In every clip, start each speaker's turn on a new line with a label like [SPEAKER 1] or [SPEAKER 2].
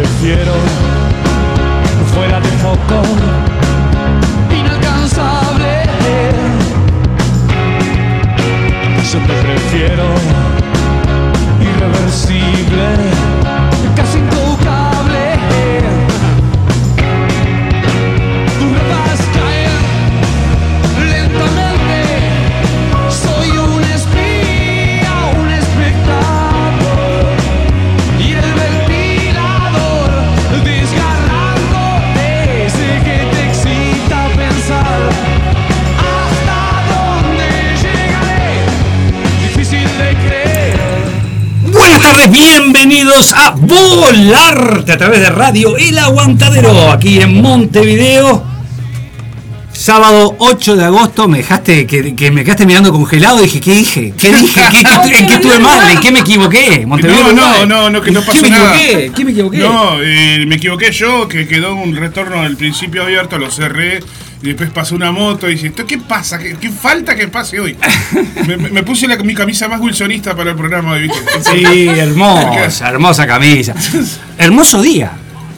[SPEAKER 1] prefiero fuera de foco, inalcanzable. Yo te prefiero irreversible,
[SPEAKER 2] tardes, bienvenidos a Volarte a través de Radio El Aguantadero, aquí en Montevideo. Sábado 8 de agosto, me dejaste, que, que me quedaste mirando congelado, dije, ¿qué dije? ¿Qué dije? ¿Qué, qué- ¿En qué estuve mal? ¿En qué me equivoqué? Montevideo,
[SPEAKER 3] No, no, no, no, que no pasó
[SPEAKER 2] ¿Qué me
[SPEAKER 3] nada.
[SPEAKER 2] equivoqué? ¿Qué me equivoqué?
[SPEAKER 3] No, eh, me equivoqué yo, que quedó un retorno al principio abierto, lo cerré y después pasó una moto y ¿esto qué pasa? ¿Qué, qué falta que pase hoy? me, me- me puse la- mi camisa más wilsonista para el programa hoy, ¿viste?
[SPEAKER 2] Sí, hermosa, hermosa camisa. Hermoso día.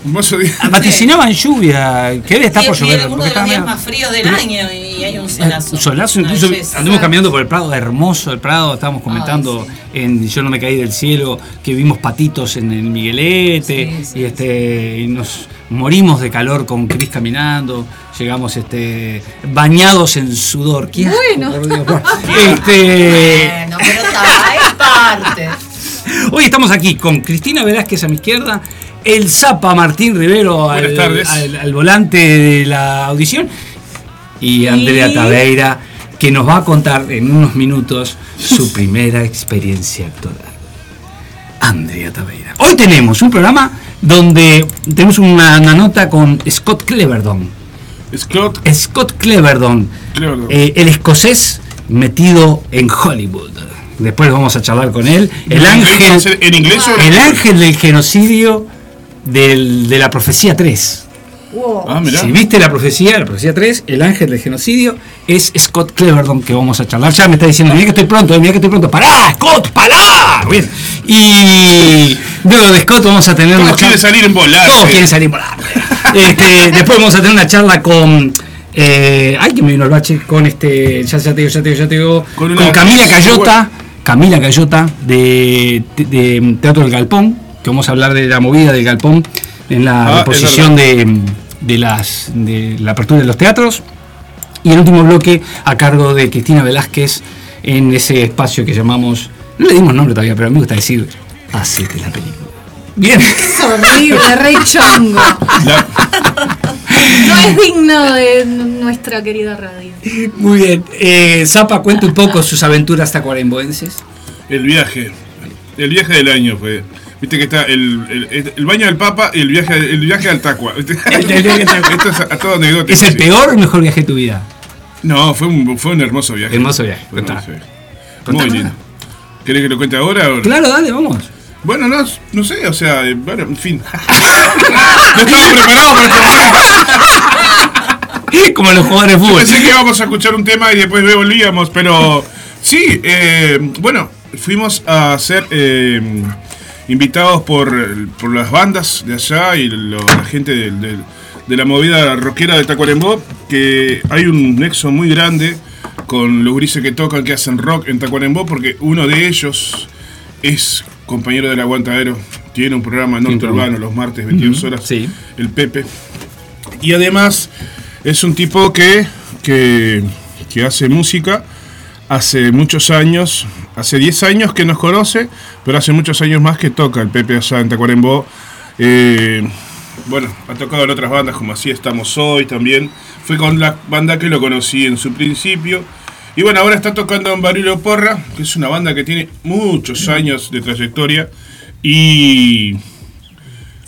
[SPEAKER 3] Hermoso día.
[SPEAKER 2] Vaticinaban lluvia, que debe estar por
[SPEAKER 4] es
[SPEAKER 2] llover.
[SPEAKER 4] uno
[SPEAKER 2] porque
[SPEAKER 4] de los días más fríos del año y hay un solazo.
[SPEAKER 2] Un solazo, incluso
[SPEAKER 4] belleza.
[SPEAKER 2] anduvimos caminando por el Prado, hermoso el Prado, estábamos comentando
[SPEAKER 4] Ay,
[SPEAKER 2] en Yo no me caí del cielo, que vimos patitos en el Miguelete,
[SPEAKER 4] Sí, sí,
[SPEAKER 2] y este y nos morimos de calor con Cris caminando, llegamos este bañados en sudor. ¿Qué
[SPEAKER 5] Bueno.
[SPEAKER 2] Este,
[SPEAKER 4] Bueno, pero está, es parte.
[SPEAKER 2] hoy estamos aquí con Cristina Velázquez a mi izquierda, el Zapa Martín Rivero al, volante de la audición y Andrea Taveira, que nos va a contar en unos minutos su primera experiencia actoral. Andrea Taveira. Hoy tenemos un programa donde tenemos una, una nota con Scott Cleverdon.
[SPEAKER 3] Scott,
[SPEAKER 2] Scott Cleverdon,
[SPEAKER 3] Cleverdon.
[SPEAKER 2] eh, el escocés metido en Hollywood. Después vamos a charlar con él. El
[SPEAKER 3] ¿En inglés?
[SPEAKER 2] ángel,
[SPEAKER 3] ¿En inglés o en
[SPEAKER 2] el ángel del genocidio del- de la profecía 3.
[SPEAKER 5] Wow.
[SPEAKER 3] Ah, mirá.
[SPEAKER 2] Si viste la profecía, la profecía 3, el ángel del genocidio, es Scott Cleverdon que vamos a charlar. Ya me está diciendo, mira que estoy pronto, mira que estoy pronto. ¡Pará, Scott, pará! Bien. Y luego de Scott vamos a tener
[SPEAKER 3] Todos
[SPEAKER 2] una
[SPEAKER 3] quieren
[SPEAKER 2] charla-
[SPEAKER 3] salir en volar.
[SPEAKER 2] Todos
[SPEAKER 3] eh.
[SPEAKER 2] quieren salir en volar. Este, después vamos a tener una charla con... eh, ay, que me vino el bache con este. Ya, ya te digo, ya te digo, ya te digo.
[SPEAKER 3] Con
[SPEAKER 2] Camila Cayota. Camila Cayota de, de Teatro del Galpón. Que vamos a hablar de la movida del Galpón en la
[SPEAKER 3] Ah, es
[SPEAKER 2] reposición de, de las, de la apertura de los teatros. Y el último bloque a cargo de Cristina Velázquez en ese espacio que llamamos. No le dimos nombre todavía, pero me gusta decir. Hacete la película. Bien.
[SPEAKER 5] Es horrible, rey chongo.
[SPEAKER 3] La-
[SPEAKER 5] No es digno de nuestra querida radio.
[SPEAKER 2] Muy bien. Eh, Zapa, cuenta un poco sus aventuras tacuaremboenses.
[SPEAKER 3] el viaje. El viaje del año fue. Viste que está el, el, el baño del Papa y el viaje, el viaje al Tacua. Esto es a, a todo anecdótico.
[SPEAKER 2] ¿Es el peor o el mejor viaje de tu vida?
[SPEAKER 3] No, fue un, fue un hermoso viaje.
[SPEAKER 2] Hermoso viaje,
[SPEAKER 3] Fue un
[SPEAKER 2] contá.
[SPEAKER 3] hermoso viaje.
[SPEAKER 2] Contá,
[SPEAKER 3] Muy lindo. ¿Querés que lo cuente ahora? o-
[SPEAKER 2] Claro, dale, vamos.
[SPEAKER 3] Bueno, no, no sé, o sea, bueno, en fin. no estaba preparado para este momento.
[SPEAKER 2] Como los jugadores de
[SPEAKER 3] Yo
[SPEAKER 2] fútbol.
[SPEAKER 3] pensé que íbamos a escuchar un tema y después volvíamos, pero sí, eh, bueno, fuimos a ser eh, invitados por, por las bandas de allá y lo- la gente del- del- de la movida rockera de Tacuarembó, que hay un nexo muy grande con los grises que tocan, que hacen rock en Tacuarembó, porque uno de ellos es compañero del aguantadero, tiene un programa en Norte. Urbano los martes, 22
[SPEAKER 2] Ujú,
[SPEAKER 3] horas,
[SPEAKER 2] sí.
[SPEAKER 3] el Pepe. Y además es un tipo que, que, que hace música hace muchos años, hace 10 años que nos conoce, pero hace muchos años más que toca el Pepe allá en. Eh, bueno, ha tocado en otras bandas como Así Estamos Hoy también. Fue con la banda que lo conocí en su principio. Y bueno, ahora está tocando en Barilo Porra, que es una banda que tiene muchos años de trayectoria. Y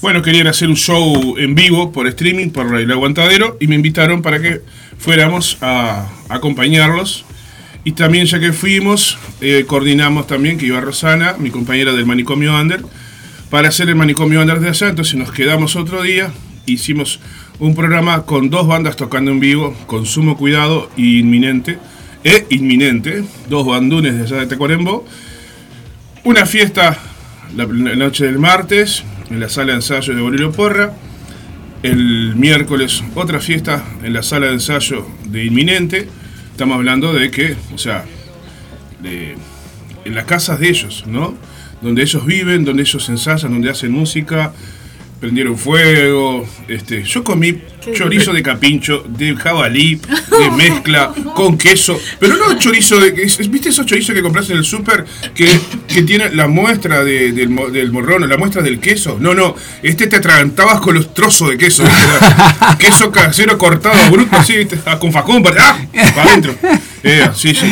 [SPEAKER 3] bueno, querían hacer un show en vivo por streaming, por el aguantadero, y me invitaron para que fuéramos a acompañarlos. Y también ya que fuimos, eh, coordinamos también que iba Rosana, mi compañera del manicomio Under, para hacer el manicomio Under de allá. Entonces nos quedamos otro día, hicimos un programa con dos bandas tocando en vivo, con sumo cuidado inminente, e inminente, dos bandunes de allá de Tacuarembó. Una fiesta la, noche del martes, en la sala de ensayo de Bolero Porra. El miércoles otra fiesta en la sala de ensayo de Inminente. Estamos hablando de que, o sea, de- en las casas de ellos, ¿no? Donde ellos viven, donde ellos ensayan, donde hacen música, prendieron fuego. Este, yo comí chorizo de capincho, de jabalí, de mezcla, con queso, pero no chorizo de. ¿Viste esos chorizos que compras en el súper que, que tiene la muestra de- del, del morrón, la muestra del queso? No, no, este te atragantabas con los trozos de queso, queso casero cortado, bruto, así, ¿viste? Ah, con facón, para, ¡ah! para adentro. Eh, sí, sí,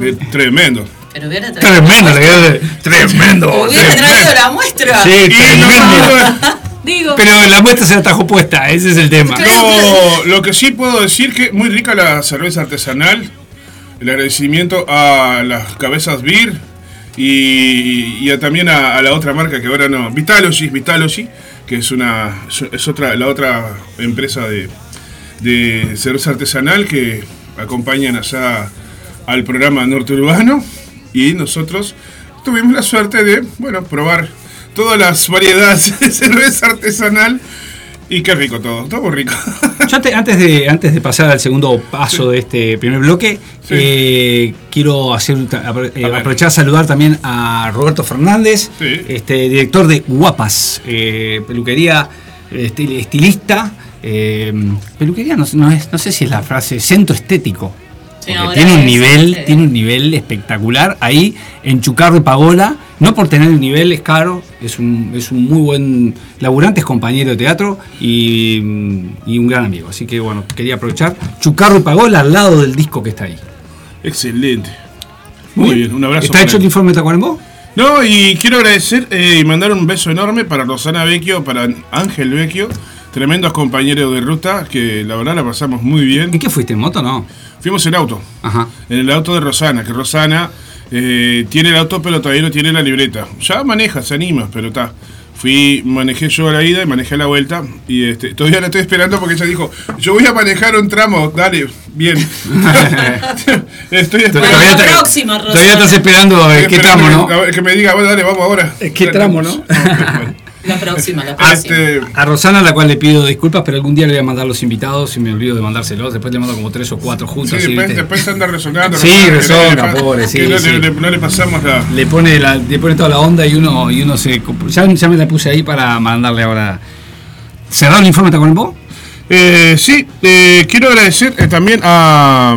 [SPEAKER 3] eh, tremendo.
[SPEAKER 4] Pero hubiera traído.
[SPEAKER 2] Tremendo, le quedó- tremendo.
[SPEAKER 4] Hubiera traído la muestra.
[SPEAKER 2] Sí,
[SPEAKER 3] Y
[SPEAKER 2] tremendo.
[SPEAKER 5] Digo,
[SPEAKER 2] Pero la muestra se la trajo puesta, ese es el tema.
[SPEAKER 3] No, lo que sí puedo decir que muy rica la cerveza artesanal. El agradecimiento a las cabezas Beer y, y a- también a, a la otra marca que ahora no, Vitalogy, Vitalogy, que es una es otra la otra empresa de, de cerveza artesanal que acompañan allá al programa Norte Urbano y nosotros tuvimos la suerte de, bueno, probar todas las variedades de cerveza artesanal y qué rico todo, todo muy rico.
[SPEAKER 2] Yo antes, antes de, antes de pasar al segundo paso de este primer bloque,
[SPEAKER 3] Sí.
[SPEAKER 2] eh, quiero hacer, eh,
[SPEAKER 3] A
[SPEAKER 2] aprovechar a saludar también a Roberto Fernández,
[SPEAKER 3] Sí.
[SPEAKER 2] este, director de Guapas, eh, peluquería estil- estilista. eh, peluquería, no, no es- no sé si es la frase, centro estético.
[SPEAKER 4] Sí,
[SPEAKER 2] porque tiene un
[SPEAKER 4] es,
[SPEAKER 2] nivel,
[SPEAKER 4] este,
[SPEAKER 2] tiene un nivel espectacular ahí en Chucarro y Pagola. No por tener el nivel es caro, es un, es un muy buen laburante, es compañero de teatro y, y un gran amigo. Así que bueno, quería aprovechar. Chucarro y Pagola al lado del disco que está ahí.
[SPEAKER 3] Excelente. Muy bien, un abrazo.
[SPEAKER 2] ¿Está hecho
[SPEAKER 3] él.
[SPEAKER 2] el informe de Tacuarembó?
[SPEAKER 3] No, y quiero agradecer eh, y mandar un beso enorme para Rosana Vecchio, para Ángel Vecchio, tremendos compañeros de ruta, que la verdad la pasamos muy bien.
[SPEAKER 2] ¿En qué fuiste? ¿En moto no?
[SPEAKER 3] Fuimos en auto,
[SPEAKER 2] Ajá.
[SPEAKER 3] en el auto de Rosana, que Rosana eh, tiene el auto pero todavía no tiene la libreta. Ya maneja, se anima, pero está. Fui, manejé yo a la ida y manejé a la vuelta. Y este, todavía la estoy esperando porque ella dijo, yo voy a manejar un tramo, dale, bien. estoy esperando.
[SPEAKER 4] Todavía
[SPEAKER 2] te-
[SPEAKER 4] próxima,
[SPEAKER 2] todavía estás esperando eh, qué tramo,
[SPEAKER 3] que-
[SPEAKER 2] ¿no?
[SPEAKER 3] a ver, que me diga, bueno, dale, vamos ahora.
[SPEAKER 2] Eh, ¿qué tramo, no?
[SPEAKER 4] La próxima, la próxima.
[SPEAKER 3] este,
[SPEAKER 2] A Rosana, a la cual le pido disculpas, pero algún día le voy a mandar los invitados y me olvido de mandárselos. Después le mando como tres o cuatro
[SPEAKER 3] sí,
[SPEAKER 2] juntos. así,
[SPEAKER 3] después, después anda resonando.
[SPEAKER 2] Sí,
[SPEAKER 3] pa-
[SPEAKER 2] pobre, sí,
[SPEAKER 3] no,
[SPEAKER 2] sí.
[SPEAKER 3] le- no le pasamos la.
[SPEAKER 2] le pone la, le pone toda la onda y uno y uno se ya, ya me la puse ahí para mandarle ahora cerrar el informe está con el vos
[SPEAKER 3] Eh, sí, eh, quiero agradecer eh, también a.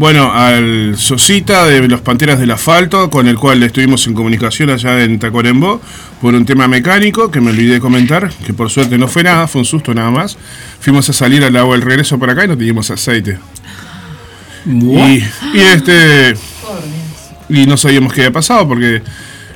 [SPEAKER 3] Bueno, al Sosita de los Panteras del Asfalto, con el cual estuvimos en comunicación allá en Tacuarembó por un tema mecánico que me olvidé de comentar, que por suerte no fue nada, fue un susto nada más. Fuimos a salir al agua del regreso por acá y no teníamos aceite. Y, y este y no sabíamos qué había pasado porque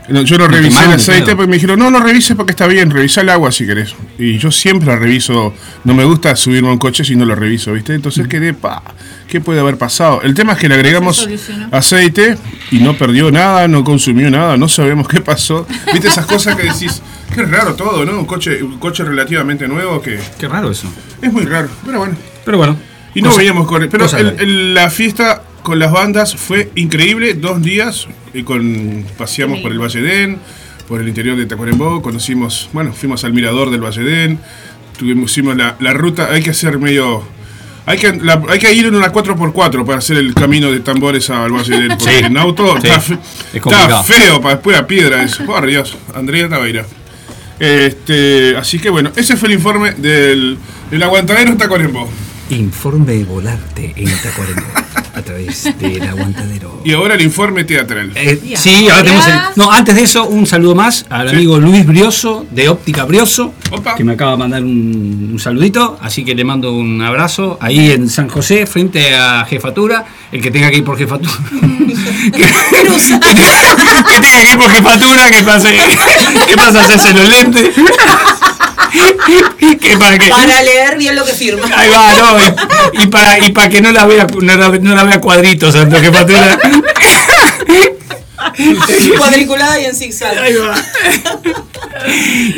[SPEAKER 3] yo lo revisé el aceite
[SPEAKER 2] pedo.
[SPEAKER 3] porque me dijeron no lo revises porque está bien revisa el agua si querés y yo siempre la reviso. No me gusta subirme a un coche si no lo reviso viste
[SPEAKER 2] Mm.
[SPEAKER 3] entonces quedé pa qué puede haber pasado el tema es que le agregamos aceite y no perdió nada no consumió nada no sabemos qué pasó. Viste esas cosas que decís qué raro todo no un coche un coche relativamente nuevo que
[SPEAKER 2] qué raro eso.
[SPEAKER 3] Es muy raro pero bueno.
[SPEAKER 2] Pero bueno
[SPEAKER 3] y no
[SPEAKER 2] cosa-
[SPEAKER 3] veíamos con Pero el- la fiesta con las bandas fue increíble, dos días, y con paseamos por el Valle d'En, por el interior de Tacuarembó, conocimos, bueno, fuimos al mirador del Valle d'En, tuvimos, hicimos la, la ruta, hay que hacer medio... Hay que, la- hay que ir en una 4x4 para hacer el camino de tambores al Valle d'En, porque
[SPEAKER 2] Sí,
[SPEAKER 3] en auto
[SPEAKER 2] sí,
[SPEAKER 3] está, fe-
[SPEAKER 2] es
[SPEAKER 3] está
[SPEAKER 2] complicado.
[SPEAKER 3] feo, para después la piedra eso. Por Dios, Andrea Taveira. Este, así que bueno, ese fue el informe del, del aguantadero Tacuarembó.
[SPEAKER 2] Informe de volarte en Tacuarembó a través del aguantadero
[SPEAKER 3] Y ahora el informe teatral.
[SPEAKER 2] Eh, sí, ahora
[SPEAKER 5] ahora-
[SPEAKER 2] tenemos el. No, antes de eso, un saludo más al
[SPEAKER 3] Sí.
[SPEAKER 2] amigo Luis Brioso de Óptica Brioso,
[SPEAKER 3] Opa.
[SPEAKER 2] que me acaba de mandar un, un saludito. Así que le mando un abrazo ahí en San José, frente a Jefatura. El que tenga que ir por Jefatura. que, que tenga que ir por Jefatura, que pase, que pase a hacerse los lentes. para que.
[SPEAKER 4] Para leer bien lo que firma.
[SPEAKER 2] Ahí va, no, y, y para, y para que no la vea, no la, no la vea cuadritos, Santa Jefatura.
[SPEAKER 4] Cuadriculada y en zigzag.
[SPEAKER 2] Ahí va.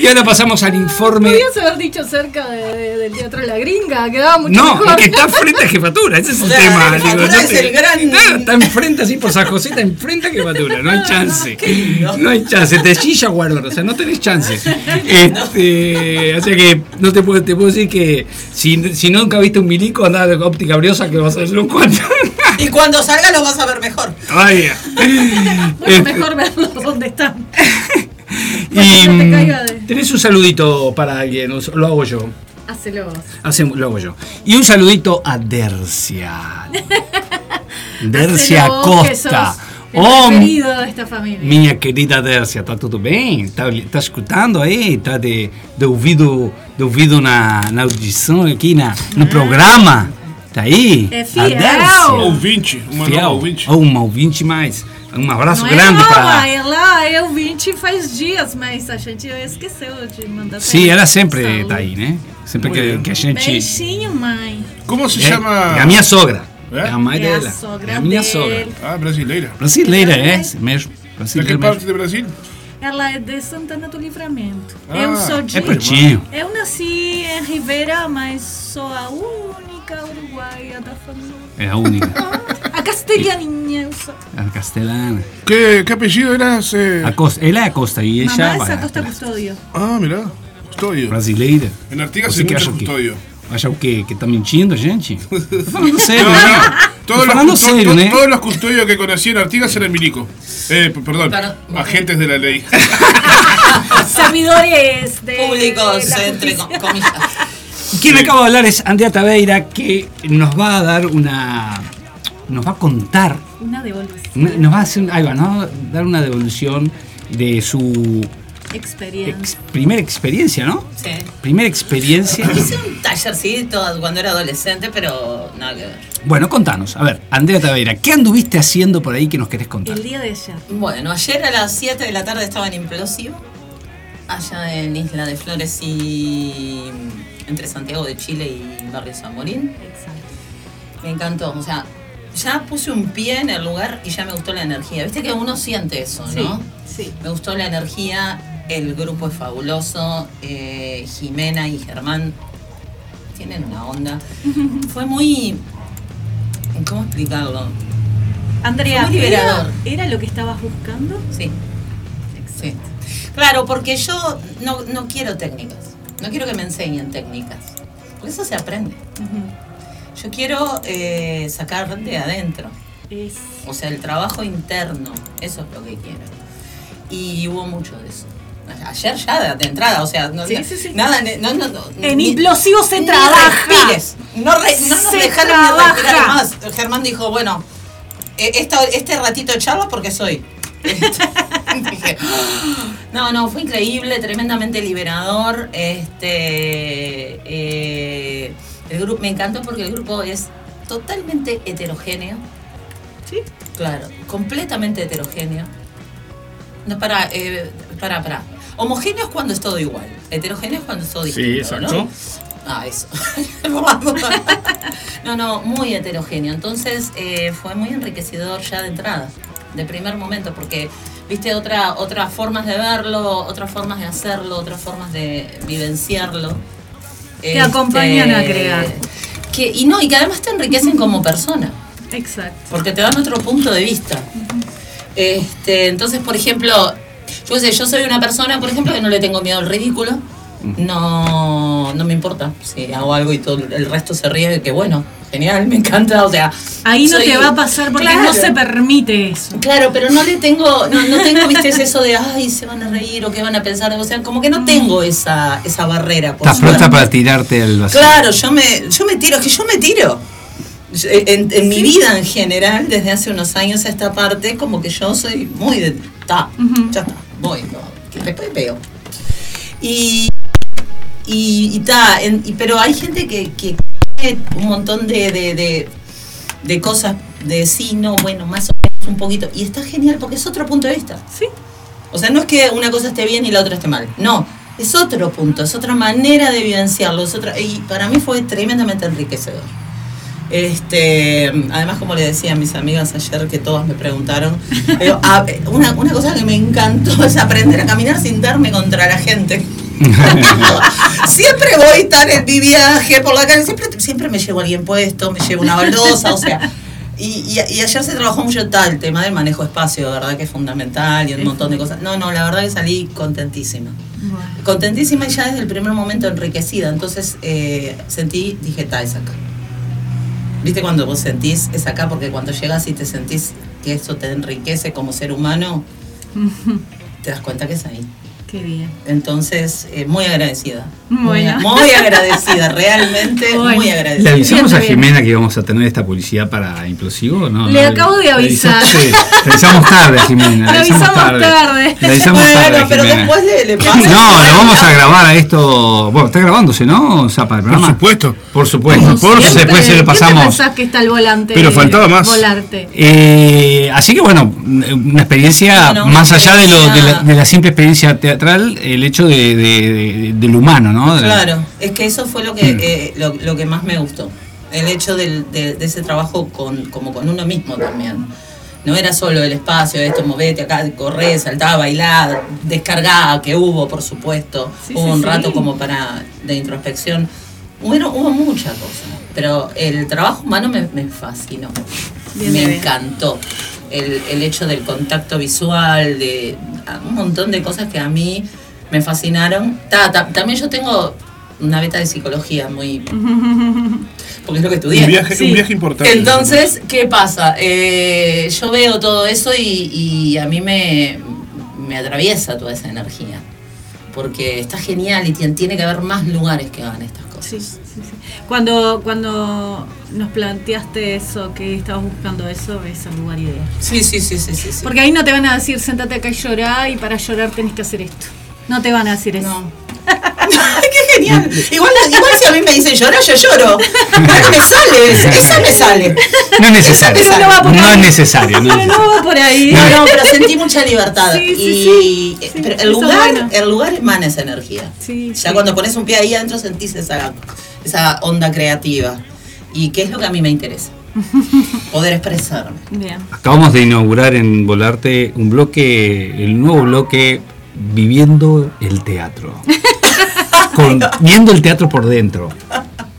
[SPEAKER 2] Y ahora pasamos al informe.
[SPEAKER 5] Podrías haber dicho cerca de- de- del Teatro La Gringa, quedaba mucho
[SPEAKER 2] No,
[SPEAKER 5] mejor.
[SPEAKER 2] es que está frente a jefatura, ese es el
[SPEAKER 4] O sea,
[SPEAKER 2] tema.
[SPEAKER 4] la
[SPEAKER 2] digo, no
[SPEAKER 4] es
[SPEAKER 2] te-
[SPEAKER 4] el gran-
[SPEAKER 2] está enfrente así por San José, está enfrente a jefatura, no hay chance.
[SPEAKER 4] Qué lindo.
[SPEAKER 2] No hay chance, te chilla guardar, o sea, no tenés chance. Este, o sea que no te puedo, te puedo decir que si, si nunca viste un milico, andá de óptica briosa que vas a hacer un cuatro.
[SPEAKER 4] Y cuando salga lo vas a ver mejor.
[SPEAKER 2] Vaya.
[SPEAKER 5] Bueno,
[SPEAKER 2] Este,
[SPEAKER 5] mejor verlos donde están.
[SPEAKER 2] y
[SPEAKER 5] de-
[SPEAKER 2] tenés un saludito para alguien, lo hago yo.
[SPEAKER 5] Hacelo vos.
[SPEAKER 2] Hacemos, lo hago yo. Y un saludito a Dercia. Dercia Costa. Oh,
[SPEAKER 5] esta familia.
[SPEAKER 2] minha querida Dercia, tá tudo bem? Tá, tá escutando aí? Tá de, de ouvido, de ouvido na, na audição aqui na, no programa? Tá aí?
[SPEAKER 5] É
[SPEAKER 2] A
[SPEAKER 5] fiel.
[SPEAKER 2] Dércia.
[SPEAKER 3] Ouvinte, uma
[SPEAKER 2] Fiel.
[SPEAKER 3] ouvinte.
[SPEAKER 2] Oh, uma ouvinte mais. Um abraço
[SPEAKER 5] Não
[SPEAKER 2] grande
[SPEAKER 5] é
[SPEAKER 2] para.
[SPEAKER 5] ela eu vim faz dias, mas a gente esqueceu de mandar
[SPEAKER 2] Sim, ela sempre
[SPEAKER 5] Saúde.
[SPEAKER 2] tá aí, né? Sempre que, que a gente.
[SPEAKER 5] Beijinho, mãe.
[SPEAKER 3] Como se
[SPEAKER 2] É,
[SPEAKER 3] chama?
[SPEAKER 2] é a minha sogra.
[SPEAKER 3] É?
[SPEAKER 2] É a mãe
[SPEAKER 5] É a
[SPEAKER 2] dela.
[SPEAKER 5] sogra
[SPEAKER 2] é a minha
[SPEAKER 5] dele.
[SPEAKER 2] sogra.
[SPEAKER 3] Ah, brasileira.
[SPEAKER 2] Brasileira, é,
[SPEAKER 5] é?
[SPEAKER 2] mesmo.
[SPEAKER 3] Da que
[SPEAKER 2] Brasileira
[SPEAKER 3] parte
[SPEAKER 2] mesmo.
[SPEAKER 3] de Brasil?
[SPEAKER 5] Ela é de Santana do Livramento.
[SPEAKER 3] Ah,
[SPEAKER 5] eu sou de.
[SPEAKER 2] É pertinho.
[SPEAKER 5] Eu nasci em Ribeira, mas sou a única uruguaia da família.
[SPEAKER 2] É a única.
[SPEAKER 5] A castelhaninha, eu sou.
[SPEAKER 2] A castelana.
[SPEAKER 3] ¿Qué, qué apellido eras? eh?
[SPEAKER 2] Acosta, ela é Acosta e ella
[SPEAKER 5] Mamá
[SPEAKER 2] vai.
[SPEAKER 5] Acosta Custódio.
[SPEAKER 3] Ah, mirá. Custodio.
[SPEAKER 2] Brasileira.
[SPEAKER 3] En Artigas
[SPEAKER 2] Você que,
[SPEAKER 3] custodio.
[SPEAKER 2] acha o quê? Que tá mentindo, gente? Tô falando sério,
[SPEAKER 3] No,
[SPEAKER 2] né?
[SPEAKER 3] Todos, los, to- to-
[SPEAKER 2] né?
[SPEAKER 3] todos los custodios que conocí en Artigas eran milico. Eh, perdón,
[SPEAKER 4] Para-
[SPEAKER 3] agentes de la ley.
[SPEAKER 5] Servidores de.
[SPEAKER 4] Públicos, entre comillas.
[SPEAKER 2] Quien acaba de hablar es Andrea Taveira, que nos va a dar una. Nos va a contar.
[SPEAKER 5] Una devolución.
[SPEAKER 2] una- Nos va a hacer. Ahí va, nos va a dar una devolución de su
[SPEAKER 5] Experiencia.
[SPEAKER 2] ex- primera experiencia, ¿no?
[SPEAKER 4] Sí.
[SPEAKER 2] Primera experiencia.
[SPEAKER 4] Hice un tallercito cuando era adolescente, pero nada que ver.
[SPEAKER 2] Bueno, contanos. A ver, Andrea Taveira, ¿qué anduviste haciendo por ahí que nos querés contar?
[SPEAKER 5] El día de ayer.
[SPEAKER 4] Bueno, ayer a las 7 de la tarde estaba en Implosivo, allá en Isla de Flores y entre Santiago de Chile y Barrio San Morín.
[SPEAKER 5] Exacto.
[SPEAKER 4] Me encantó, o sea, ya puse un pie en el lugar y ya me gustó la energía. Viste que uno siente eso, ¿no?
[SPEAKER 5] sí.
[SPEAKER 4] Me gustó la energía, el grupo es fabuloso, eh, Jimena y Germán tienen una onda. Fue muy... ¿Cómo explicarlo?
[SPEAKER 5] Andrea, ¿era,
[SPEAKER 4] liberador.
[SPEAKER 5] ¿era lo que estabas buscando?
[SPEAKER 4] Sí. Sí. Claro, porque yo no, no quiero técnicas. No quiero que me enseñen técnicas. Porque eso se aprende. Yo quiero eh, sacar de adentro. O sea, el trabajo interno. Eso es lo que quiero. Y hubo mucho de eso. Ayer ya de, entrada, o sea, no,
[SPEAKER 5] Sí, sí, sí.
[SPEAKER 4] nada, no, no, no,
[SPEAKER 5] En
[SPEAKER 4] ni-
[SPEAKER 5] implosivo se
[SPEAKER 4] ni
[SPEAKER 5] trabaja.
[SPEAKER 4] respires. No, re- no nos
[SPEAKER 5] Se
[SPEAKER 4] dejaron ni
[SPEAKER 5] trabaja.
[SPEAKER 4] respirar más. Germán dijo, bueno, esta- este ratito de charla porque soy. Dije, "Ah". no, no, fue increíble, tremendamente liberador. Este, eh, el grupo me encantó porque el grupo es totalmente heterogéneo.
[SPEAKER 5] Sí.
[SPEAKER 4] Claro, completamente heterogéneo. No, para, eh, para, para. Homogéneo es cuando es todo igual. Heterogéneo es cuando es todo
[SPEAKER 2] Sí,
[SPEAKER 4] distinto.
[SPEAKER 2] exacto.
[SPEAKER 4] ¿no? Ah, eso. no, no, muy heterogéneo. Entonces eh, fue muy enriquecedor ya de entrada, de primer momento, porque viste otra, otras formas de verlo, otras formas de hacerlo, otras formas de vivenciarlo. Este,
[SPEAKER 5] Te acompañan a crear.
[SPEAKER 4] Que, y no, y que además te enriquecen como persona
[SPEAKER 5] Exacto.
[SPEAKER 4] porque te dan otro punto de vista. Este, entonces, por ejemplo, yo sé, yo soy una persona, por ejemplo, que no le tengo miedo al ridículo. No, no me importa si hago algo y todo el resto se ríe, que bueno, genial, me encanta, o sea.
[SPEAKER 5] Ahí no
[SPEAKER 4] soy-
[SPEAKER 5] te va a pasar porque
[SPEAKER 4] Claro.
[SPEAKER 5] no se permite eso.
[SPEAKER 4] Claro, pero no le tengo, no, no tengo, viste, eso de, ay, se van a reír o qué van a pensar, o sea, como que no tengo esa, esa barrera. por
[SPEAKER 2] ¿Estás pronta
[SPEAKER 4] suerte.
[SPEAKER 2] para tirarte al vacío?
[SPEAKER 4] Claro, yo me, yo me tiro, es que yo me tiro. En, en mi vida en general, desde hace unos años a esta parte, como que yo soy muy de. Ta, ya está, voy, no, que después veo. Y. Y, y ta, en- y- pero hay gente que, que tiene un montón de, de, de, de cosas de sí, no, bueno, más o menos un poquito. Y está genial porque es otro punto de vista.
[SPEAKER 5] Sí.
[SPEAKER 4] O sea, no es que una cosa esté bien y la otra esté mal. No, es otro punto, es otra manera de vivenciarlo. Es otra, y para mí fue tremendamente enriquecedor. Este, además, como le decía a mis amigas ayer, que todas me preguntaron, pero, ah, una, una cosa que me encantó es aprender a caminar sin darme contra la gente. siempre voy tan en mi viaje por la calle, siempre, siempre me llevo a alguien puesto, me llevo una baldosa, o sea. Y, y- y ayer se trabajó mucho tal, el tema del manejo de espacio, ¿verdad? Que es fundamental y un montón de cosas. No, no, la verdad que salí contentísima. Contentísima y ya desde el primer momento enriquecida. Entonces eh, sentí, dije, ta, es acá. ¿Viste cuando vos sentís es acá? Porque cuando llegas y te sentís que eso te enriquece como ser humano, te das cuenta que es ahí.
[SPEAKER 5] Qué bien.
[SPEAKER 4] Entonces, eh, muy agradecida.
[SPEAKER 5] Bueno.
[SPEAKER 4] Muy, muy agradecida, realmente
[SPEAKER 5] Bueno.
[SPEAKER 4] muy
[SPEAKER 2] ¿Le
[SPEAKER 4] agradecida.
[SPEAKER 2] avisamos a. Jimena que íbamos a tener esta publicidad para Implosivo? No,
[SPEAKER 5] Le
[SPEAKER 2] no,
[SPEAKER 5] acabo de avisar.
[SPEAKER 2] Sí, le avisamos tarde, Jimena.
[SPEAKER 5] Le avisamos tarde.
[SPEAKER 2] Le avisamos tarde,
[SPEAKER 4] Bueno, pero después le, le pasa.
[SPEAKER 2] No, lo vamos a grabar a esto. Bueno, está grabándose, ¿no? Zapa, el
[SPEAKER 3] Por
[SPEAKER 2] programa.
[SPEAKER 3] supuesto.
[SPEAKER 2] Por supuesto.
[SPEAKER 3] Por
[SPEAKER 2] Por
[SPEAKER 5] Siempre-
[SPEAKER 2] después se
[SPEAKER 5] ¿qué
[SPEAKER 2] lo
[SPEAKER 5] te
[SPEAKER 2] pasamos.
[SPEAKER 5] pensás que está el volante?
[SPEAKER 3] Pero faltaba más.
[SPEAKER 5] Volarte.
[SPEAKER 2] Eh, así que bueno, una experiencia
[SPEAKER 4] Bueno,
[SPEAKER 2] más allá de, lo, de, la,
[SPEAKER 4] experiencia-
[SPEAKER 2] de la simple experiencia teatral, el hecho de, de- de- del humano, ¿no? De la-
[SPEAKER 4] Claro, es que eso fue lo que,
[SPEAKER 2] Mm.
[SPEAKER 4] eh, lo, lo que más me gustó. El hecho del- de, de ese trabajo con, como con uno mismo también. No era solo el espacio, esto, movete acá, correr, saltar, bailar, descargar, que hubo, por supuesto.
[SPEAKER 5] Sí,
[SPEAKER 4] hubo
[SPEAKER 5] sí,
[SPEAKER 4] un
[SPEAKER 5] sí.
[SPEAKER 4] rato como para de introspección. Bueno, hubo muchas cosas, pero el trabajo humano me, me fascinó.
[SPEAKER 5] Bien,
[SPEAKER 4] me
[SPEAKER 5] bien.
[SPEAKER 4] encantó. El, el hecho del contacto visual, de un montón de cosas que a mí me fascinaron. Ta- ta- también yo tengo una beta de psicología muy... Porque es lo que estudié.
[SPEAKER 3] Un viaje,
[SPEAKER 5] Sí.
[SPEAKER 3] un viaje importante.
[SPEAKER 4] Entonces, ¿qué pasa? Eh, yo veo todo eso y, y a mí me, me atraviesa toda esa energía. Porque está genial y tien- tiene que haber más lugares que hagan estas cosas.
[SPEAKER 5] Sí, sí, sí. Cuando, cuando nos planteaste eso, que estabas buscando eso, es el lugar ideal.
[SPEAKER 4] Sí, sí, sí, sí, sí. sí.
[SPEAKER 5] Porque ahí no te van a decir, sentate acá y llorá, y para llorar tenés que hacer esto. No te van a decir eso.
[SPEAKER 4] No. ¡Qué genial! Igual, igual si a mí me dicen llorar, yo lloro. Pero me sale, esa me sale.
[SPEAKER 2] No es necesario.
[SPEAKER 4] Pero no va por
[SPEAKER 2] No
[SPEAKER 5] ahí.
[SPEAKER 2] es necesario. no
[SPEAKER 5] Pero no va por ahí.
[SPEAKER 4] No, no, pero sentí mucha libertad.
[SPEAKER 5] Sí, sí,
[SPEAKER 4] y
[SPEAKER 5] sí. Sí,
[SPEAKER 4] pero
[SPEAKER 5] eso
[SPEAKER 4] el lugar,
[SPEAKER 5] bueno.
[SPEAKER 4] el lugar emana esa energía.
[SPEAKER 5] Sí,
[SPEAKER 4] ya
[SPEAKER 5] sí.
[SPEAKER 4] cuando pones un pie ahí adentro sentís esa, esa onda creativa. ¿Y qué es lo que a mí me interesa? Poder expresarme.
[SPEAKER 5] Bien.
[SPEAKER 2] Acabamos de inaugurar en Volarte un bloque, el nuevo bloque Viviendo el Teatro. Con, viendo el teatro por dentro.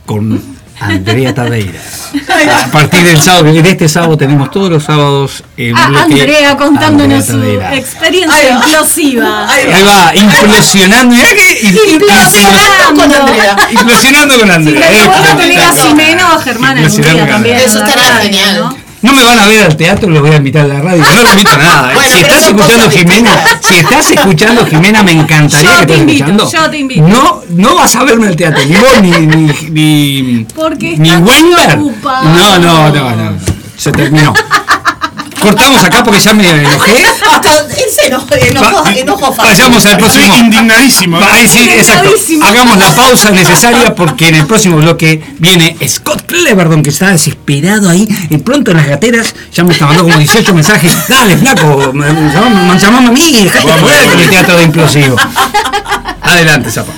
[SPEAKER 2] Con Andrea Tadeira. A partir del sábado, de este sábado tenemos todos los sábados el
[SPEAKER 5] Ah,
[SPEAKER 2] bloque
[SPEAKER 5] Andrea contándonos su
[SPEAKER 2] Andrea
[SPEAKER 5] experiencia
[SPEAKER 4] Ahí va.
[SPEAKER 5] implosiva.
[SPEAKER 4] Ahí
[SPEAKER 2] Ahí va, implosionando. mirá que-
[SPEAKER 5] Implosionando.
[SPEAKER 4] Con Andrea.
[SPEAKER 2] Implosionando con
[SPEAKER 5] Si
[SPEAKER 2] Andrea.
[SPEAKER 5] le
[SPEAKER 2] eh,
[SPEAKER 5] puedo tener a
[SPEAKER 2] implosionando.
[SPEAKER 5] Ximeno, Germán algún día también.
[SPEAKER 4] Eso estará genial.
[SPEAKER 5] ¿No?
[SPEAKER 2] Me van a ver al teatro, los voy a invitar a la radio. No lo invito a nada.
[SPEAKER 4] Bueno,
[SPEAKER 2] si estás escuchando Jimena,
[SPEAKER 4] distintas.
[SPEAKER 2] si estás escuchando Jimena, me encantaría
[SPEAKER 5] Yo
[SPEAKER 2] que
[SPEAKER 5] te
[SPEAKER 2] estés
[SPEAKER 5] invito,
[SPEAKER 2] escuchando.
[SPEAKER 5] yo te invito.
[SPEAKER 2] No, no vas a verme al teatro, ni vos ni ni ni,
[SPEAKER 5] Porque
[SPEAKER 2] ni. No, no, no, no. Se terminó. Cortamos acá porque ya me enojé.
[SPEAKER 4] Hasta él se enojó, enojó.
[SPEAKER 2] Vayamos al
[SPEAKER 3] Estoy
[SPEAKER 2] próximo.
[SPEAKER 3] indignadísimo.
[SPEAKER 2] Va, sí, exacto. Hagamos la pausa necesaria porque en el próximo bloque viene Scott Cleverdon que está desesperado ahí y pronto en las gateras ya me está mandando como 18 mensajes. Dale, flaco, me, me, me llamame a mí dejate el teatro de implosivo. Adelante, Zapa.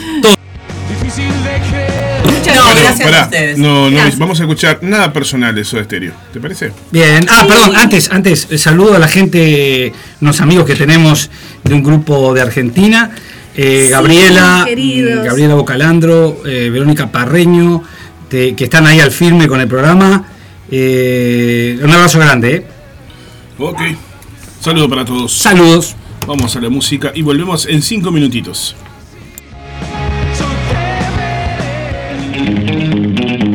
[SPEAKER 4] No,
[SPEAKER 5] gracias.
[SPEAKER 4] gracias a
[SPEAKER 3] Pará,
[SPEAKER 4] ustedes.
[SPEAKER 3] no, no,
[SPEAKER 5] Gracias.
[SPEAKER 3] vamos a escuchar nada personal de Soda Stereo. ¿Te parece?
[SPEAKER 2] Bien, ah, perdón, antes, antes, eh, saludo a la gente, unos amigos que tenemos de un grupo de Argentina, eh,
[SPEAKER 5] Sí,
[SPEAKER 2] Gabriela,
[SPEAKER 5] queridos.
[SPEAKER 2] mm, Gabriela Bocalandro, eh, Verónica Parreño, te- que están ahí al firme con el programa. Eh, un abrazo grande, ¿eh?
[SPEAKER 3] Ok. Saludo para todos.
[SPEAKER 2] Saludos.
[SPEAKER 3] Vamos a la música y volvemos en cinco minutitos.
[SPEAKER 1] Difícil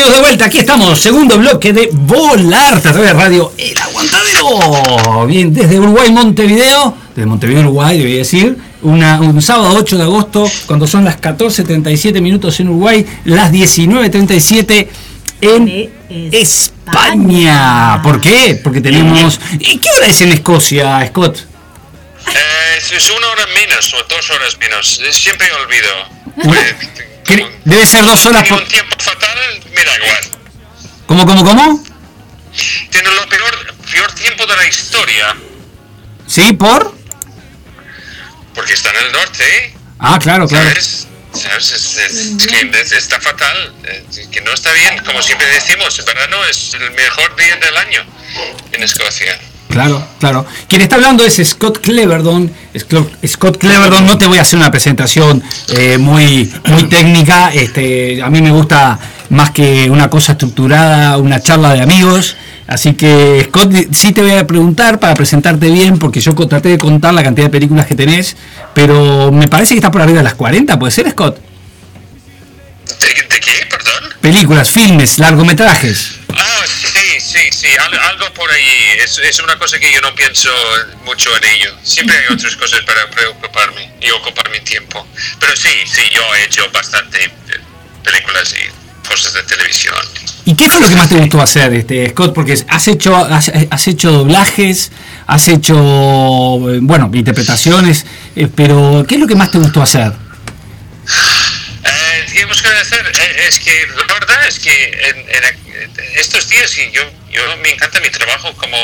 [SPEAKER 2] Bienvenidos de vuelta, aquí estamos, segundo bloque de Volar a través de radio El Aguantadero. Bien, desde Uruguay, Montevideo, desde Montevideo, Uruguay, debí decir, una- un sábado 8 de agosto, cuando son las 14.37 minutos en Uruguay, las 19.37 en España.
[SPEAKER 5] España.
[SPEAKER 2] ¿Por qué? Porque tenemos... ¿Y qué hora es en Escocia, Scott?
[SPEAKER 6] Eh, es- es una hora menos o dos horas menos. Siempre olvido. Eh,
[SPEAKER 2] ¿Qué-
[SPEAKER 6] como-
[SPEAKER 2] Debe ser dos horas por...
[SPEAKER 6] un tiempo fatal, me da igual.
[SPEAKER 2] ¿Cómo, cómo, cómo?
[SPEAKER 6] Tiene lo peor, peor tiempo de la historia.
[SPEAKER 2] ¿Sí? ¿Por?
[SPEAKER 6] Porque está en el norte, ¿eh?
[SPEAKER 2] Ah, claro, claro.
[SPEAKER 6] ¿sabes? ¿Sabes? Es, es- es que es- está fatal, que no está bien. Como siempre decimos, el verano es el mejor día del año en Escocia.
[SPEAKER 2] Claro, claro. Quien está hablando es Scott Cleverdon. Scott Scott Cleverdon, no te voy a hacer una presentación eh, muy, muy técnica. Este, a mí me gusta más que una cosa estructurada, una charla de amigos. Así que, Scott, sí te voy a preguntar para presentarte bien, porque yo traté de contar la cantidad de películas que tenés, pero me parece que está por arriba de las 40, ¿puede ser, Scott?
[SPEAKER 6] ¿De, de qué? Perdón.
[SPEAKER 2] Películas, filmes, largometrajes.
[SPEAKER 6] Ah, sí, sí, sí, al- algo por ahí. Es, es una cosa que yo no pienso mucho en ello. Siempre hay otras cosas para preocuparme y ocupar mi tiempo. Pero sí, sí, yo he hecho bastante eh, películas y cosas de televisión.
[SPEAKER 2] ¿Y qué fue lo que más te gustó hacer, este, Scott? Porque has hecho, has, has hecho doblajes, has hecho, eh, bueno, interpretaciones, eh, pero ¿qué es lo que más te gustó hacer?
[SPEAKER 6] Eh, digamos que hacer eh, es que la verdad es que en, en estos días y yo, yo me encanta mi trabajo como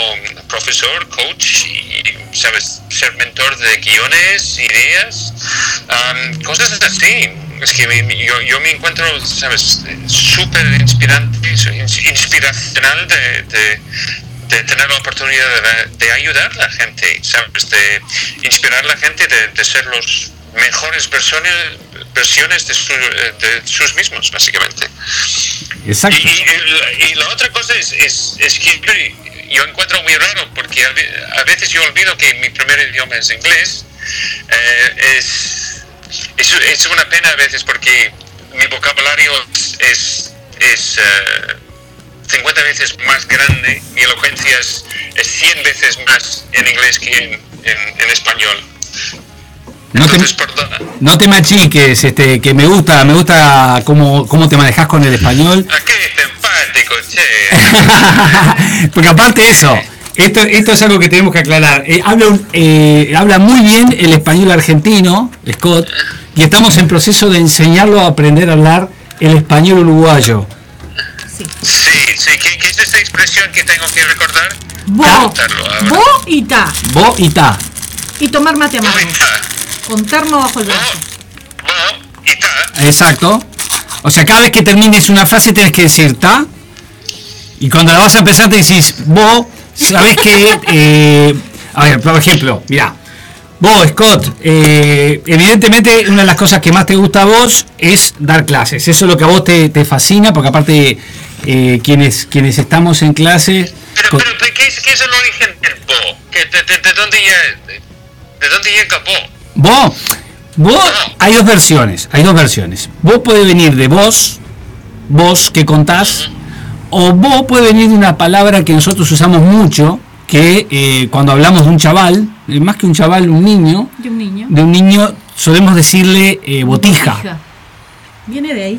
[SPEAKER 6] profesor, coach y, sabes, ser mentor de guiones, ideas, am, cosas así. Es que yo, yo me encuentro, sabes, súper inspirante, ins- inspiracional de, de, tener la oportunidad de, de ayudar a la gente, sabes, de inspirar a la gente de, de ser los mejores versiones, versiones de, su- de sus mismos, básicamente.
[SPEAKER 2] Exacto.
[SPEAKER 6] y- y- y la otra cosa es, es, es que yo, encuentro muy raro, porque a ve- a veces yo olvido que mi primer idioma es inglés. Eh, es, es, es una pena a veces porque mi vocabulario es, es, es, eh, 50 veces más grande, mi elocuencia es, es 100 veces más en inglés que en, en- en español.
[SPEAKER 2] No te, no te machiques, este, que me gusta, me gusta cómo, cómo te manejas con el español.
[SPEAKER 6] ¿A qué simpático, che?
[SPEAKER 2] Porque aparte de eso, esto, esto es algo que tenemos que aclarar. Eh, habla, un- eh, habla muy bien el español argentino, Scott, y estamos en proceso de enseñarlo a aprender a hablar el español uruguayo.
[SPEAKER 6] Sí, sí, ¿qué, qué es esa expresión que tengo que recordar?
[SPEAKER 5] Bo, bo y ta.
[SPEAKER 2] Bo y ta.
[SPEAKER 5] Y tomar mate amargo. Con termo bajo el brazo.
[SPEAKER 6] bo y ta.
[SPEAKER 2] Exacto. O sea, cada vez que termines una frase tienes que decir ta. Y cuando la vas a empezar te decís, vos, sabes que. eh, a ver, por ejemplo, mira. Vos, Scott, eh, evidentemente una de las cosas que más te gusta a vos es dar clases. Eso es lo que a vos te, te fascina, porque aparte eh, quienes, quienes estamos en clase...
[SPEAKER 6] Pero, pero, pero ¿qué, es, ¿qué es el origen del bo? ¿Qué- de, de, de dónde llega, de, de dónde llega?
[SPEAKER 2] Vos, vos, hay dos versiones, hay dos versiones. Vos puede venir de vos, vos que contás, o vos puede venir de una palabra que nosotros usamos mucho, que eh, cuando hablamos de un chaval, eh, más que un chaval, un niño,
[SPEAKER 5] De un niño.
[SPEAKER 2] de un niño solemos decirle eh, botija.
[SPEAKER 5] Viene de ahí.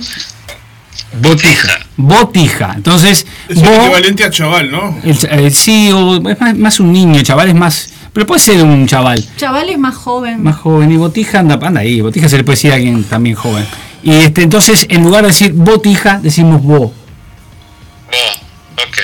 [SPEAKER 2] Botija. Botija. Entonces,
[SPEAKER 3] Es
[SPEAKER 2] vos,
[SPEAKER 3] equivalente a chaval, ¿no?
[SPEAKER 2] el cha- el sí, o es más, más un niño, chaval es más, pero puede ser un chaval.
[SPEAKER 5] Chaval es más joven.
[SPEAKER 2] más joven y botija anda, anda ahí, botija se le puede decir a alguien también joven. Y este entonces en lugar de decir botija decimos bo.
[SPEAKER 6] Bo, ok.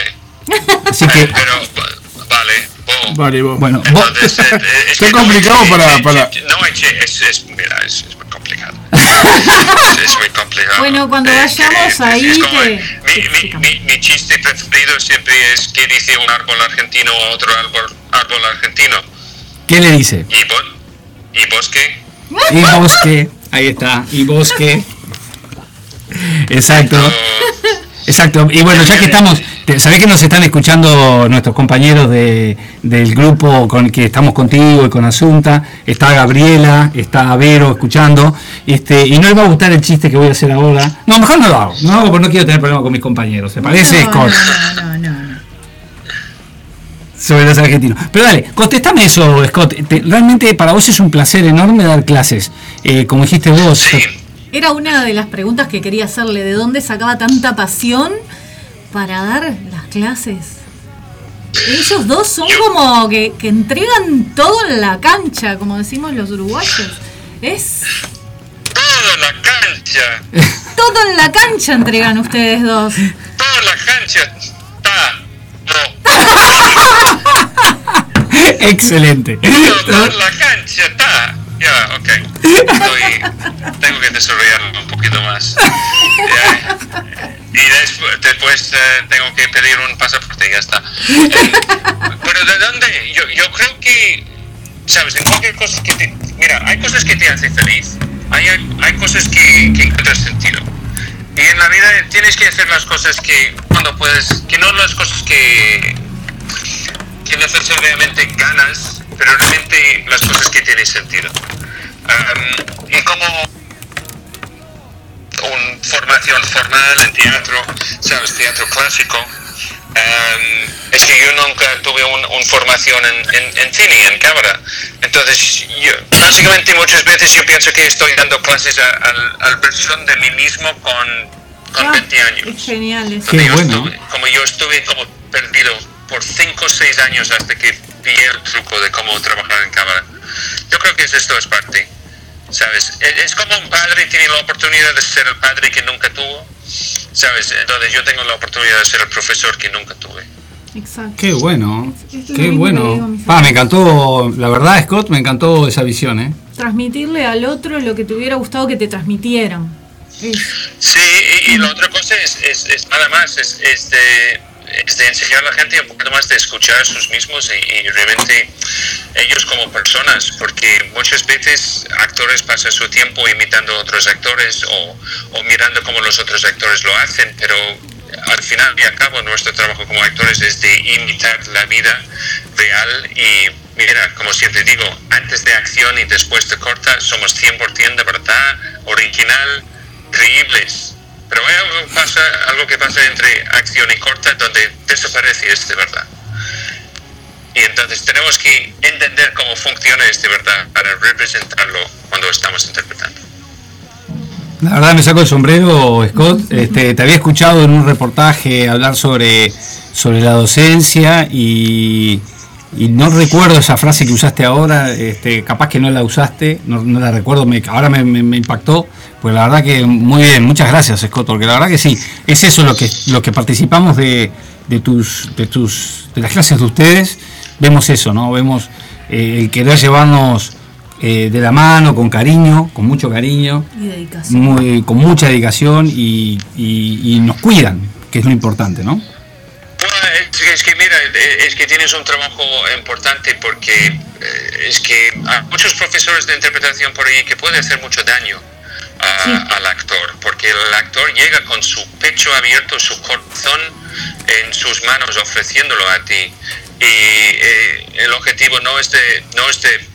[SPEAKER 2] Así que
[SPEAKER 6] Pero, va- vale, bo.
[SPEAKER 3] Vale, vos.
[SPEAKER 2] bueno, bo-
[SPEAKER 6] Entonces, eh, eh, es no,
[SPEAKER 3] complicado
[SPEAKER 6] che,
[SPEAKER 3] para- para-
[SPEAKER 6] che, No, es, es, mira, es, complicado. es, es muy complicado.
[SPEAKER 5] Bueno, cuando
[SPEAKER 6] Eh,
[SPEAKER 5] vayamos
[SPEAKER 6] que-
[SPEAKER 5] ahí
[SPEAKER 6] como-
[SPEAKER 5] te-
[SPEAKER 6] mi, mi, mi, mi chiste preferido siempre es que dice un árbol argentino a otro árbol, árbol argentino.
[SPEAKER 2] ¿qué le dice?
[SPEAKER 6] ¿Y, bo, ¿Y bosque?
[SPEAKER 2] Y bosque, ahí está, y bosque. Exacto, exacto. Y bueno, ya que estamos, Sabés que nos están escuchando nuestros compañeros de, del grupo con el que estamos contigo y con Asunta. Está Gabriela, está Vero escuchando. Este, y no les va a gustar el chiste que voy a hacer ahora. No, mejor no lo hago. No lo hago porque no quiero tener problemas con mis compañeros. ¿Te parece,
[SPEAKER 5] no,
[SPEAKER 2] Scott?
[SPEAKER 5] No, no, no, no.
[SPEAKER 2] Sobre los argentinos. Pero dale, contestame eso, Scott. Te- realmente para vos es un placer enorme dar clases. Eh, como dijiste vos.
[SPEAKER 5] Era una de las preguntas que quería hacerle, ¿de dónde sacaba tanta pasión para dar las clases? Ellos dos son como que, que entregan todo en la cancha, como decimos los uruguayos. Es
[SPEAKER 6] toda la cancha,
[SPEAKER 5] todo en la cancha entregan ustedes dos.
[SPEAKER 6] toda la cancha está. No,
[SPEAKER 2] Excelente.
[SPEAKER 6] toda la cancha está. Ya, ok. Estoy- tengo que desarrollarlo un poquito más. Ya, y después, después eh, tengo que pedir un pasaporte y ya está. Eh, pero ¿de dónde? Yo, yo creo que, ¿sabes? En cualquier cosa que te... Mira, hay cosas que te hacen feliz, hay, hay cosas que, que encuentras sentido. Y en la vida tienes que hacer las cosas que cuando puedes, que no las cosas que, que necesariamente ganas, pero realmente las cosas que tienen sentido. Am, y como una formación formal en teatro, ¿sabes? Teatro clásico. am, es que yo nunca tuve una formación en, en, en cine, en cámara. Entonces, yo, básicamente muchas veces yo pienso que estoy dando clases a, al- al versión de mí mismo con, con
[SPEAKER 5] Ah,
[SPEAKER 6] 20 años.
[SPEAKER 5] es genial.
[SPEAKER 2] Qué
[SPEAKER 6] yo
[SPEAKER 2] bueno.
[SPEAKER 6] estuve- como yo estuve como perdido por 5 o 6 años hasta que pillé el truco de cómo trabajar en cámara. Yo creo que es esto es parte, ¿sabes? Es, como un padre tiene la oportunidad de ser el padre que nunca tuvo, ¿sabes? Entonces yo tengo la oportunidad de ser el profesor que nunca tuve.
[SPEAKER 5] Exacto.
[SPEAKER 2] Qué bueno,
[SPEAKER 5] Esto
[SPEAKER 2] qué bueno. Ah, me encantó, la verdad, Scott, me encantó esa visión, ¿eh?
[SPEAKER 5] Transmitirle al otro lo que te hubiera gustado que te transmitieran.
[SPEAKER 6] Sí, y, y la otra cosa es, es, es nada más, es, es de, es de enseñar a la gente un poquito más de escuchar a sus mismos y, realmente ellos como personas, porque muchas veces actores pasan su tiempo imitando a otros actores o, o mirando cómo los otros actores lo hacen, pero al final y al cabo nuestro trabajo como actores es de imitar la vida real y mira, como siempre digo, antes de acción y después de corta somos 100% de verdad, original, creíbles. Pero hay algo, pasa, algo que pasa entre acción y corta donde desaparece este verdad. Y entonces tenemos que entender cómo funciona este verdad para representarlo cuando estamos interpretando.
[SPEAKER 2] La verdad me saco el sombrero, Scott. Este, te había escuchado en un reportaje hablar sobre, sobre la docencia y, y no recuerdo esa frase que usaste ahora. Este, capaz que no la usaste, no, no la recuerdo. Me, ahora me, me- me impactó. Pues la verdad que muy bien, muchas gracias, Scott, porque la verdad que sí, es eso lo que, lo que participamos de, de tus, de tus, de las clases de ustedes. Vemos eso, ¿no? Vemos eh, el querer llevarnos eh, de la mano, con cariño, con mucho cariño
[SPEAKER 5] y dedicación.
[SPEAKER 2] muy, con mucha dedicación y, y- y nos cuidan, que es lo importante, ¿no?
[SPEAKER 6] Bueno, es, es que mira, eh, es que tienes un trabajo importante porque eh, es que hay muchos profesores de interpretación por ahí que pueden hacer mucho daño
[SPEAKER 5] Sí.
[SPEAKER 6] al actor, porque el actor llega con su pecho abierto, su corazón en sus manos ofreciéndolo a ti y eh, el objetivo no es de no es de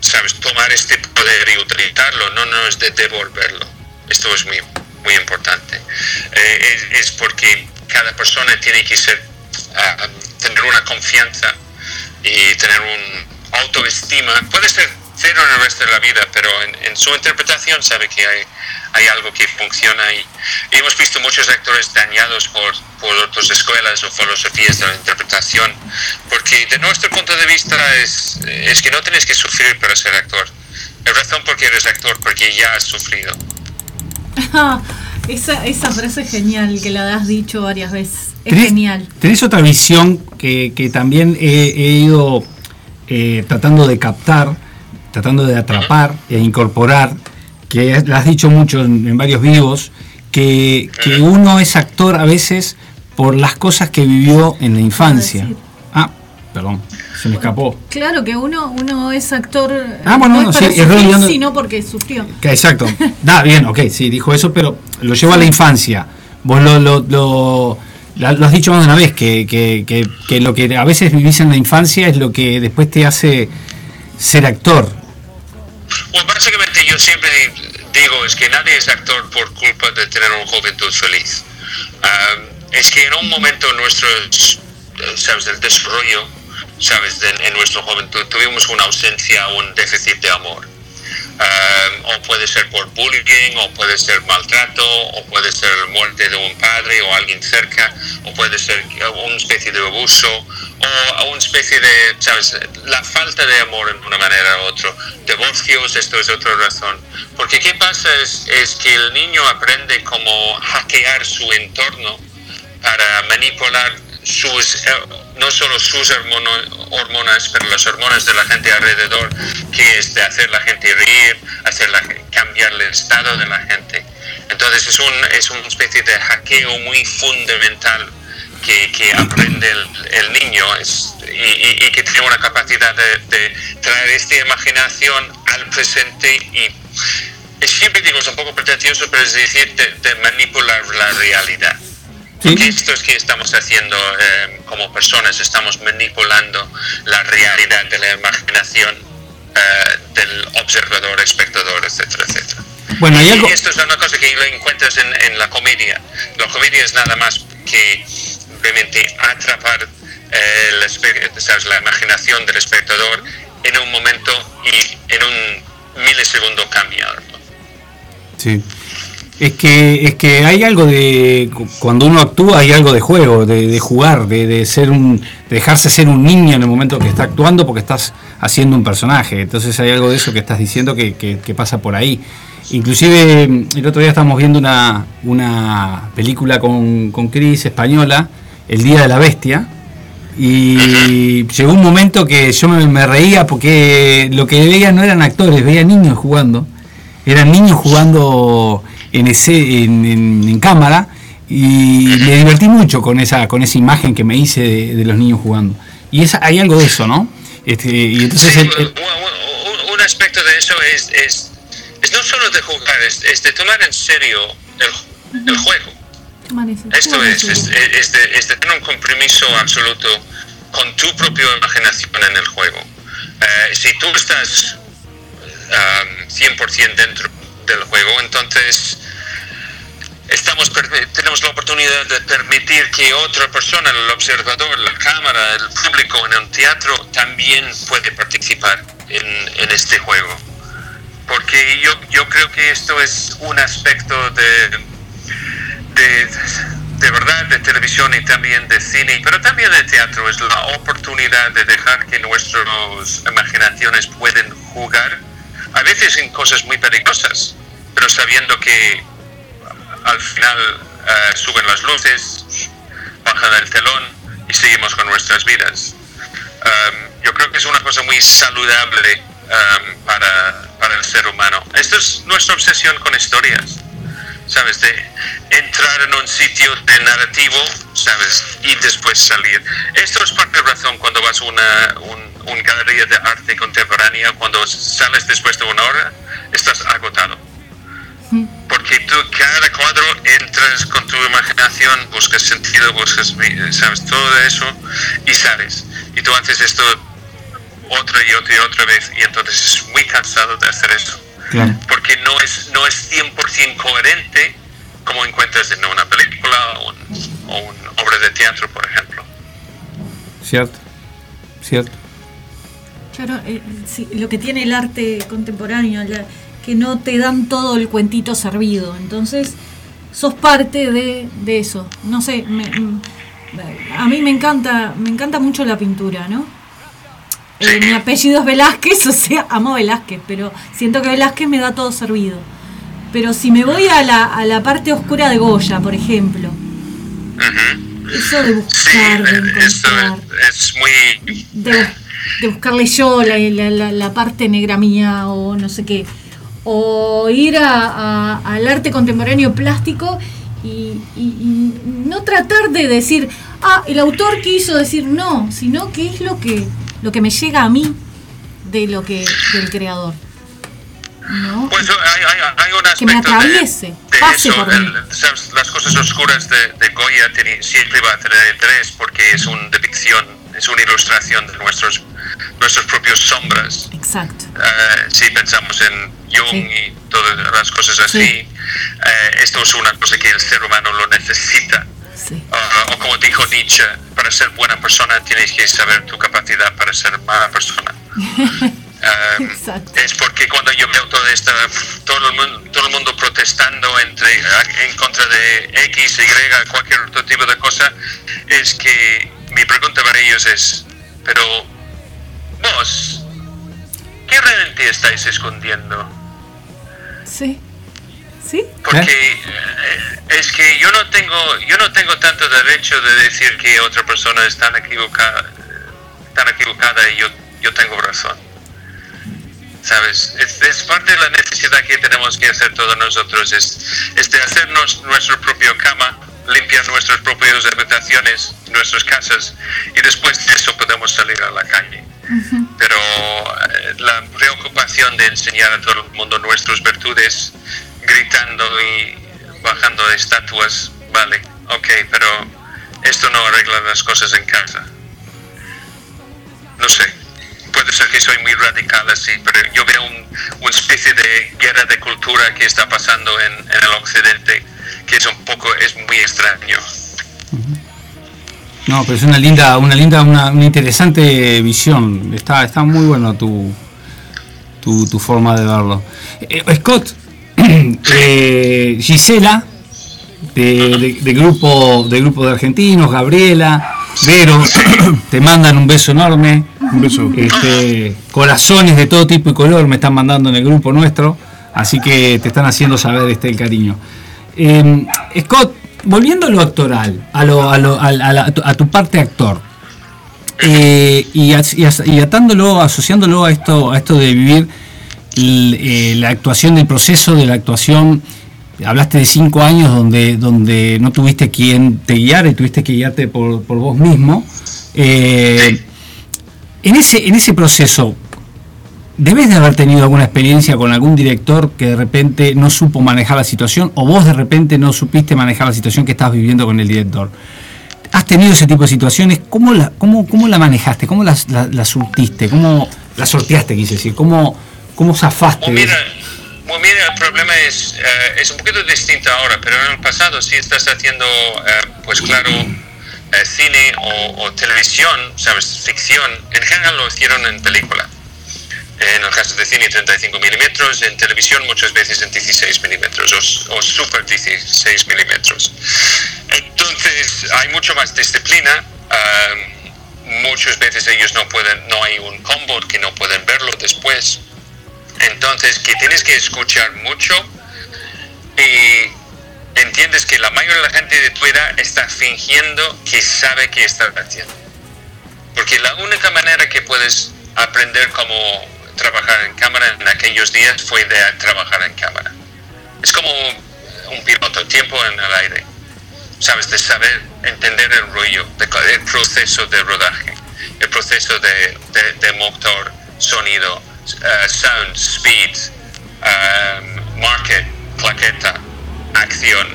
[SPEAKER 6] sabes tomar este poder y utilizarlo, no no es de devolverlo. Esto es muy muy importante. Eh, es, es porque cada persona tiene que ser ah, tener una confianza y tener un autoestima. Puede ser cero en el resto de la vida, pero en, en su interpretación sabe que hay, hay algo que funciona y, y hemos visto muchos actores dañados por, por otras escuelas o filosofías de la interpretación, porque de nuestro punto de vista es, es que no tienes que sufrir para ser actor. La razón por qué eres actor, porque ya has sufrido.
[SPEAKER 5] esa, esa frase es genial, que la has dicho varias veces. Es
[SPEAKER 2] ¿Tenés-
[SPEAKER 5] genial.
[SPEAKER 2] Tenés otra visión que, que también he, he ido eh, tratando de captar, tratando de atrapar e incorporar, que la has dicho mucho en, en varios vivos, que, que uno es actor a veces por las cosas que vivió en la infancia. Ah, perdón, se me escapó.
[SPEAKER 5] Claro que uno, uno es actor
[SPEAKER 2] Ah, bueno,
[SPEAKER 5] no
[SPEAKER 2] no,
[SPEAKER 5] es
[SPEAKER 2] sí,
[SPEAKER 5] sufrir, sino porque sufrió.
[SPEAKER 2] Que, exacto. Da, bien, ok, sí, dijo eso, pero lo lleva a la infancia. Vos lo, lo, lo, lo has dicho más de una vez, que, que- que- que lo que a veces vivís en la infancia es lo que después te hace ser actor.
[SPEAKER 6] Bueno, básicamente yo siempre di- digo es que nadie es actor por culpa de tener una juventud feliz. Ah, es que en un momento en nuestro, eh, sabes, del desarrollo, sabes, de- en nuestra juventud tuvimos una ausencia, un déficit de amor. O puede ser por bullying, o puede ser maltrato, o puede ser muerte de un padre o alguien cerca, o puede ser una especie de abuso, o una especie de, ¿sabes? La falta de amor en una manera u otra. Divorcios, esto es otra razón. Porque ¿qué pasa? Es, es que el niño aprende cómo hackear su entorno para manipular sus, eh, no solo sus hormonas, pero las hormonas de la gente alrededor, que es de hacer la gente reír, hacerla cambiar el estado de la gente. Entonces es, un, es una especie de hackeo muy fundamental que, que aprende el, niño y, que tiene una capacidad de, traer esta imaginación al presente y siempre digo, es un poco pretencioso, pero es decir, de, de manipular la realidad. Porque esto es que estamos haciendo eh, como personas, estamos manipulando la realidad de la imaginación eh, del observador, espectador, etcétera, etcétera.
[SPEAKER 2] Bueno,
[SPEAKER 6] Y
[SPEAKER 2] algo-
[SPEAKER 6] esto es una cosa que lo encuentras en, en la comedia. La comedia es nada más que realmente atrapar eh, espe- ¿sabes? la imaginación del espectador en un momento y en un milisegundo cambiarlo.
[SPEAKER 2] sí. Es que, es que hay algo de. cu- Cuando uno actúa, hay algo de juego, de, jugar, de, de ser un. de dejarse ser un niño en el momento que está actuando porque estás haciendo un personaje. Entonces hay algo de eso que estás diciendo que, que- pasa por ahí. Inclusive el otro día estábamos viendo una, una película con, con Cris española, El Día de la Bestia, y llegó un momento que yo me reía porque lo que veía no eran actores, veía niños jugando, eran niños jugando en, ese, en, en- en cámara y me divertí mucho con esa, con esa imagen que me hice de, de los niños jugando. Y esa, hay algo de eso, ¿no? Este, y entonces
[SPEAKER 6] Sí,
[SPEAKER 2] el- el-
[SPEAKER 6] un, un- aspecto de eso es, es, es no solo de jugar, es, es de tomar en serio el, el juego. Esto es, es, es de, es de tener un compromiso absoluto con tu propia imaginación en el juego. Eh, si tú estás um, 100% dentro del juego, entonces estamos per- tenemos la oportunidad de permitir que otra persona, el observador, la cámara, el público en un teatro también puede participar en, en este juego. Porque yo, yo creo que esto es un aspecto de, de, de verdad de televisión y también de cine, pero también de teatro, es la oportunidad de dejar que nuestras imaginaciones pueden jugar, a veces en cosas muy peligrosas, pero sabiendo que al final eh, suben las luces, bajan el telón y seguimos con nuestras vidas. Um, yo creo que es una cosa muy saludable um, para, para el ser humano. Esto es nuestra obsesión con historias. ¿sabes? De entrar en un sitio de narrativo, ¿sabes? Y después salir. Esto es parte de razón cuando vas a una un, un galería de arte contemporánea, cuando sales después de una hora, estás agotado. Porque tú cada cuadro entras con tu imaginación, buscas sentido, buscas, ¿sabes? Todo eso y sales. Y tú haces esto otra y otra y otra vez y entonces es muy cansado de hacer eso
[SPEAKER 2] claro.
[SPEAKER 6] porque no es no es 100% coherente como encuentras en una película o, un- o una obra de teatro, por ejemplo.
[SPEAKER 2] Cierto, cierto.
[SPEAKER 5] Claro, eh, sí, lo que tiene el arte contemporáneo, la- que no te dan todo el cuentito servido. Entonces, sos parte de, de eso. No sé, me- mm, a mí me encanta, me encanta mucho la pintura, ¿no? Eh, mi apellido es Velázquez, o sea, amo Velázquez, pero siento que Velázquez me da todo servido. Pero si me voy a la, a la parte oscura de Goya, por ejemplo, eso de
[SPEAKER 6] Sí,
[SPEAKER 5] buscar, de encontrar,
[SPEAKER 6] es, es muy...
[SPEAKER 5] de, de buscarle yo la- la parte negra mía o no sé qué. O ir a- a- al arte contemporáneo plástico y, y- y no tratar de decir, ah, el autor quiso decir no, sino que es lo que, lo que me llega a mí de lo que del creador. ¿no?
[SPEAKER 6] Pues hay, hay, hay un
[SPEAKER 5] Que me
[SPEAKER 6] de-
[SPEAKER 5] atraviese,
[SPEAKER 6] de,
[SPEAKER 5] pase
[SPEAKER 6] eso,
[SPEAKER 5] por mí.
[SPEAKER 6] Las cosas oscuras de, de Goya tiene- siempre va a tener interés porque es una depicción, es una ilustración de nuestros, nuestros propios sombras.
[SPEAKER 5] Exacto.
[SPEAKER 6] Eh, si pensamos en Jung
[SPEAKER 5] Sí.
[SPEAKER 6] y todas las cosas así,
[SPEAKER 5] Sí.
[SPEAKER 6] eh, esto es una cosa que el ser humano lo necesita.
[SPEAKER 5] Sí.
[SPEAKER 6] Ah, o como dijo Nietzsche, para ser buena persona tienes que saber tu capacidad para ser mala persona. Um,
[SPEAKER 5] Exacto.
[SPEAKER 6] es porque cuando yo veo todo esta, todo el mundo, todo el mundo protestando entre en contra de X, Y, cualquier otro tipo de cosa, es que mi pregunta para ellos es, pero vos, ¿qué realmente estáis escondiendo?
[SPEAKER 5] Sí. Sí.
[SPEAKER 6] Porque eh, es que yo no tengo yo no tengo tanto derecho de decir que otra persona es tan equivocada tan equivocada y yo yo tengo razón sabes es, es parte de la necesidad que tenemos que hacer todos nosotros es, es de hacernos nuestra propia cama limpiar nuestras propias habitaciones nuestras casas y después de eso podemos salir a la calle pero eh, la preocupación de enseñar a todo el mundo nuestras virtudes gritando y bajando estatuas, vale, ok, pero esto no arregla las cosas en casa. No sé, puede ser que soy muy radical así, pero yo veo un, una especie de guerra de cultura que está pasando en el occidente, que es un poco, es muy extraño.
[SPEAKER 2] No, pero es una linda, una linda, una, una interesante visión. Está, está muy bueno tu, tu, tu forma de verlo. Eh, Scott, eh, Gisela, de, de- de grupo, de grupo de argentinos, Gabriela, Vero, te mandan un beso enorme.
[SPEAKER 3] Un beso.
[SPEAKER 2] Este, corazones de todo tipo y color me están mandando en el grupo nuestro, así que te están haciendo saber este el cariño. Eh, Scott, volviendo a lo actoral, a, lo, a, lo- a la- a la- a tu parte actor, eh, y, atándolo, asociándolo a esto, a esto de vivir l- eh, la actuación, del proceso de la actuación, hablaste de cinco años donde, donde no tuviste quien te guiara y tuviste que guiarte por, por vos mismo. Eh, en ese, en ese proceso, ¿debes de haber tenido alguna experiencia con algún director que de repente no supo manejar la situación o vos de repente no supiste manejar la situación que estabas viviendo con el director? ¿Has tenido ese tipo de situaciones? ¿Cómo la, cómo, cómo la manejaste? ¿Cómo las- la, la surtiste? ¿Cómo la sorteaste, quise decir? ¿Cómo, cómo zafaste? De
[SPEAKER 6] mira,
[SPEAKER 2] eso?
[SPEAKER 6] bueno, mira, el problema es, eh, es un poquito distinto ahora, pero en el pasado si estás haciendo, eh, pues claro, eh, cine o, o televisión, sabes, ficción, en general lo hicieron en película. En el caso de cine 35 milímetros, en televisión muchas veces en 16 milímetros o, o super 16 milímetros. Entonces hay mucho más disciplina. um, muchas veces ellos no pueden, no hay un combo que no pueden verlo después. Entonces, que tienes que escuchar mucho y entiendes que la mayoría de la gente de tu edad está fingiendo que sabe que está haciendo. Porque la única manera que puedes aprender cómo trabajar en cámara en aquellos días fue de trabajar en cámara. Es como un piloto, tiempo en el aire. Sabes, de saber entender el rollo, de, el proceso de rodaje, el proceso de, de- motor, sonido, eh, sound, speed, um, market, claqueta, acción,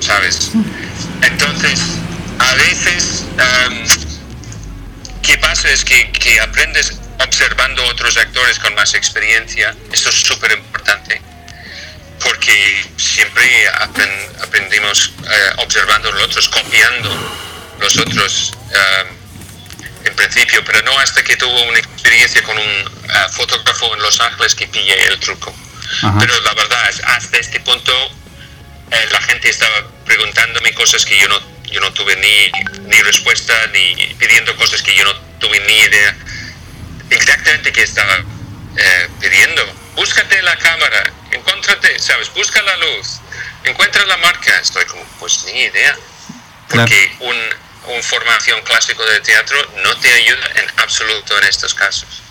[SPEAKER 6] ¿sabes? Entonces, a veces, um, ¿qué pasa? Es que, que aprendes observando otros actores con más experiencia. Esto es súper importante porque siempre apren- aprendimos eh, observando los otros, copiando los otros eh, en principio, pero no hasta que tuvo una experiencia con un eh, fotógrafo en Los Ángeles que pillé el truco.
[SPEAKER 2] Ajá.
[SPEAKER 6] Pero la verdad es, hasta este punto eh, la gente estaba preguntándome cosas que yo no, yo no tuve ni, ni respuesta, ni pidiendo cosas que yo no tuve ni idea exactamente qué estaba eh, pidiendo. Búscate la cámara, encuéntrate, ¿sabes? Busca la luz, encuentra la marca. Estoy como, pues ni idea. Porque un, un formación clásico de teatro no te ayuda en absoluto en estos casos.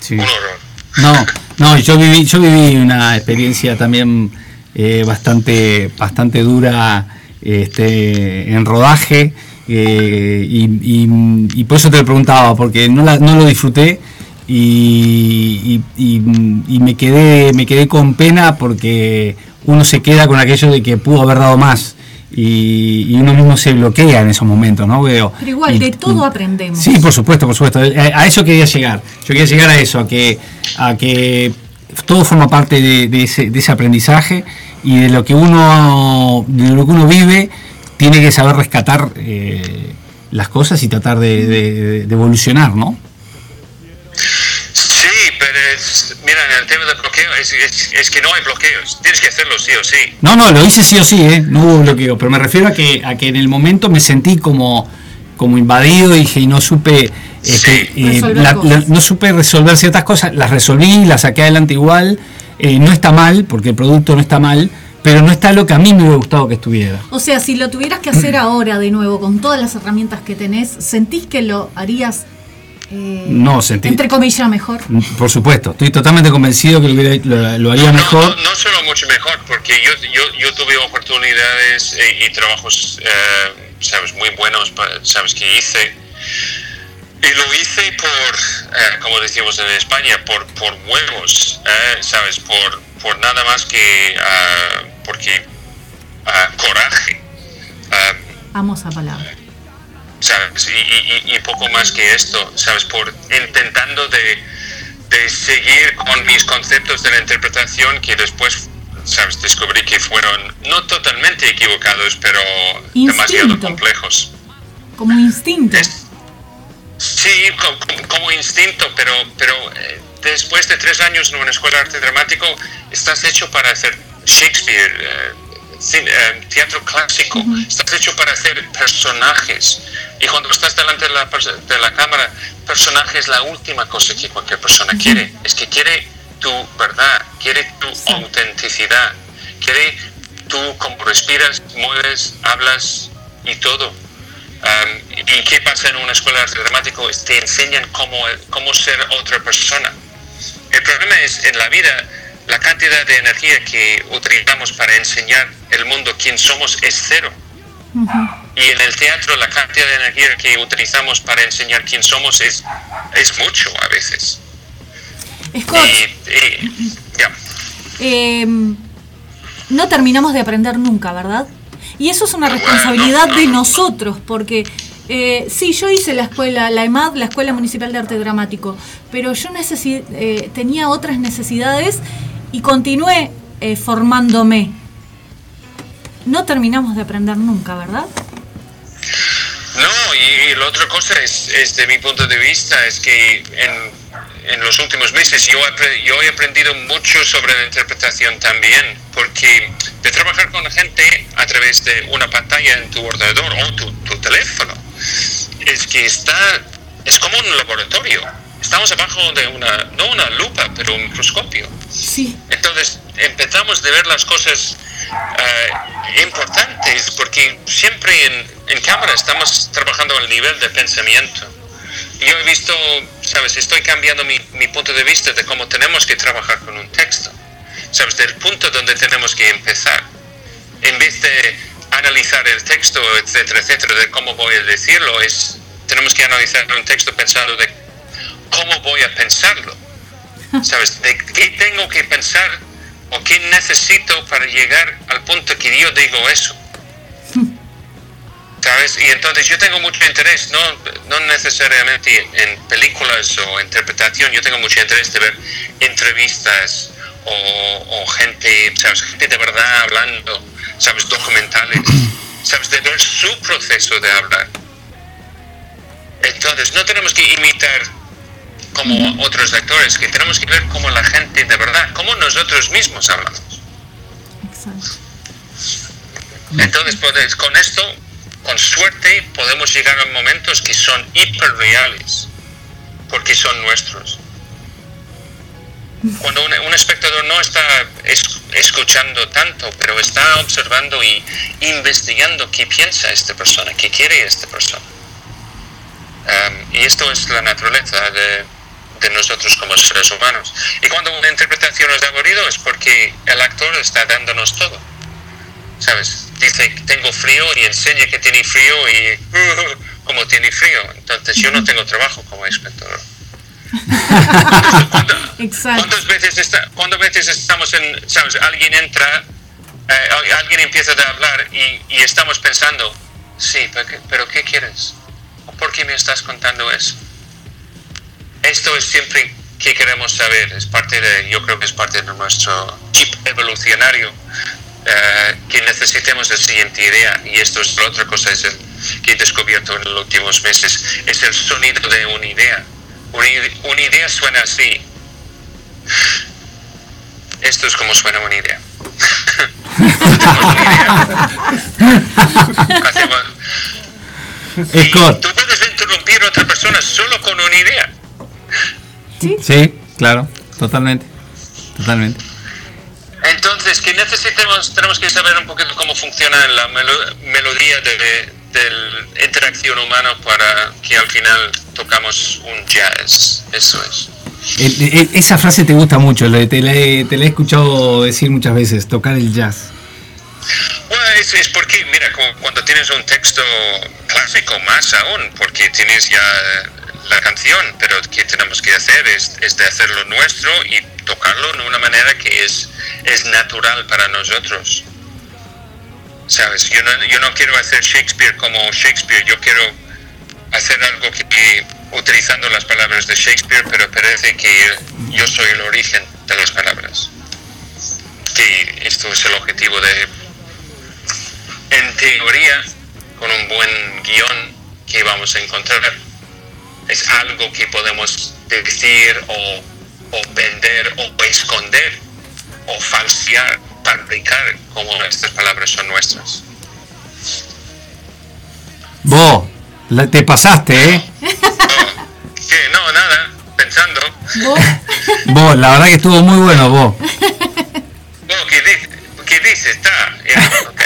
[SPEAKER 2] Sí.
[SPEAKER 6] Un horror.
[SPEAKER 2] No, no, yo viví, yo viví una experiencia también eh, bastante, bastante dura este, en rodaje eh, y, y- y por eso te lo preguntaba, porque no, la- no lo disfruté y, y- me quedé me quedé con pena porque uno se queda con aquello de que pudo haber dado más y, uno mismo se bloquea en esos momentos, ¿no? Veo.
[SPEAKER 5] Pero igual, de todo aprendemos.
[SPEAKER 2] Sí, por supuesto, por supuesto. A, a eso quería llegar. Yo quería llegar a eso, a que, a que todo forma parte de, de ese, de ese aprendizaje y de lo que uno, de lo que uno vive, tiene que saber rescatar eh, las cosas y tratar de, de- de evolucionar, ¿no?
[SPEAKER 6] Sí, pero es, mira, en el tema del bloqueo es, es, es que no hay bloqueos. Tienes que hacerlo sí o sí.
[SPEAKER 2] No, no, lo hice sí o sí, ¿eh? no hubo bloqueo, pero me refiero a que, a que en el momento me sentí como, como invadido y dije, y no supe, este,
[SPEAKER 6] Sí.
[SPEAKER 2] eh, la- la- no supe resolver ciertas cosas, las resolví, las saqué adelante igual, eh, no está mal, porque el producto no está mal, pero no está lo que a mí me hubiera gustado que estuviera.
[SPEAKER 5] O sea, si lo tuvieras que hacer ahora de nuevo, con todas las herramientas que tenés, ¿sentís que lo harías, eh,
[SPEAKER 2] No, sentí,
[SPEAKER 5] entre comillas, mejor?
[SPEAKER 2] por supuesto, estoy totalmente convencido que lo, hubiera- lo- lo haría
[SPEAKER 6] No,
[SPEAKER 2] mejor.
[SPEAKER 6] No, no solo mucho mejor, porque yo, yo, yo tuve oportunidades eh, y trabajos, eh, sabes, muy buenos, sabes, que hice. Y lo hice por, eh, como decimos en España, por, por huevos, eh, sabes, por, por nada más que ah, porque ah, coraje. Ah,
[SPEAKER 5] Amo esa palabra.
[SPEAKER 6] ¿sabes? Y, y- y- poco más que esto, ¿sabes? Por intentando de, de seguir con mis conceptos de la interpretación que después, ¿sabes? Descubrí que fueron no totalmente equivocados, pero demasiado
[SPEAKER 5] Instinto.
[SPEAKER 6] complejos.
[SPEAKER 5] Como instinto.
[SPEAKER 6] Es- sí, co- co- como, instinto, pero, pero eh, después de tres años en una escuela de arte dramático, estás hecho para hacer Shakespeare, eh, eh, teatro clásico, estás hecho para hacer personajes. Y cuando estás delante de la, de la cámara, personaje es la última cosa que cualquier persona quiere. Es que quiere tu verdad, quiere tu autenticidad, quiere tú cómo respiras, mueves, hablas y todo. Um, ¿Y qué pasa en una escuela de arte dramático? Te enseñan cómo, cómo ser otra persona. El problema es en la vida la cantidad de energía que utilizamos para enseñar el mundo quién somos es cero. Y en el teatro la cantidad de energía que utilizamos para enseñar quién somos es, es mucho a veces.
[SPEAKER 5] Scott,
[SPEAKER 6] Y,
[SPEAKER 5] eh, no terminamos de aprender nunca, ¿verdad? Y eso es una
[SPEAKER 6] Bueno,
[SPEAKER 5] responsabilidad
[SPEAKER 6] no,
[SPEAKER 5] de
[SPEAKER 6] no.
[SPEAKER 5] nosotros, porque eh, sí, yo hice la escuela, la EMAD, la Escuela Municipal de Arte Dramático, pero yo eh, tenía otras necesidades y continué eh, formándome. No terminamos de aprender nunca, ¿verdad?
[SPEAKER 6] No, y, y la otra cosa es, es, de mi punto de vista, es que en, en los últimos meses yo, yo he aprendido mucho sobre la interpretación también, porque de trabajar con la gente a través de una pantalla en tu ordenador o tu, tu teléfono, es que está, es como un laboratorio. Estamos abajo de una, no una lupa, pero un microscopio.
[SPEAKER 5] Sí.
[SPEAKER 6] Entonces empezamos de ver las cosas eh, importantes porque siempre en, en cámara estamos trabajando al nivel de pensamiento. Yo he visto, sabes, estoy cambiando mi, mi punto de vista de cómo tenemos que trabajar con un texto. Sabes, del punto donde tenemos que empezar. En vez de analizar el texto, etcétera, etcétera, de cómo voy a decirlo, es tenemos que analizar un texto pensando de cómo voy a pensarlo. ¿Sabes? ¿De qué tengo que pensar o qué necesito para llegar al punto que yo digo eso? ¿Sabes? Y entonces yo tengo mucho interés, no, no necesariamente en películas o interpretación, yo tengo mucho interés de ver entrevistas o, o gente, ¿sabes? Gente de verdad hablando, ¿sabes? Documentales, ¿sabes? De ver su proceso de hablar. Entonces no tenemos que imitar como otros actores, que tenemos que ver cómo la gente de verdad, cómo nosotros mismos hablamos.
[SPEAKER 5] Exacto.
[SPEAKER 6] Entonces, pues, con esto, con suerte, podemos llegar a momentos que son hiperreales, porque son nuestros. Cuando un, un espectador no está es- escuchando tanto, pero está observando y investigando qué piensa esta persona, qué quiere esta persona. Um, y esto es la naturaleza de, de nosotros como seres humanos. Y cuando una interpretación es aburrido es porque el actor está dándonos todo. ¿Sabes? Dice, tengo frío y enseña que tiene frío y como tiene frío. Entonces yo no tengo trabajo como espectador. ¿Cuánto-
[SPEAKER 5] Exacto.
[SPEAKER 6] ¿Cuántas veces, está, cuántas veces estamos en, sabes, alguien entra, eh, al- alguien empieza a hablar y, y estamos pensando, sí, pero qué, pero ¿qué quieres? ¿Por qué me estás contando eso? Esto es siempre que queremos saber, es parte de, yo creo que es parte de nuestro chip evolucionario, eh, que necesitemos la siguiente idea, y esto es la otra cosa es el- que he descubierto en los últimos meses, es el sonido de una idea. Una, una idea suena así. Esto es como suena una idea. Hacemos-
[SPEAKER 2] Scott.
[SPEAKER 6] Tú puedes interrumpir a otra persona solo con una idea.
[SPEAKER 2] Sí, claro, totalmente. Totalmente.
[SPEAKER 6] Entonces, que necesitamos, tenemos que saber un poquito cómo funciona la melo- melodía de, de la interacción humana para que al final tocamos un jazz. Eso es.
[SPEAKER 2] El- el- esa frase te gusta mucho, te la, he, te la he escuchado decir muchas veces, tocar el jazz.
[SPEAKER 6] Bueno, es, es porque, mira, cu- cuando tienes un texto clásico, más aún, porque tienes ya la canción, pero que tenemos que hacer es, es de hacerlo nuestro y tocarlo de una manera que es, es natural para nosotros. ¿Sabes? Yo no, yo no quiero hacer Shakespeare como Shakespeare, yo quiero hacer algo que, utilizando las palabras de Shakespeare, pero parece que yo soy el origen de las palabras. Que esto es el objetivo de en teoría, con un buen guion que vamos a encontrar, es algo que podemos decir o, o vender o esconder o falsear, fabricar, como estas palabras son nuestras.
[SPEAKER 2] Vos, la- te pasaste, ¿eh?
[SPEAKER 6] No, que no, nada, pensando,
[SPEAKER 5] ¿Vos?
[SPEAKER 2] Vos, la verdad que estuvo muy bueno, vos.
[SPEAKER 6] oh, ¿qué dice? ¿Qué dice? Está, ya, ok.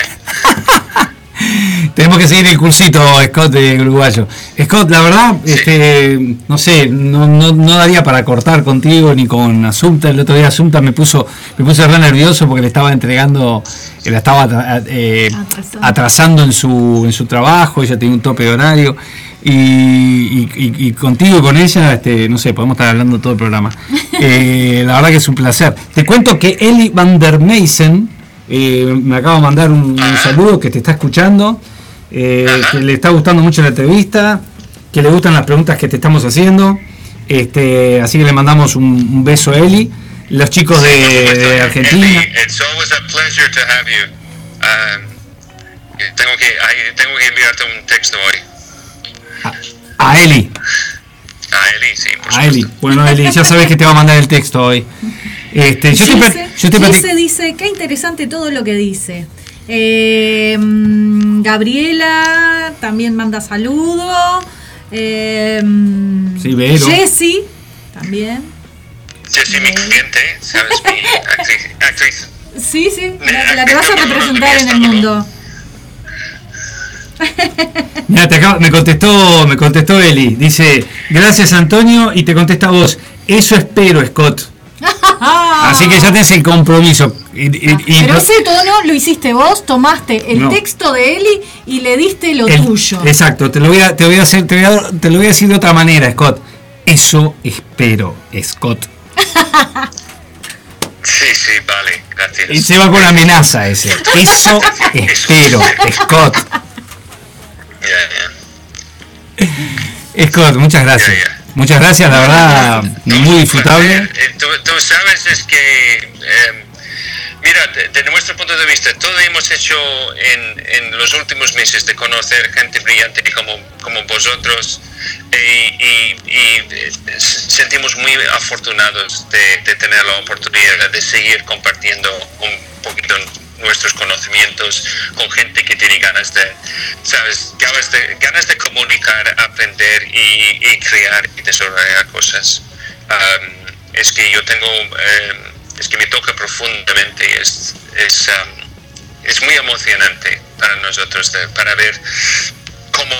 [SPEAKER 2] Tenemos que seguir el cursito, Scott, de uruguayo. Scott, la verdad, este, no sé, no, no, no daría para cortar contigo ni con Asunta. El otro día Asunta me puso, me puse re nervioso porque le estaba entregando, que la estaba eh,
[SPEAKER 5] Atrasando.
[SPEAKER 2] en su, en su trabajo, ella tenía un tope de horario. Y, y- y- y contigo y con ella, este, no sé, podemos estar hablando todo el programa. Eh, la verdad que es un placer. Te cuento que Eli van der Meysen eh, me acaba de mandar un, un saludo que te está escuchando, eh, que le está gustando mucho la entrevista, que le gustan las preguntas que te estamos haciendo. Este, así que le mandamos un, un beso a Eli. Los chicos de, de Argentina.
[SPEAKER 6] Andy, it's always a pleasure to have you. Um, tengo que tengo que enviarte un texto hoy.
[SPEAKER 2] A Eli.
[SPEAKER 6] A Eli, sí, por
[SPEAKER 2] A Eli. Bueno, Eli, ya sabes que te va a mandar el texto hoy. Este, yo
[SPEAKER 5] Gise,
[SPEAKER 2] pla- yo
[SPEAKER 5] Gise
[SPEAKER 2] platic-
[SPEAKER 5] dice, qué interesante todo lo que dice. Eh, mm, Gabriela también manda saludos. Eh, mm,
[SPEAKER 2] Sí, Vero.
[SPEAKER 5] Jessy también.
[SPEAKER 6] Jessie, mi cliente, ¿sabes? Mi actriz. actriz.
[SPEAKER 5] Sí, sí, la, la que vas a representar en el mundo.
[SPEAKER 2] Mira, te acaba- me contestó, me contestó Eli. Dice, gracias Antonio, y te contesta vos. Eso espero, Scott. Así que ya tenés el compromiso. Y- y- y-
[SPEAKER 5] Pero ese tono lo hiciste vos, tomaste el
[SPEAKER 2] No.
[SPEAKER 5] texto de Eli y le diste lo
[SPEAKER 2] el-
[SPEAKER 5] tuyo.
[SPEAKER 2] Exacto, te lo voy a, te voy a hacer, te voy a, te lo voy a decir de otra manera, Scott. Eso espero, Scott.
[SPEAKER 6] Sí, sí, vale, gracias.
[SPEAKER 2] Y se va con amenaza ese. Eso espero, Scott.
[SPEAKER 6] Ya, ya.
[SPEAKER 2] Scott, muchas gracias. Muchas gracias, la verdad, muy disfrutable.
[SPEAKER 6] Eh, Tú, tú sabes es que, eh, mira, de, de nuestro punto de vista, todo hemos hecho en, en los últimos meses de conocer gente brillante como, como vosotros eh, y, y, eh, sentimos muy afortunados de, de tener la oportunidad de seguir compartiendo un poquito nuestros conocimientos con gente que tiene ganas de, sabes, ganas de, ganas de comunicar, aprender y, y crear y desarrollar cosas. Um, es que yo tengo, eh, es que me toca profundamente, es, es, um, es muy emocionante para nosotros de- para ver cómo,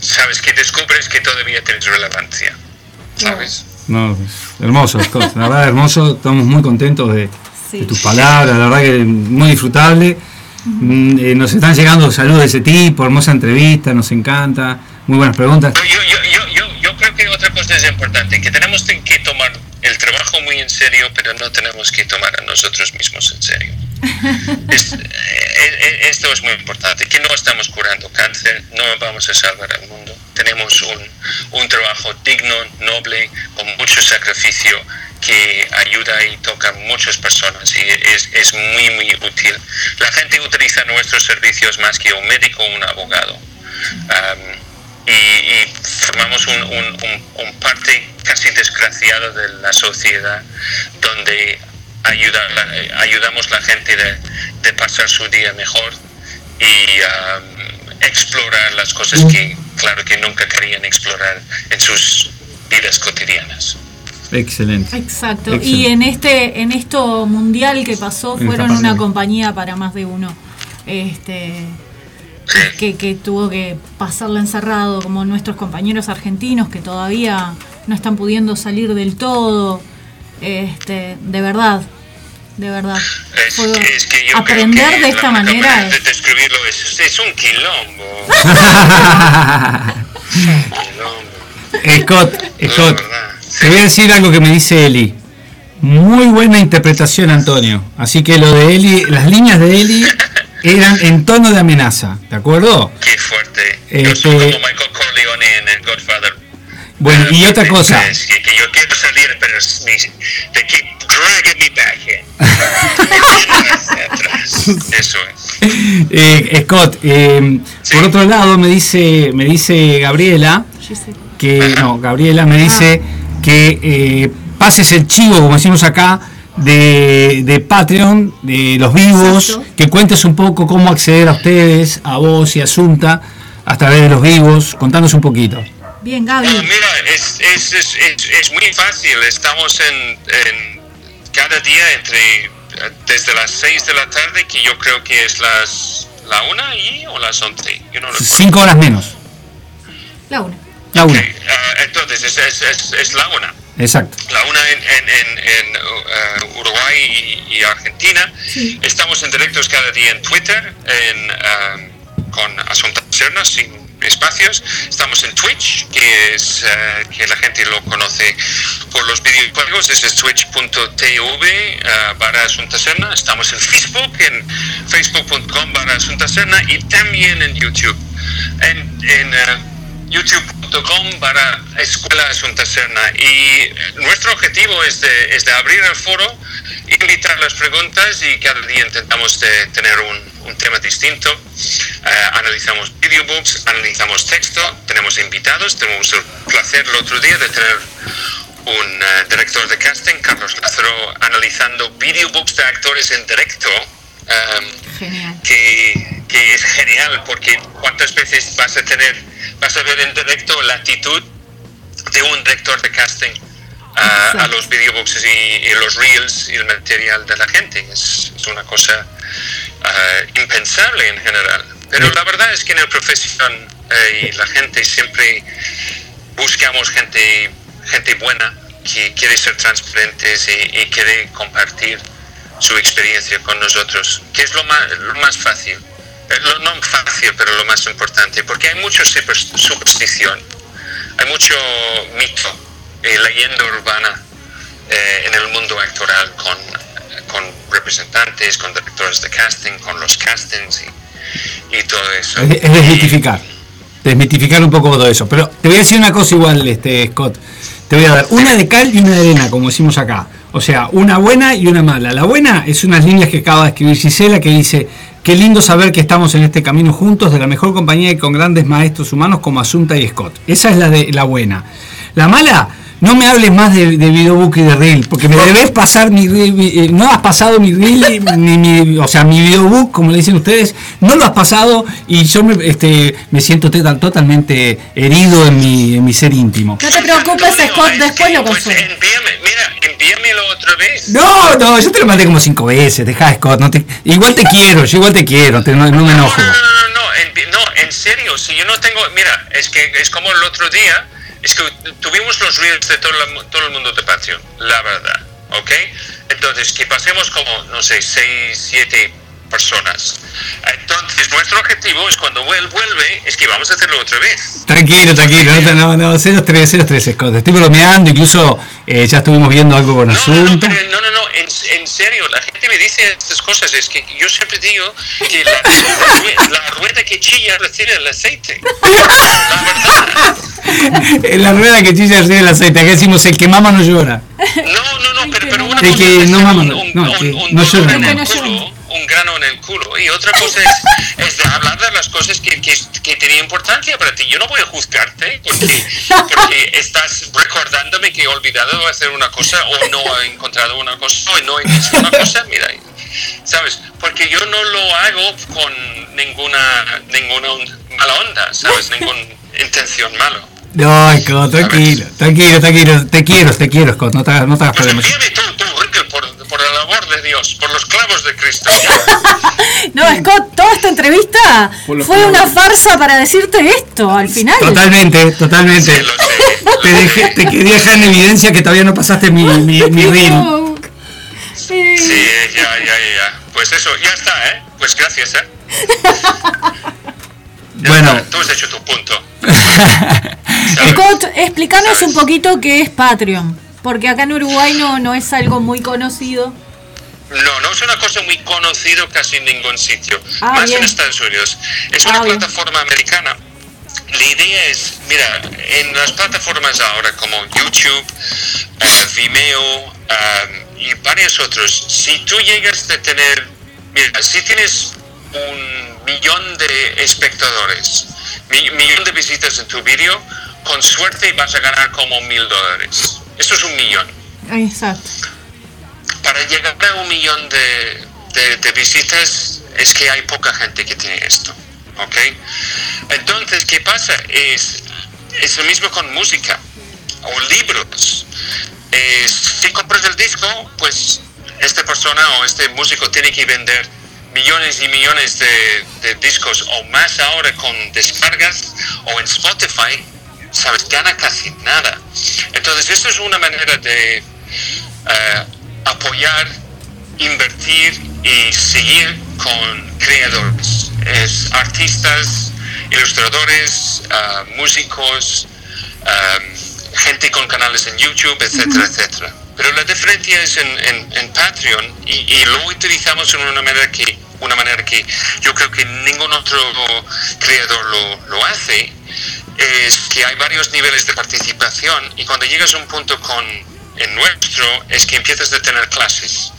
[SPEAKER 6] sabes, que descubres que todavía tienes relevancia, ¿sabes?
[SPEAKER 2] No, es hermoso, Scott. La verdad, hermoso. Estamos muy contentos de,
[SPEAKER 5] Sí.
[SPEAKER 2] de tus palabras. La verdad que muy disfrutable. Mm, eh, nos están llegando saludos de ese tipo. Hermosa entrevista, nos encanta. Muy buenas preguntas.
[SPEAKER 6] Yo, yo, yo, yo, yo creo que otra cosa es importante serio, pero no tenemos que tomar a nosotros mismos en serio. Es- eh, eh, esto es muy importante, que no estamos curando cáncer, no vamos a salvar al mundo. Tenemos un, un trabajo digno, noble, con mucho sacrificio, que ayuda y toca a muchas personas y es, es muy, muy útil. La gente utiliza nuestros servicios más que un médico o un abogado. Am, y, y formamos un, un, un- un parte casi desgraciado de la sociedad donde ayuda, la- ayudamos a la gente de, de pasar su día mejor y am, explorar las cosas que, claro, que nunca querían explorar en sus vidas cotidianas.
[SPEAKER 2] Excelente.
[SPEAKER 5] Exacto.
[SPEAKER 2] Excelente.
[SPEAKER 5] Y en este, en esto mundial que pasó,
[SPEAKER 2] En
[SPEAKER 5] fueron una compañía para más de uno. Este que, que tuvo que pasarla encerrado, como nuestros compañeros argentinos que todavía no están pudiendo salir del todo. Este, de verdad, de verdad.
[SPEAKER 6] Es, es que yo
[SPEAKER 5] aprender
[SPEAKER 6] creo que
[SPEAKER 5] de esta manera
[SPEAKER 6] de
[SPEAKER 5] es,
[SPEAKER 6] describirlo es, es un quilombo. quilombo.
[SPEAKER 2] Scott, Scott,
[SPEAKER 6] La verdad.
[SPEAKER 2] Te voy a decir algo que me dice Eli. Muy buena interpretación, Antonio. Así que lo de Eli, las líneas de Eli eran en tono de amenaza, ¿de acuerdo?
[SPEAKER 6] Qué fuerte.
[SPEAKER 2] Este-
[SPEAKER 6] Yo soy como Michael Corleone en el Godfather.
[SPEAKER 2] Bueno, y otra cosa.
[SPEAKER 6] Es que, que yo quiero salir, pero they keep dragging me back in. Eso es.
[SPEAKER 2] Eh, Scott, eh,
[SPEAKER 6] Sí.
[SPEAKER 2] por otro lado me dice, me dice Gabriela que no, Gabriela me dice que eh, pases el chivo, como decimos acá, de, de Patreon, de los vivos,
[SPEAKER 5] Exacto.
[SPEAKER 2] que cuentes un poco cómo acceder a ustedes, a vos y a Asunta, a través de los vivos, contanos un poquito.
[SPEAKER 5] bien Gaby.
[SPEAKER 6] mira, es, es, es, es, es muy fácil. Estamos en, en cada día entre desde las 6 de la tarde, que yo creo que es las la una y o las 11. Yo no.
[SPEAKER 2] Cinco horas menos,
[SPEAKER 5] La una.
[SPEAKER 2] La una,
[SPEAKER 6] Ok, ah, entonces es, es, es, es la una.
[SPEAKER 2] exacto.
[SPEAKER 6] La una en, en, en, en, uh, Uruguay y, y Argentina.
[SPEAKER 5] Sí.
[SPEAKER 6] Estamos en directos cada día en Twitter en, um, con Asunta Serna sin espacios. Estamos en Twitch, que es uh, que la gente lo conoce por los videojuegos. Ese es twitch.tv uh, barra Asunta Serna. Estamos en Facebook, en facebook.com barra Asunta Serna y también en YouTube. En, en uh, youtube.com para Escuela Asunta Serna y nuestro objetivo es de, es de abrir el foro, invitar las preguntas y cada día intentamos de tener un, un tema distinto. Eh, analizamos videobooks, analizamos texto, tenemos invitados, tenemos el placer el otro día de tener un eh, director de casting, Carlos Lázaro, analizando videobooks de actores en directo.
[SPEAKER 5] Genial.
[SPEAKER 6] que, que es genial porque cuántas veces vas a tener, vas a ver en directo la actitud de un director de casting a, a los videobooks y, y los reels y el material de la gente. Es, es una cosa ah, impensable en general. Pero la verdad es que en la profesión eh, y la gente siempre buscamos gente, gente buena que quiere ser transparentes y, y quiere compartir su experiencia con nosotros, que es lo más, lo más fácil. Eh, lo- no fácil, pero lo más importante, porque hay mucha super- superstición, hay mucho mito y leyenda urbana eh, en el mundo actoral con, con representantes, con directores de casting, con los castings y, y todo eso.
[SPEAKER 2] Es, es desmitificar. Desmitificar un poco todo eso. Pero te voy a decir una cosa igual, este Scott. Te voy a dar una de cal y una de arena, como decimos acá. O sea, una buena y una mala. La buena es unas líneas que acaba de escribir Gisela que dice, qué lindo saber que estamos en este camino juntos de la mejor compañía y con grandes maestros humanos como Asunta y Scott. Esa es la de la buena. La mala, no me hables más de, de videobook y de reel, porque me debes pasar mi reel, mi- eh, no has pasado mi reel, ni mi, o sea, mi videobook, como le dicen ustedes, no lo has pasado y yo me, este, me siento total- totalmente herido en mi, en mi ser íntimo.
[SPEAKER 5] No te preocupes, Scott,
[SPEAKER 6] es
[SPEAKER 5] después lo
[SPEAKER 6] pues,
[SPEAKER 5] consuelo.
[SPEAKER 6] envíame, mira, envíamelo otra vez.
[SPEAKER 2] No, no, yo te lo mandé como cinco veces, deja Scott, no te, igual te quiero, yo igual te quiero, te- no, no me enojo.
[SPEAKER 6] No, no, no, no, no, en, no, en serio, si yo no tengo, mira, es que es como el otro día, es que tuvimos los reels de todo, la- todo el mundo de Patreon, la verdad, ¿ok? Entonces, que pasemos como, no sé, seis, siete personas. Entonces, nuestro objetivo es cuando él vuelve, es que vamos a hacerlo otra vez.
[SPEAKER 2] Tranquilo, tranquilo, no, no, no, 03, 03, Scott. Estoy bromeando, incluso eh, ya estuvimos viendo algo con
[SPEAKER 6] No, no, no,
[SPEAKER 2] asunto.
[SPEAKER 6] pero no, no, no, en, en serio, la gente me dice estas cosas, es que yo siempre digo que la, la rue- la rueda que chilla recibe el aceite. La verdad.
[SPEAKER 2] La rueda que chilla recibe el aceite, acá decimos el que mama no llora.
[SPEAKER 6] No, no, no, pero, pero una
[SPEAKER 2] El que no mama,
[SPEAKER 6] un,
[SPEAKER 2] no,
[SPEAKER 6] un-
[SPEAKER 2] no,
[SPEAKER 6] un-
[SPEAKER 2] que
[SPEAKER 6] un
[SPEAKER 2] no llora,
[SPEAKER 6] un grano en el culo, y otra cosa es, es de hablar de las cosas que, que, que tienen importancia para ti. Yo no voy a juzgarte porque, porque estás recordándome que he olvidado hacer una cosa o no he encontrado una cosa o no he una cosa. Mira, ¿sabes? Porque yo no lo hago con ninguna, ninguna mala onda, ¿sabes? Ninguna intención mala.
[SPEAKER 2] No, Scott, tranquilo, tranquilo, tranquilo. Te quiero, te quiero, Scott, no te hagas, no te hagas
[SPEAKER 6] Pues
[SPEAKER 2] problemas.
[SPEAKER 6] envíame tú, tú, Amor de Dios, por los clavos de Cristo.
[SPEAKER 5] No, Scott, toda esta entrevista fue
[SPEAKER 3] clavos.
[SPEAKER 5] una farsa para decirte esto al final.
[SPEAKER 2] Totalmente, totalmente.
[SPEAKER 6] Sí, lo sé.
[SPEAKER 2] Te, dejé, te quería dejar en evidencia que todavía no pasaste mi, mi, mi reel.
[SPEAKER 5] No. Eh,
[SPEAKER 6] Sí, ya, ya, ya. Pues eso, ya está, ¿eh? Pues gracias, ¿eh? Ya
[SPEAKER 2] Bueno.
[SPEAKER 6] está, Tú has hecho tu punto.
[SPEAKER 5] Scott, explícanos un poquito qué es Patreon, porque acá en Uruguay no, no es algo muy conocido.
[SPEAKER 6] No, no es una cosa muy conocida casi en ningún sitio.
[SPEAKER 5] Ah,
[SPEAKER 6] Más
[SPEAKER 5] bien.
[SPEAKER 6] en Estados Unidos. Es
[SPEAKER 5] Ah,
[SPEAKER 6] una
[SPEAKER 5] bien.
[SPEAKER 6] plataforma americana. La idea es, mira, en las plataformas ahora como YouTube, eh, Vimeo eh, y varios otros, si tú llegas a tener, mira, si tienes un millón de espectadores, mi- millón de visitas en tu vídeo, con suerte vas a ganar como mil dólares. Eso es un millón
[SPEAKER 5] Exacto.
[SPEAKER 6] Para llegar a un millón de, de- visitas es que hay poca gente que tiene esto, ¿ok? Entonces, ¿qué pasa? Es, es lo mismo con música o libros. Es, si compras el disco, pues esta persona o este músico tiene que vender millones y millones de, discos o más ahora con descargas o en Spotify, ¿sabes? Gana casi nada. Entonces, esto es una manera de eh, apoyar, invertir y seguir con creadores, es artistas, ilustradores, ah, músicos, am, gente con canales en YouTube, etcétera, etcétera. Pero la diferencia es en, en- en Patreon y, y lo utilizamos en una manera que una manera que yo creo que ningún otro creador lo, lo hace es que hay varios niveles de participación y cuando llegas a un punto con en nuestro es que empiezas a tener clases.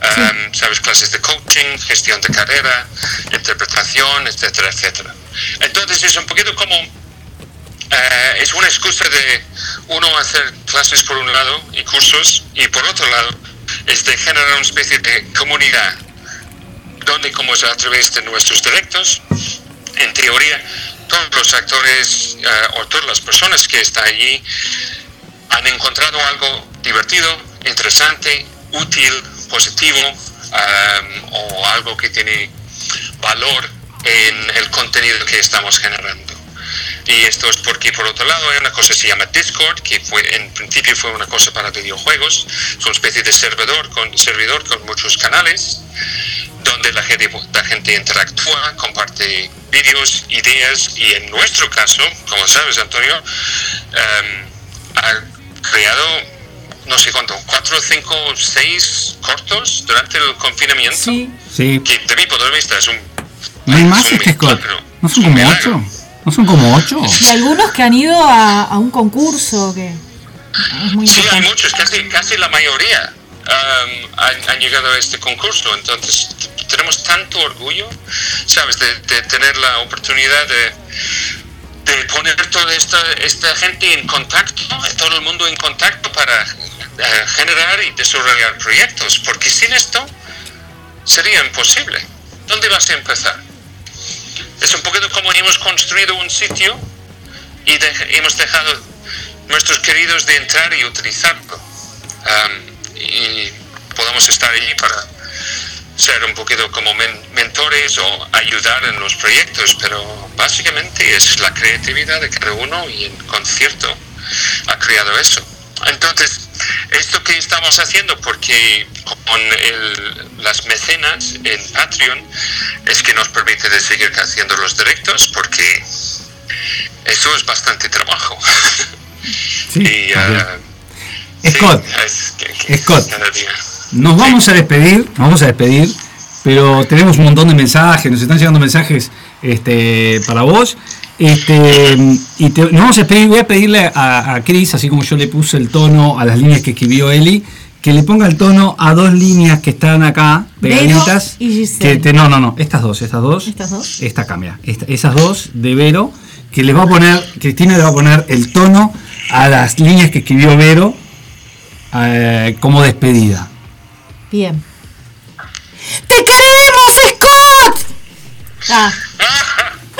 [SPEAKER 6] Um, sabes clases de coaching gestión de carrera interpretación etcétera etcétera. Entonces es un poquito como eh, es una excusa de uno hacer clases por un lado y cursos y por otro lado es de generar una especie de comunidad donde como es a través de nuestros directos en teoría todos los actores eh, o todas las personas que están allí han encontrado algo divertido, interesante, útil, positivo um, o algo que tiene valor en el contenido que estamos generando. Y esto es porque, por otro lado, hay una cosa que se llama Discord, que fue, en principio fue una cosa para videojuegos, es una especie de servidor con, servidor con muchos canales, donde la gente, la gente interactúa, comparte vídeos, ideas, y en nuestro caso, como sabes, Antonio, ha creado, no sé cuánto, cuatro, cinco, seis cortos durante el confinamiento,
[SPEAKER 5] Sí.
[SPEAKER 2] Sí.
[SPEAKER 6] que de mi punto de vista es un...
[SPEAKER 2] ¿No hay más este ¿No son como
[SPEAKER 6] milagro.
[SPEAKER 2] ocho? ¿No son como ocho?
[SPEAKER 5] Y algunos que han ido a, a un concurso que es muy
[SPEAKER 6] Sí, hay muchos, casi, casi la mayoría um, han, han llegado a este concurso. Entonces, tenemos tanto orgullo, ¿sabes?, de, de tener la oportunidad de, de poner toda esta, esta gente en contacto, todo el mundo en contacto para eh, generar y desarrollar proyectos. Porque sin esto sería imposible. ¿Dónde vas a empezar? Es un poquito como hemos construido un sitio y hemos dejado nuestros queridos de entrar y utilizarlo. Y podemos estar allí para ser un poquito como men- mentores o ayudar en los proyectos, pero básicamente es la creatividad de cada uno y el concierto ha creado eso. Entonces, esto que estamos haciendo, porque con el- las mecenas en Patreon es que nos permite de seguir haciendo los directos, porque eso es bastante trabajo.
[SPEAKER 2] Sí,
[SPEAKER 6] y,
[SPEAKER 2] Scott,
[SPEAKER 6] sí, es que- que
[SPEAKER 2] Scott.
[SPEAKER 6] cada día.
[SPEAKER 2] Nos vamos a despedir, nos vamos a despedir, pero tenemos un montón de mensajes, nos están llegando mensajes este, para vos. Este, y te- nos vamos a despedir, voy a pedirle a, a Cris, así como yo le puse el tono a las líneas que escribió Eli, que le ponga el tono a dos líneas que están acá,
[SPEAKER 5] Vero
[SPEAKER 2] pegaditas.
[SPEAKER 5] y Giselle.
[SPEAKER 2] que te- no, no, no, estas dos, estas dos.
[SPEAKER 5] ¿Estas dos?
[SPEAKER 2] Esta cambia. esta- esas dos de Vero, que le va a poner, Cristina le va a poner el tono a las líneas que escribió Vero eh, como despedida.
[SPEAKER 5] Bien. ¡Te queremos, Scott! Ah.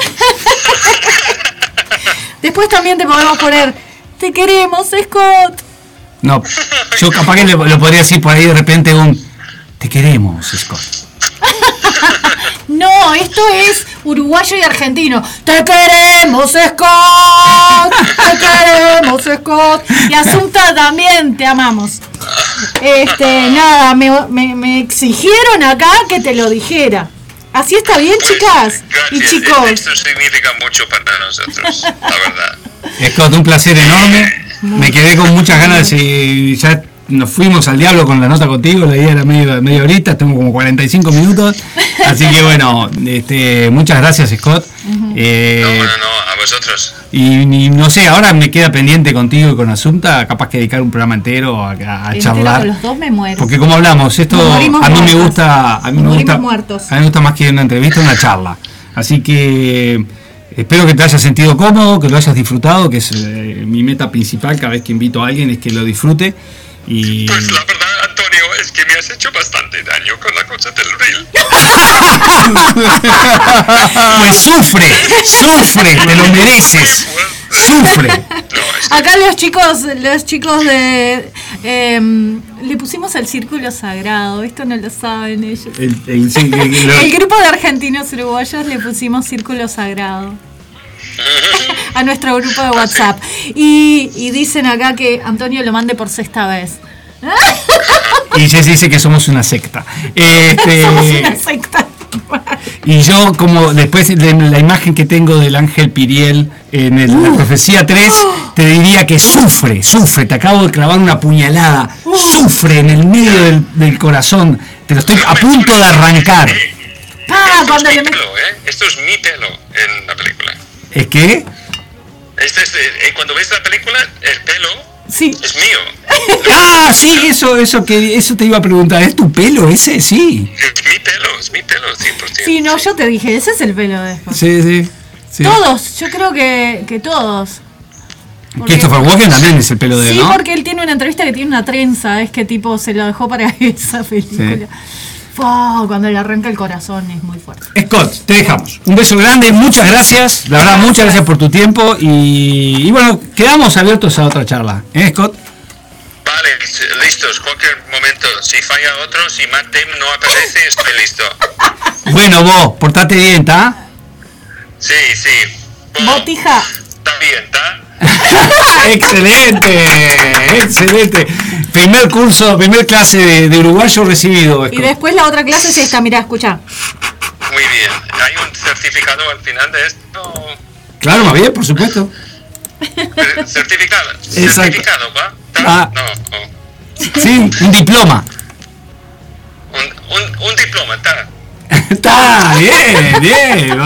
[SPEAKER 5] Después también te podemos poner Te queremos, Scott.
[SPEAKER 2] No, yo capaz que lo podría decir por ahí de repente un te queremos, Scott.
[SPEAKER 5] No, esto es uruguayo y argentino. Te queremos, Scott. Te queremos, Scott. Y Asunta también, te amamos. Este, nada, me, me- me exigieron acá que te lo dijera. ¿Así está bien,
[SPEAKER 6] Pues,
[SPEAKER 5] chicas? Y chicos.
[SPEAKER 6] Esto significa mucho para nosotros, la verdad.
[SPEAKER 2] Scott, un placer enorme. Me quedé con muchas ganas y ya nos fuimos al diablo con la nota contigo. La idea era medio, media horita, tengo como 45 minutos. Así que bueno, este, muchas gracias, Scott. Eh,
[SPEAKER 6] No, no, no, a vosotros.
[SPEAKER 2] Y, y no sé, ahora me queda pendiente contigo y con Asunta, capaz que dedicar un programa entero a, a
[SPEAKER 5] Entero
[SPEAKER 2] charlar.
[SPEAKER 5] con los dos me muero.
[SPEAKER 2] Porque como hablamos, esto a mí me gusta, a mí me gusta,
[SPEAKER 5] muertos.
[SPEAKER 2] a mí me gusta más que una entrevista, una charla. Así que espero que te hayas sentido cómodo, que lo hayas disfrutado, que es eh, mi meta principal cada vez que invito a alguien es que lo disfrute y
[SPEAKER 6] Pues la verdad, Antonio, es que me has hecho bastante daño con la cosa del reel.
[SPEAKER 2] pues sufre, sufre, te lo mereces, sufre.
[SPEAKER 6] No,
[SPEAKER 5] Acá los chicos, los chicos de em, le pusimos el círculo sagrado, esto no lo saben ellos.
[SPEAKER 2] El, el- sí, el- lo-
[SPEAKER 5] El grupo de argentinos uruguayos le pusimos círculo sagrado a nuestro grupo de WhatsApp. Y, y dicen acá que Antonio lo mande por sexta vez.
[SPEAKER 2] Y Jess dice que somos una secta. Este,
[SPEAKER 5] Somos una secta.
[SPEAKER 2] Y yo, como después de la imagen que tengo del ángel Piriel en el-
[SPEAKER 5] Uh.
[SPEAKER 2] la profecía 3, te diría que sufre, sufre, te acabo de clavar una puñalada,
[SPEAKER 5] Uh.
[SPEAKER 2] sufre en el medio del, del corazón, te lo estoy a punto de arrancar.
[SPEAKER 5] Ah,
[SPEAKER 6] Esto
[SPEAKER 5] cuando
[SPEAKER 6] es mi pelo, ¿eh? Esto es mi pelo en la película.
[SPEAKER 2] ¿Es que?
[SPEAKER 6] Este es, eh, cuando ves la película, el pelo
[SPEAKER 5] Sí.
[SPEAKER 6] es mío.
[SPEAKER 2] Ah, sí, eso, eso que eso te iba a preguntar, ¿es tu pelo ese? Sí.
[SPEAKER 6] Es mi pelo, es mi pelo, 100%.
[SPEAKER 5] Sí, no, yo te dije, ese es el pelo de Scott.
[SPEAKER 2] Sí, sí. sí.
[SPEAKER 5] Todos, yo creo que, que todos. Porque-
[SPEAKER 2] Christopher Walken también es el pelo de él,
[SPEAKER 5] Sí,
[SPEAKER 2] ¿no?
[SPEAKER 5] porque él tiene una entrevista que tiene una trenza, es que tipo se lo dejó para esa película. Fua, cuando le arranca el corazón es muy fuerte.
[SPEAKER 2] Scott, te dejamos. Un beso grande, muchas gracias. La verdad, muchas gracias por tu tiempo. Y, y bueno, quedamos abiertos a otra charla. ¿Eh, Scott?
[SPEAKER 6] Vale, listos, cualquier momento. Si falla otro, si Matt Damon no aparece, estoy listo.
[SPEAKER 2] Bueno, vos, portate bien, ¿está?
[SPEAKER 6] Sí, sí. Bueno,
[SPEAKER 5] Botija.
[SPEAKER 6] Está bien, ¿está?
[SPEAKER 2] excelente, excelente. Primer curso, primer clase de, de uruguayo recibido.
[SPEAKER 5] Y después la otra clase sí está, mirá, escucha.
[SPEAKER 6] Muy bien. ¿Hay un certificado al final de esto?
[SPEAKER 2] Claro, más bien, por supuesto.
[SPEAKER 6] ¿Certificado?
[SPEAKER 2] Exacto.
[SPEAKER 6] ¿Certificado, va?
[SPEAKER 2] Ah.
[SPEAKER 6] No, oh.
[SPEAKER 2] Sí, un diploma.
[SPEAKER 6] un, un, un diploma, ¿está?
[SPEAKER 2] Está bien, bien.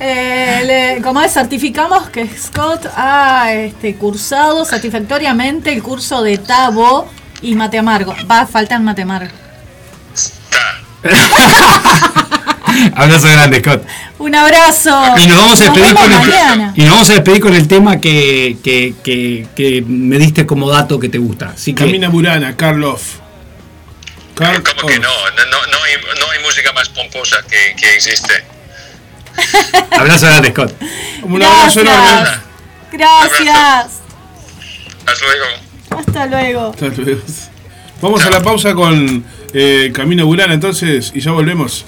[SPEAKER 5] Eh, le- como es, certificamos que Scott ha este, cursado satisfactoriamente el curso de Tabo y Mate Amargo. Va, faltan Mate Amargo.
[SPEAKER 6] Está.
[SPEAKER 2] Abrazo grande, Scott.
[SPEAKER 5] Un abrazo.
[SPEAKER 2] Y nos vamos a despedir con el, y nos vamos a despedir con el tema que, que, que, que me diste como dato que te gusta. Así que
[SPEAKER 3] Camina Burana, Karloff. Karl
[SPEAKER 6] ¿Cómo que no? No, no, hay, no hay música más pomposa que, que existe.
[SPEAKER 2] abrazo grande, Scott.
[SPEAKER 3] Un abrazo
[SPEAKER 5] Gracias.
[SPEAKER 3] enorme.
[SPEAKER 5] Gracias.
[SPEAKER 6] Hasta luego.
[SPEAKER 5] Hasta luego.
[SPEAKER 3] Hasta luego. Vamos a la pausa con eh, Camino Burana entonces y ya volvemos.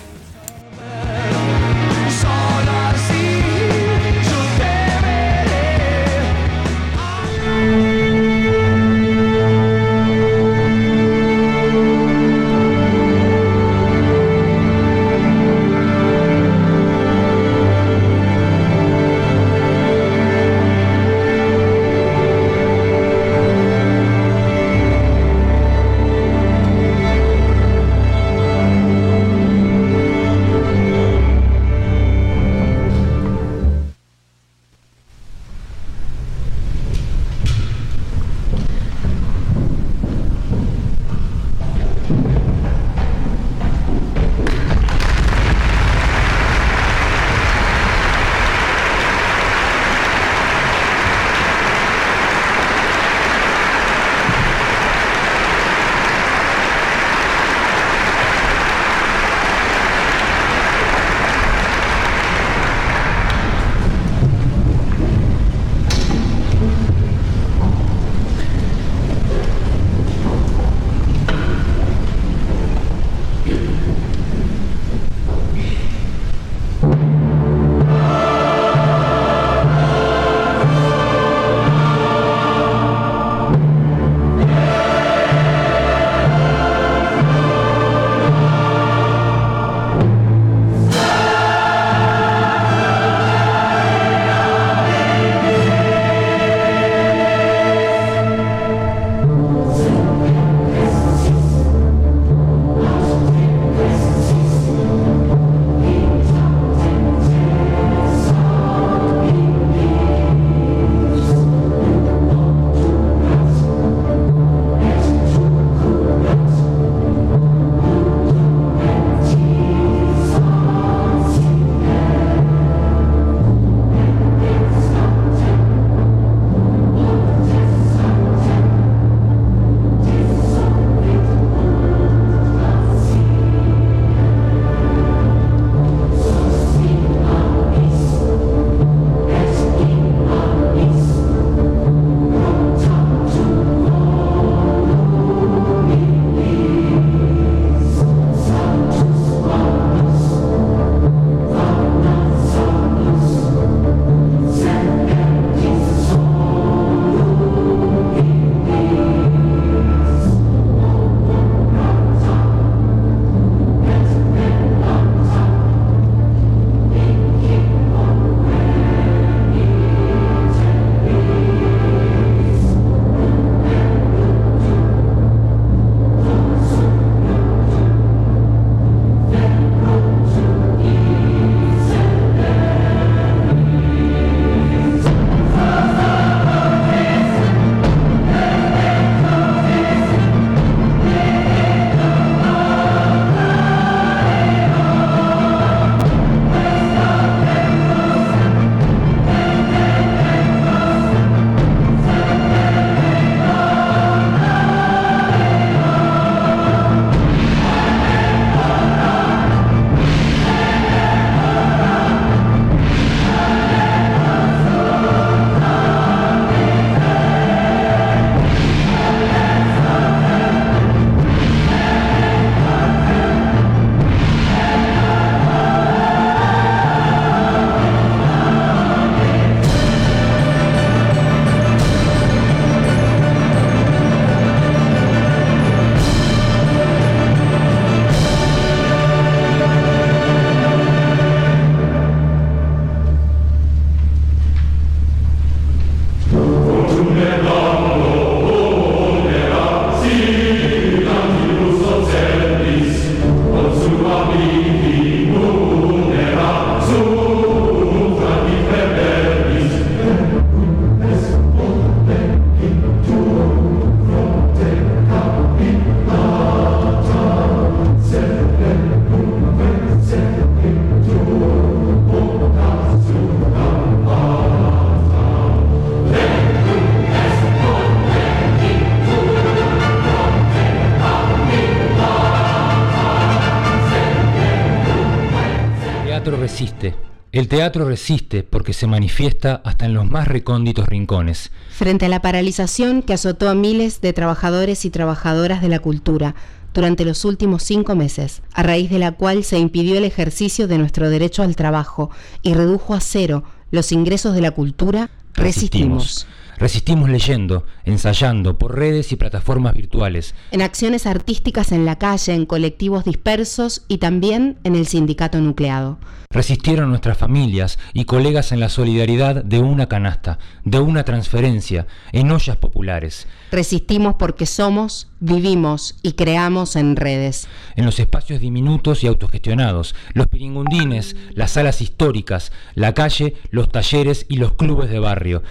[SPEAKER 7] Teatro resiste porque se manifiesta hasta en los más recónditos rincones.
[SPEAKER 8] Frente a la paralización que azotó a miles de trabajadores y trabajadoras de la cultura durante los últimos cinco meses, a raíz de la cual se impidió el ejercicio de nuestro derecho al trabajo y redujo a cero los ingresos de la cultura, resistimos.
[SPEAKER 7] Resistimos leyendo, ensayando por redes y plataformas virtuales.
[SPEAKER 8] En acciones artísticas en la calle, en colectivos dispersos y también en el sindicato nucleado.
[SPEAKER 7] Resistieron nuestras familias y colegas en la solidaridad de una canasta, de una transferencia, en ollas populares.
[SPEAKER 8] Resistimos porque somos, vivimos y creamos en redes.
[SPEAKER 7] En los espacios diminutos y autogestionados, los piringundines, las salas históricas, la calle, los talleres y los clubes de barrio.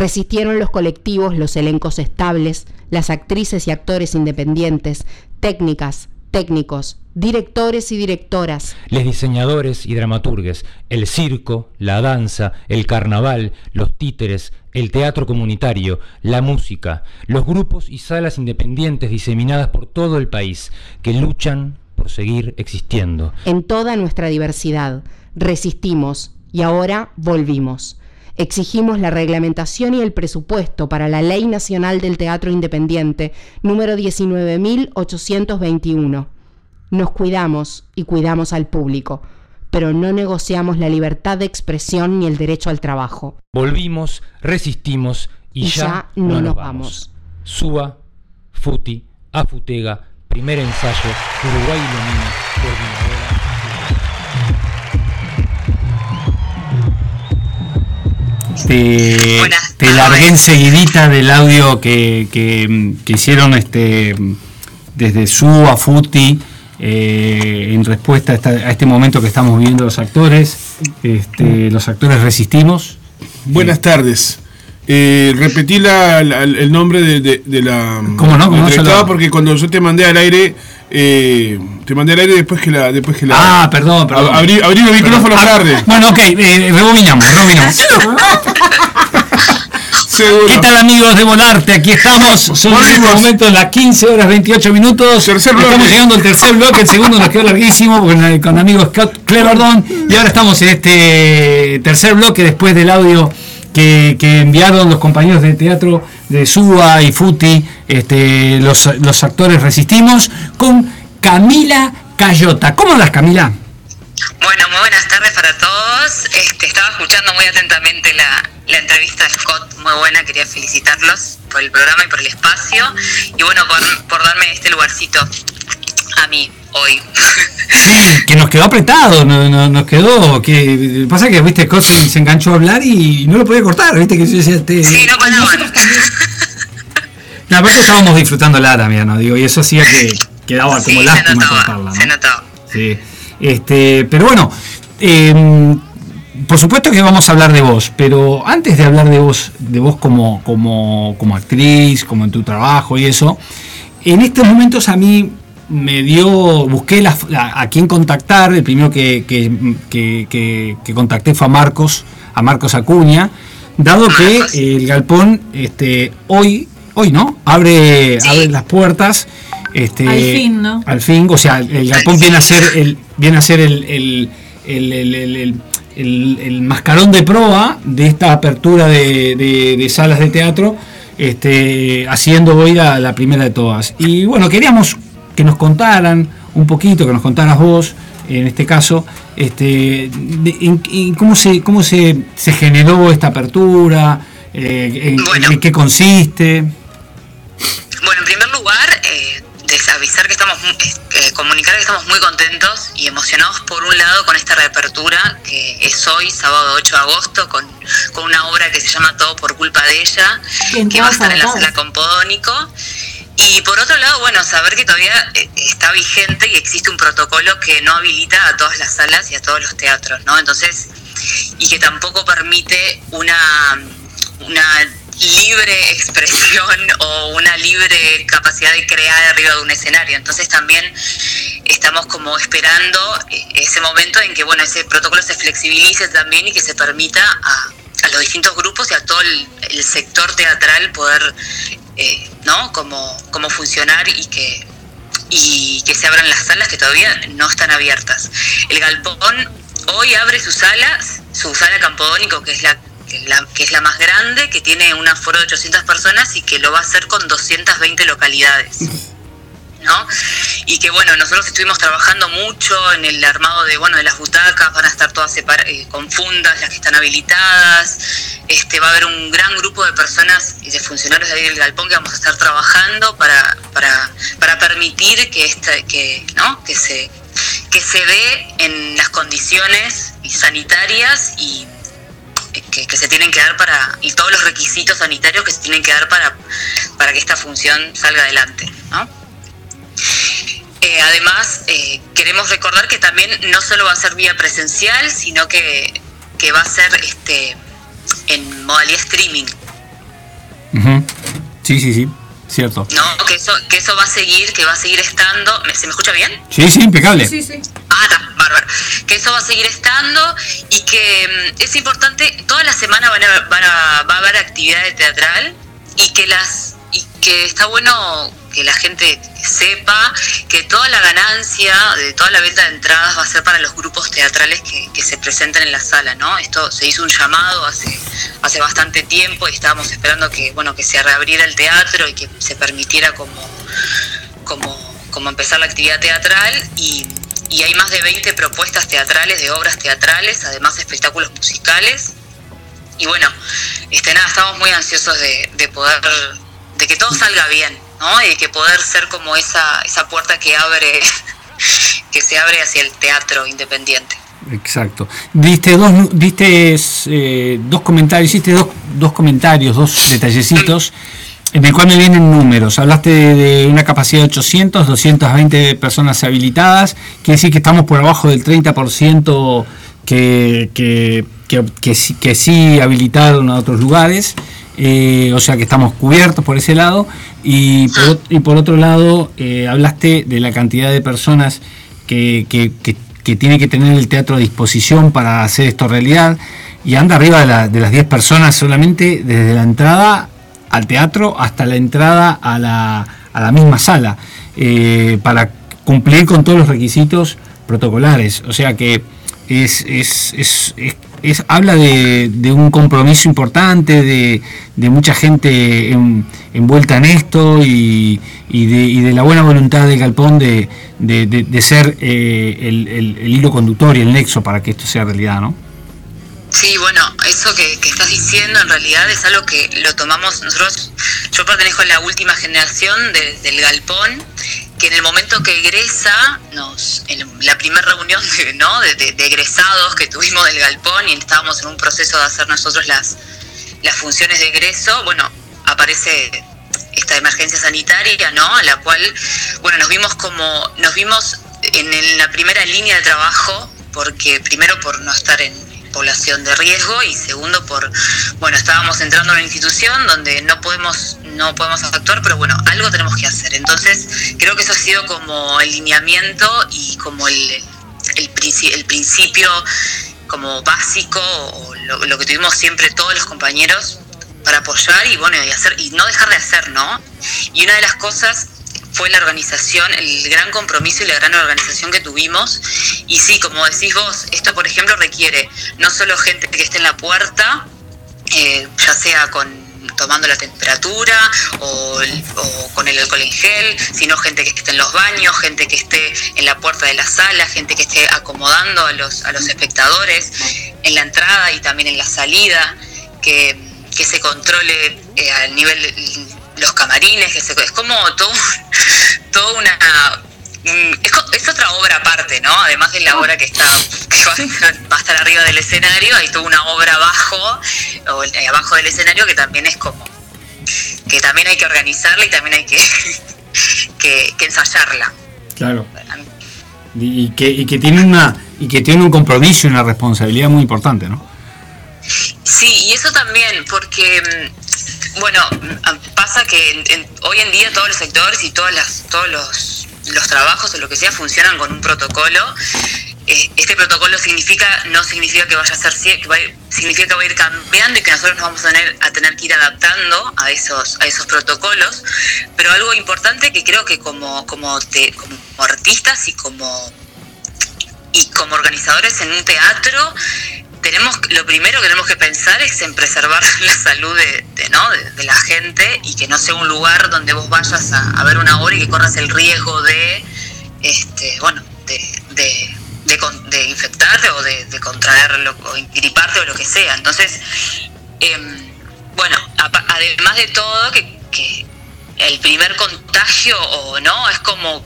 [SPEAKER 8] Resistieron los colectivos, los elencos estables, las actrices y actores independientes, técnicas, técnicos, directores y directoras.
[SPEAKER 7] Les diseñadores y dramaturgues, el circo, la danza, el carnaval, los títeres, el teatro comunitario, la música, los grupos y salas independientes diseminadas por todo el país que luchan por seguir existiendo.
[SPEAKER 8] En toda nuestra diversidad, resistimos y ahora volvimos. Exigimos la reglamentación y el presupuesto para la Ley Nacional del Teatro Independiente, número 19.821. Nos cuidamos y cuidamos al público, pero no negociamos la libertad de expresión ni el derecho al trabajo.
[SPEAKER 7] Volvimos, resistimos y,
[SPEAKER 8] Y ya no nos vamos.
[SPEAKER 7] Suba, Futi, Afutega, primer ensayo, Uruguay Ilumina, coordinadora.
[SPEAKER 2] Te,
[SPEAKER 9] Buenas
[SPEAKER 2] te largué enseguidita del audio que, que- que hicieron este desde Su a Futi eh, en respuesta a, esta- a este momento que estamos viviendo los actores. Este, los actores resistimos.
[SPEAKER 3] Buenas tardes. Eh, repetí la- la- el nombre de, de- de la
[SPEAKER 2] ¿Cómo no? ¿Cómo no?
[SPEAKER 3] porque cuando yo te mandé al aire, eh, te mandé al aire después que la, después que la.
[SPEAKER 2] Ah, perdón, perdón.
[SPEAKER 3] Ab- Abrí, abrí los micrófonos
[SPEAKER 2] Ah,
[SPEAKER 3] tarde.
[SPEAKER 2] Bueno, ok, eh, rebobinamos, rebobinamos.
[SPEAKER 3] Seguro.
[SPEAKER 2] ¿Qué tal amigos de Volarte? Aquí estamos, son en este momento las 15 horas 28 minutos.
[SPEAKER 3] Tercer bloque.
[SPEAKER 2] Estamos llegando al tercer bloque, el segundo nos quedó larguísimo con el, con el amigo Scott Cleverdon. Y ahora estamos en este tercer bloque después del audio que, enviaron los compañeros de teatro de Suba y Futi, este, los, los actores Resistimos, con Camila Cayota. ¿Cómo andas Camila?
[SPEAKER 9] Bueno, muy buenas tardes para todos. Este, estaba escuchando muy atentamente la, la entrevista de Scott, muy buena, quería felicitarlos por el programa y por el espacio. Y bueno, por, por darme este lugarcito a mí hoy.
[SPEAKER 2] Sí, que nos quedó apretado, no- no- nos quedó. que Pasa que, viste, Scott se, se enganchó a hablar y no lo podía cortar, viste, que yo decía, este,
[SPEAKER 9] Sí, no paraban.
[SPEAKER 2] No, aparte estábamos disfrutándola también, ¿no? Digo, y eso hacía que quedaba
[SPEAKER 9] Sí,
[SPEAKER 2] como lástima
[SPEAKER 9] notaba,
[SPEAKER 2] cortarla,
[SPEAKER 9] se
[SPEAKER 2] ¿no?
[SPEAKER 9] notaba.
[SPEAKER 2] Sí. Este, pero bueno, eh, por supuesto que vamos a hablar de vos, pero antes de hablar de vos, de vos como, como, como actriz, como en tu trabajo y eso, en estos momentos a mí me dio, busqué la- la- a quién contactar, el primero que, que, que- que- que contacté fue a Marcos, a Marcos Acuña, dado que
[SPEAKER 9] Marcos.
[SPEAKER 2] el galpón este, hoy, hoy no, abre,
[SPEAKER 9] Sí.
[SPEAKER 2] abre las puertas. Este,
[SPEAKER 5] Al fin, ¿no?
[SPEAKER 2] Al fin, o sea, el galpón
[SPEAKER 9] Al
[SPEAKER 2] viene a ser el, viene a ser el, el, el, el- el- el- el- el mascarón de proa de esta apertura de, de- de salas de teatro, este, haciendo hoy la, la primera de todas. Y bueno, queríamos que nos contaran un poquito, que nos contaras vos, en este caso, este, de- en- en cómo se, cómo se, se generó esta apertura, eh, en,
[SPEAKER 9] Bueno.
[SPEAKER 2] en qué consiste.
[SPEAKER 9] Bueno, en primer lugar, eh, desavisar que estamos, eh, comunicar que estamos muy contentos y emocionados por un lado con esta reapertura que es hoy, sábado 8 de agosto, con, con una obra que se llama Todo por culpa de ella, que va a estar en la sala Compodónico. Y por otro lado, bueno, saber que todavía eh, está vigente y existe un protocolo que no habilita a todas las salas y a todos los teatros, ¿no? Entonces, y que tampoco permite una, una libre expresión o una libre capacidad de crear arriba de un escenario. Entonces también estamos como esperando eh, ese momento en que bueno ese protocolo se flexibilice también y que se permita a, a los distintos grupos y a todo el, sector teatral poder eh, no como, como funcionar y que y que se abran las salas que todavía no están abiertas. El galpón hoy abre su sala, su sala Campodónico, que es la la, que es la más grande, que tiene un aforo de 800 personas y que lo va a hacer con 220 localidades. ¿no? Y que bueno, nosotros estuvimos trabajando mucho en el armado de bueno de las butacas, van a estar todas eh, con fundas, las que están habilitadas, este va a haber un gran grupo de personas y de funcionarios de ahí del galpón que vamos a estar trabajando para, para, para permitir que esta, que, ¿no? que se que se en las condiciones sanitarias y que, que se tienen que dar para y todos los requisitos sanitarios que se tienen que dar para, para que esta función salga adelante ¿no? Eh, además eh, queremos recordar que también no solo va a ser vía presencial sino que, que va a ser este en modalidad streaming.
[SPEAKER 2] Sí, sí, sí, cierto.
[SPEAKER 9] no que eso que eso va a seguir que va a seguir estando ¿me- se me escucha bien
[SPEAKER 2] Sí, sí, impecable.
[SPEAKER 5] Sí, sí.
[SPEAKER 9] Ah, está, bárbaro. Que eso va a seguir estando y que mm, es importante, toda la semana van a, van a- va a haber actividad teatral y que las que está bueno que la gente sepa que toda la ganancia de toda la venta de entradas va a ser para los grupos teatrales que, que se presenten en la sala, ¿no? Esto se hizo un llamado hace, hace bastante tiempo y estábamos esperando que, bueno, que se reabriera el teatro y que se permitiera como, como, como empezar la actividad teatral y, y hay más de 20 propuestas teatrales, de obras teatrales, además espectáculos musicales. Y bueno, este nada, estamos muy ansiosos de, de poder, de que todo salga bien, ¿no? Y que poder ser como esa, esa puerta que abre, que se abre hacia el teatro independiente.
[SPEAKER 2] Exacto. Diste dos, diste eh, dos comentarios, hiciste dos, dos comentarios, dos detallecitos, en el cual me vienen números. Hablaste de, de una capacidad de 800, 220 personas habilitadas, quiere decir que estamos por abajo del 30% que, que, que, que, sí- que sí habilitaron a otros lugares. Eh, o sea que estamos cubiertos por ese lado. Y por, otro lado, eh, hablaste de la cantidad de personas que- que tiene que tener el teatro a disposición para hacer esto realidad. Y anda arriba de, la- de las 10 personas solamente desde la entrada al teatro hasta la entrada a la, a la misma sala, eh, para cumplir con todos los requisitos protocolares. O sea que es, es, es, es- es- habla de, un compromiso importante, de, mucha gente en- envuelta en esto y, de, la buena voluntad de Galpón de, ser eh, el, hilo conductor y el nexo para que esto sea realidad, ¿no?
[SPEAKER 9] Sí, bueno, eso que, que estás diciendo en realidad es algo que lo tomamos nosotros. Yo pertenezco a la última generación de- del galpón, que en el momento que egresa, nos, en la primera reunión de, ¿no? de, de- egresados que tuvimos del galpón y estábamos en un proceso de hacer nosotros las, las funciones de egreso, bueno, aparece esta emergencia sanitaria, ¿no? A la cual, bueno, nos vimos como, nos vimos en, en la primera línea de trabajo, porque primero por no estar en población de riesgo y segundo por, bueno, estábamos entrando a una institución donde no podemos, no podemos actuar, pero bueno, algo tenemos que hacer. Entonces, creo que eso ha sido como el lineamiento y como el, el, el principio como básico o lo, lo que tuvimos siempre todos los compañeros para apoyar y bueno y hacer y no dejar de hacer no y una de las cosas fue la organización el gran compromiso y la gran organización que tuvimos. Y sí como decís vos esto por ejemplo requiere no solo gente que esté en la puerta eh, ya sea con tomando la temperatura o, con el alcohol en gel, sino gente que esté en los baños, gente que esté en la puerta de la sala, gente que esté acomodando a los, a los espectadores en la entrada y también en la salida, que, que se controle eh, al nivel los camarines, que se, es como todo, toda una es, otra obra aparte, ¿no? Además de la obra que está que va, a estar- va a estar arriba del escenario, hay toda una obra abajo o eh, abajo del escenario que también es como que también hay que organizarla y también hay que que, que ensayarla.
[SPEAKER 2] Claro. Y que, y que tiene una y que tiene un compromiso y una responsabilidad muy importante, ¿no?
[SPEAKER 9] Sí, y eso también, porque, mm, bueno, mm, pasa que en- en- hoy en día todos los sectores y todas las, todos los, los trabajos o lo que sea funcionan con un protocolo. Eh, Este protocolo significa, no significa que vaya a ser que va a significa que va a ir cambiando y que nosotros nos vamos a tener, a tener que ir adaptando a esos, a esos protocolos. Pero algo importante que creo que como, como, te- como artistas y como y como organizadores en un teatro, tenemos lo primero que tenemos que pensar es en preservar la salud de, ¿no? de, la gente y que no sea un lugar donde vos vayas a, ver una obra y que corras el riesgo de, este, bueno, de, de, infectarte o de, contraerlo o griparte o lo que sea. Entonces, em, bueno, además de todo, que, el primer contagio o no es como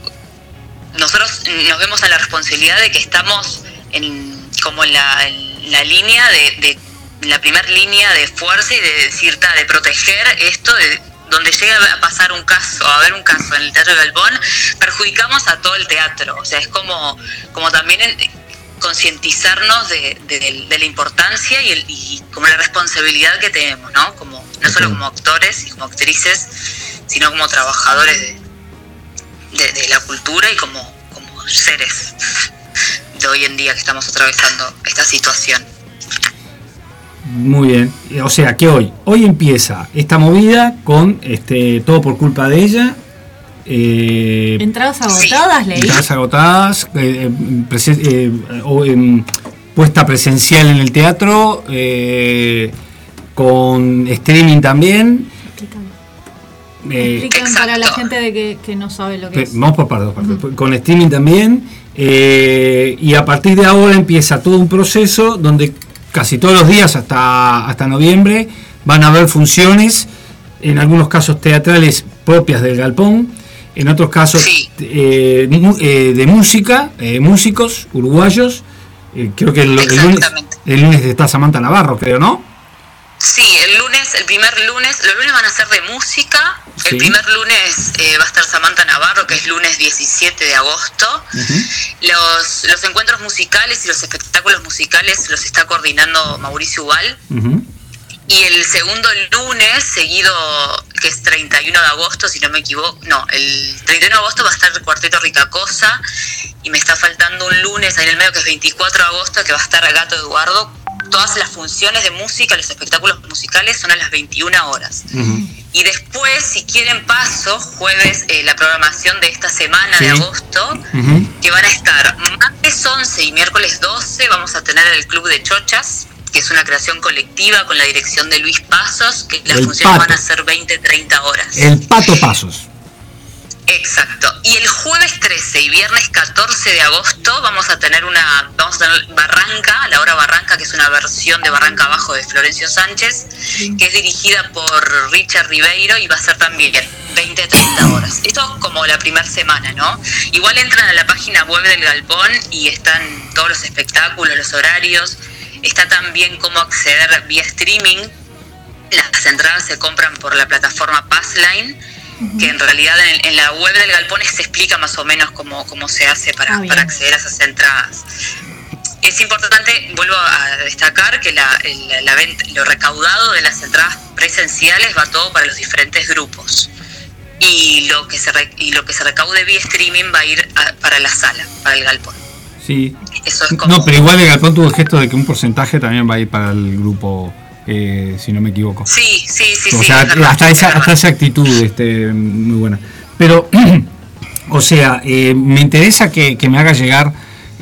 [SPEAKER 9] nosotros nos vemos en la responsabilidad de que estamos en, como en la, la línea de, la primera línea de fuerza y de decir, ta, de proteger esto de donde llega a pasar un caso, a haber un caso en el Teatro de Galpón, perjudicamos a todo el teatro. O sea, es como, como también en- concientizarnos de, de- de la importancia y, el, y como la responsabilidad que tenemos, ¿no? Como, no solo como actores y como actrices, sino como trabajadores de, de, de la cultura y como, como seres de hoy en día que estamos atravesando esta situación.
[SPEAKER 2] Muy bien. O sea que hoy, hoy empieza esta movida con este todo por culpa de ella. Eh,
[SPEAKER 5] Entradas agotadas, leí.
[SPEAKER 2] entradas agotadas, eh, eh, o, puesta presencial en el teatro, eh, con streaming también. Eh,
[SPEAKER 5] para la gente de que, que no sabe lo que es.
[SPEAKER 2] Vamos por partes, por partes. Con streaming también. eh, y a partir de ahora empieza todo un proceso donde casi todos los días hasta, hasta noviembre van a haber funciones, en algunos casos teatrales propias del galpón, en otros casos eh, eh, de música, eh, músicos uruguayos. eh, creo que el, el lunes, el lunes está Samantha Navarro, creo, ¿no?
[SPEAKER 9] El primer lunes, los lunes van a ser de música.
[SPEAKER 2] Sí.
[SPEAKER 9] El primer lunes eh, va a estar Samantha Navarro, que es lunes 17 de agosto. Los, los encuentros musicales y los espectáculos musicales los está coordinando Mauricio Ubal. Y el segundo lunes, seguido, que es 31 de agosto, si no me equivoco, no, el 31 de agosto va a estar el Cuarteto Ricacosa y me está faltando un lunes ahí en el medio que es 24 de agosto que va a estar Gato Eduardo. Todas las funciones de música, los espectáculos musicales son a las 21 horas. Y después, si quieren paso, jueves, eh, la programación de esta semana de agosto, que van a estar martes 11 y miércoles 12 vamos a tener el Club de Chochas, que es una creación colectiva con la dirección de Luis Pasos, que las
[SPEAKER 2] El
[SPEAKER 9] funciones
[SPEAKER 2] Pato.
[SPEAKER 9] van a ser 20-30 horas.
[SPEAKER 2] El Pato Pasos.
[SPEAKER 9] Exacto. Y el jueves 13 y viernes 14 de agosto vamos a tener una, vamos a tener Barranca, la hora Barranca, que es una versión de Barranca Abajo de Florencio Sánchez, que es dirigida por Richard Ribeiro y va a ser también 20-30 horas. Esto es como la primera semana, ¿no? Igual entran a la página web del Galpón y están todos los espectáculos, los horarios, está también cómo acceder vía streaming. Las entradas se compran por la plataforma Passline que en realidad en, en la web del Galpón se explica más o menos cómo, cómo se hace para,
[SPEAKER 5] Ah,
[SPEAKER 9] para acceder a esas entradas. Es importante, vuelvo a destacar que la, el- la venta- lo recaudado de las entradas presenciales va todo para los diferentes grupos. Y lo que se, re- y lo que se recaude vía streaming va a ir a- para la sala, para el Galpón.
[SPEAKER 2] Sí.
[SPEAKER 9] Eso es como...
[SPEAKER 2] No, pero igual el Galpón tuvo el gesto de que un porcentaje también va a ir para el grupo, eh, si no me equivoco.
[SPEAKER 9] Sí, sí, sí,
[SPEAKER 2] o sea, hasta,
[SPEAKER 9] es
[SPEAKER 2] esa, hasta esa actitud este, muy buena. Pero, o sea, eh, me interesa que, que me hagas llegar,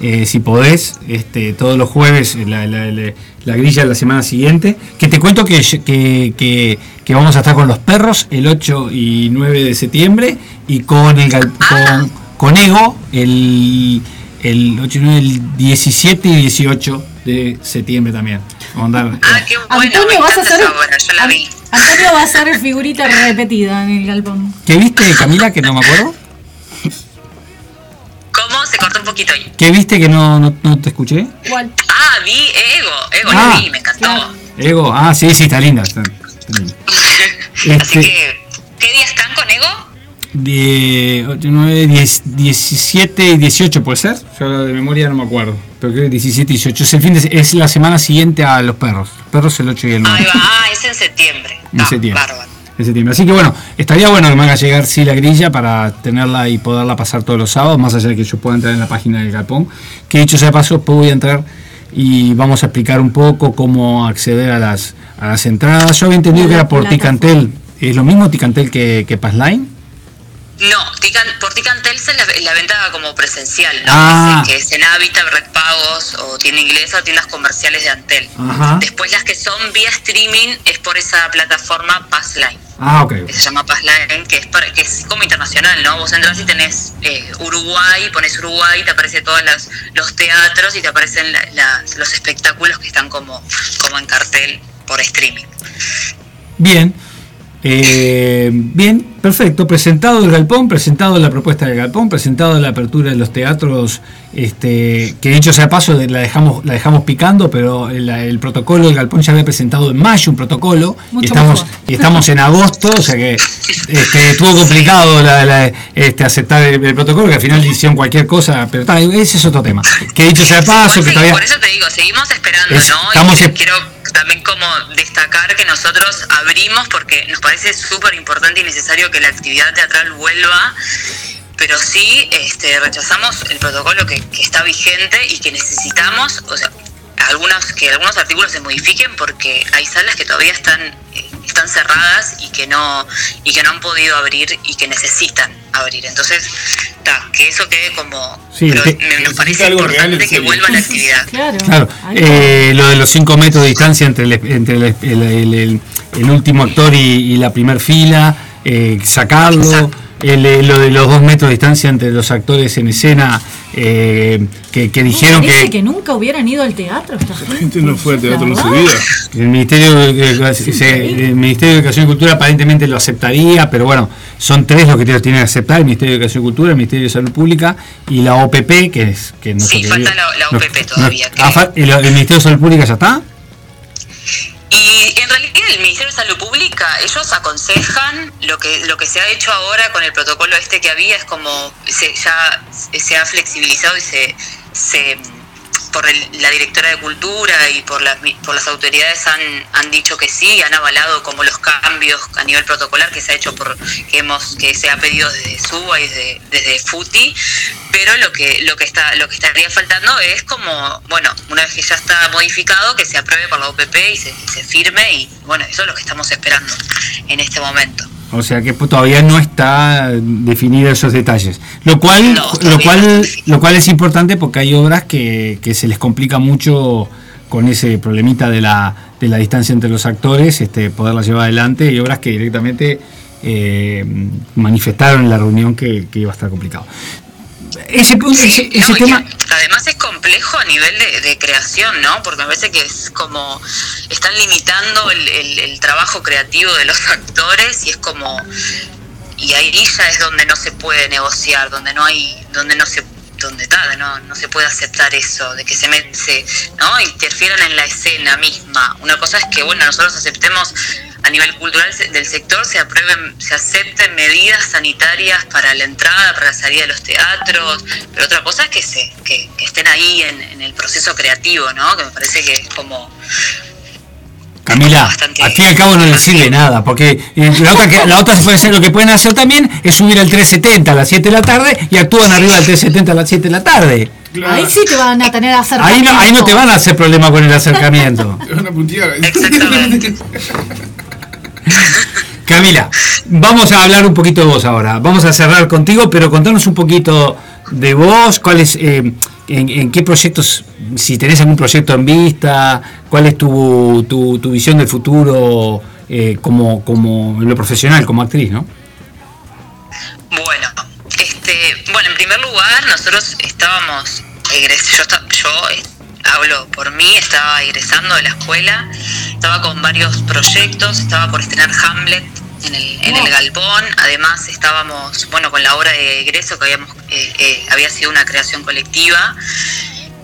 [SPEAKER 2] eh, si podés, este, todos los jueves, la, la- la- la grilla de la semana siguiente. Que te cuento que, que, que- que vamos a estar con los perros el 8 y 9 de septiembre y con el gal- con, con Ego el, el 8 y 9, el 17 y 18 de septiembre también.
[SPEAKER 9] Ah, qué bueno,
[SPEAKER 5] Antonio,
[SPEAKER 9] me
[SPEAKER 5] vas a
[SPEAKER 9] encanta
[SPEAKER 5] hacer.
[SPEAKER 9] esa obra, yo la vi.
[SPEAKER 5] Antonio va a ser figurita repetida en el galpón.
[SPEAKER 2] ¿Qué viste, Camila, que no me acuerdo?
[SPEAKER 9] ¿Cómo? Se cortó un poquito ahí.
[SPEAKER 2] ¿Qué viste que no, no, no te escuché?
[SPEAKER 5] ¿Cuál?
[SPEAKER 9] Ah, vi Ego, Ego
[SPEAKER 2] Ah.
[SPEAKER 9] la vi, me encantó.
[SPEAKER 2] Ego, ah, sí, sí, está linda. Está, está linda. Este,
[SPEAKER 9] ¿Qué día están con Ego?
[SPEAKER 2] De 8, 9, 10, 17 y 18, ¿puede ser? Yo de memoria no me acuerdo. Pero creo que 17 y 18. Es, el fin de, es la semana siguiente a los perros. Los perros el 8 y el 9.
[SPEAKER 9] Ahí va, ah, es en septiembre.
[SPEAKER 2] En septiembre. En septiembre. Así que bueno, estaría bueno que me haga llegar sí la grilla para tenerla y poderla pasar todos los sábados, más allá de que yo pueda entrar en la página del Galpón. Que dicho sea de paso, después voy a entrar y vamos a explicar un poco cómo acceder a las, a las entradas. Yo había entendido que era por Ticantel. ¿Es lo mismo Ticantel que, que Passline?
[SPEAKER 9] No, Tican, por Ticantelcel la, la venta como presencial, ¿no?
[SPEAKER 2] Ah.
[SPEAKER 9] Que, es, que es en Habitat, Red Pagos o tienda inglesa o tiendas comerciales de Antel.
[SPEAKER 2] Ajá.
[SPEAKER 9] Después las que son vía streaming es por esa plataforma Passline.
[SPEAKER 2] Ah, ok.
[SPEAKER 9] que se llama Passline, que es, para- que es como internacional, ¿no? Vos entras y tenés eh, Uruguay, pones Uruguay, te aparecen todos los, teatros y te aparecen la- los espectáculos que están como, como en cartel por streaming.
[SPEAKER 2] Bien. Eh, bien, perfecto. Presentado el galpón, presentado la propuesta del galpón, presentado la apertura de los teatros, este, que dicho sea paso, de- la dejamos, la dejamos picando, pero el, el protocolo del galpón ya había presentado en mayo un protocolo y estamos,
[SPEAKER 5] mejor.
[SPEAKER 2] y estamos en agosto, o sea que este, estuvo complicado la- la- este, aceptar el, el protocolo, que al final hicieron cualquier cosa, pero está, ese es otro tema. Que dicho sea paso, que todavía...
[SPEAKER 9] Por eso te digo, seguimos esperando,
[SPEAKER 2] Es-
[SPEAKER 9] ¿no?
[SPEAKER 2] estamos
[SPEAKER 9] y
[SPEAKER 2] es-
[SPEAKER 9] quiero también como destacar que nosotros abrimos porque nos parece súper importante y necesario que la actividad teatral vuelva, pero sí este, rechazamos el protocolo que, que está vigente y que necesitamos, o sea, algunos, que algunos artículos se modifiquen porque hay salas que todavía están eh, están cerradas y que no y que no han podido abrir y que necesitan abrir entonces ta, que eso quede como
[SPEAKER 2] Sí,
[SPEAKER 9] pero
[SPEAKER 2] que-
[SPEAKER 9] me- nos parece
[SPEAKER 3] algo real,
[SPEAKER 9] importante que
[SPEAKER 3] serio.
[SPEAKER 9] vuelva la actividad
[SPEAKER 5] Claro.
[SPEAKER 2] Eh, lo de los 5 metros de distancia entre el, entre el, el- el- el- el último actor y, y la primer fila, eh, sacarlo, eh, lo de los 2 metros de distancia entre los actores en escena, eh, que, que dijeron que,
[SPEAKER 5] que nunca hubieran ido al teatro esta gente.
[SPEAKER 3] La gente no fue al
[SPEAKER 5] La
[SPEAKER 3] teatro en su
[SPEAKER 5] verdad.
[SPEAKER 3] vida.
[SPEAKER 2] el Ministerio, de- se- el Ministerio de Educación y Cultura aparentemente lo aceptaría, pero bueno, son tres los que tienen que aceptar, el Ministerio de Educación y Cultura, el Ministerio de Salud Pública y la OPP, que es... Que no
[SPEAKER 9] Sí, falta la- la
[SPEAKER 2] No,
[SPEAKER 9] OPP
[SPEAKER 2] no,
[SPEAKER 9] todavía,
[SPEAKER 2] ah,
[SPEAKER 9] que-
[SPEAKER 2] fa- ¿el, el Ministerio de Salud Pública ya está?
[SPEAKER 9] Y en realidad el Ministerio de Salud Pública, ellos aconsejan lo que lo que se ha hecho ahora con el protocolo este que había es como se, ya se ha flexibilizado y se, se por el- la directora de cultura y por mi- por las autoridades han, han dicho que sí, han avalado como los cambios a nivel protocolar que se ha hecho por que hemos que se ha pedido desde Suba y desde, desde FUTI, pero lo que lo que está lo que estaría faltando es como bueno una vez que ya está modificado que se apruebe por la se, y se firme y bueno eso es lo que estamos esperando en este momento
[SPEAKER 2] O sea que pues, todavía no está definido esos detalles. Lo cual,
[SPEAKER 9] No,
[SPEAKER 2] lo cual, lo cual es importante porque hay obras que, que se les complica mucho con ese problemita de la, de la distancia entre los actores, este, poderlas llevar adelante, y obras que directamente eh, manifestaron en la reunión que, que iba a estar complicado. Ese, ese,
[SPEAKER 9] Sí,
[SPEAKER 2] ese
[SPEAKER 9] no,
[SPEAKER 2] tema,
[SPEAKER 9] además es complejo a nivel de, creación, ¿no? Porque me parece que es como están limitando el, el- el trabajo creativo de los actores y es como y ahí ya es donde no se puede negociar, donde no hay, donde no se donde está, no, no se puede aceptar eso, de que se, se ¿no? interfieran en la escena misma. Una cosa es que bueno nosotros aceptemos a nivel cultural del sector se aprueben, se acepten medidas sanitarias para la entrada, para la salida de los teatros, pero otra cosa es que se, que, que estén ahí en, en el proceso creativo, ¿no? Que me parece que es como
[SPEAKER 2] Camila,
[SPEAKER 9] bastante-
[SPEAKER 2] al fin y al cabo no le sirve nada, porque eh, la otra, que, la otra puede ser, lo que pueden hacer también es subir al 370 a las 7 de la tarde y actúan arriba del 370 a las 7 de la tarde.
[SPEAKER 5] Ahí sí te van a tener hacer
[SPEAKER 2] Ahí no, ahí no te van a hacer problema con el acercamiento.
[SPEAKER 3] Te van a
[SPEAKER 9] exactamente.
[SPEAKER 2] Camila, vamos a hablar un poquito de vos ahora. Vamos a cerrar contigo, pero contanos un poquito de vos, cuáles, eh, en, en qué proyectos, si tenés algún proyecto en vista, cuál es tu, tu, tu visión del futuro eh, como, como en lo profesional, como actriz, ¿no?
[SPEAKER 9] Bueno, este, bueno, en primer lugar, nosotros estábamos yo, yo eh, hablo por mí, estaba egresando de la escuela, estaba con varios proyectos, estaba por estrenar Hamlet en el, en el galpón, además estábamos, bueno, con la obra de egreso que habíamos, eh, eh, había sido una creación colectiva,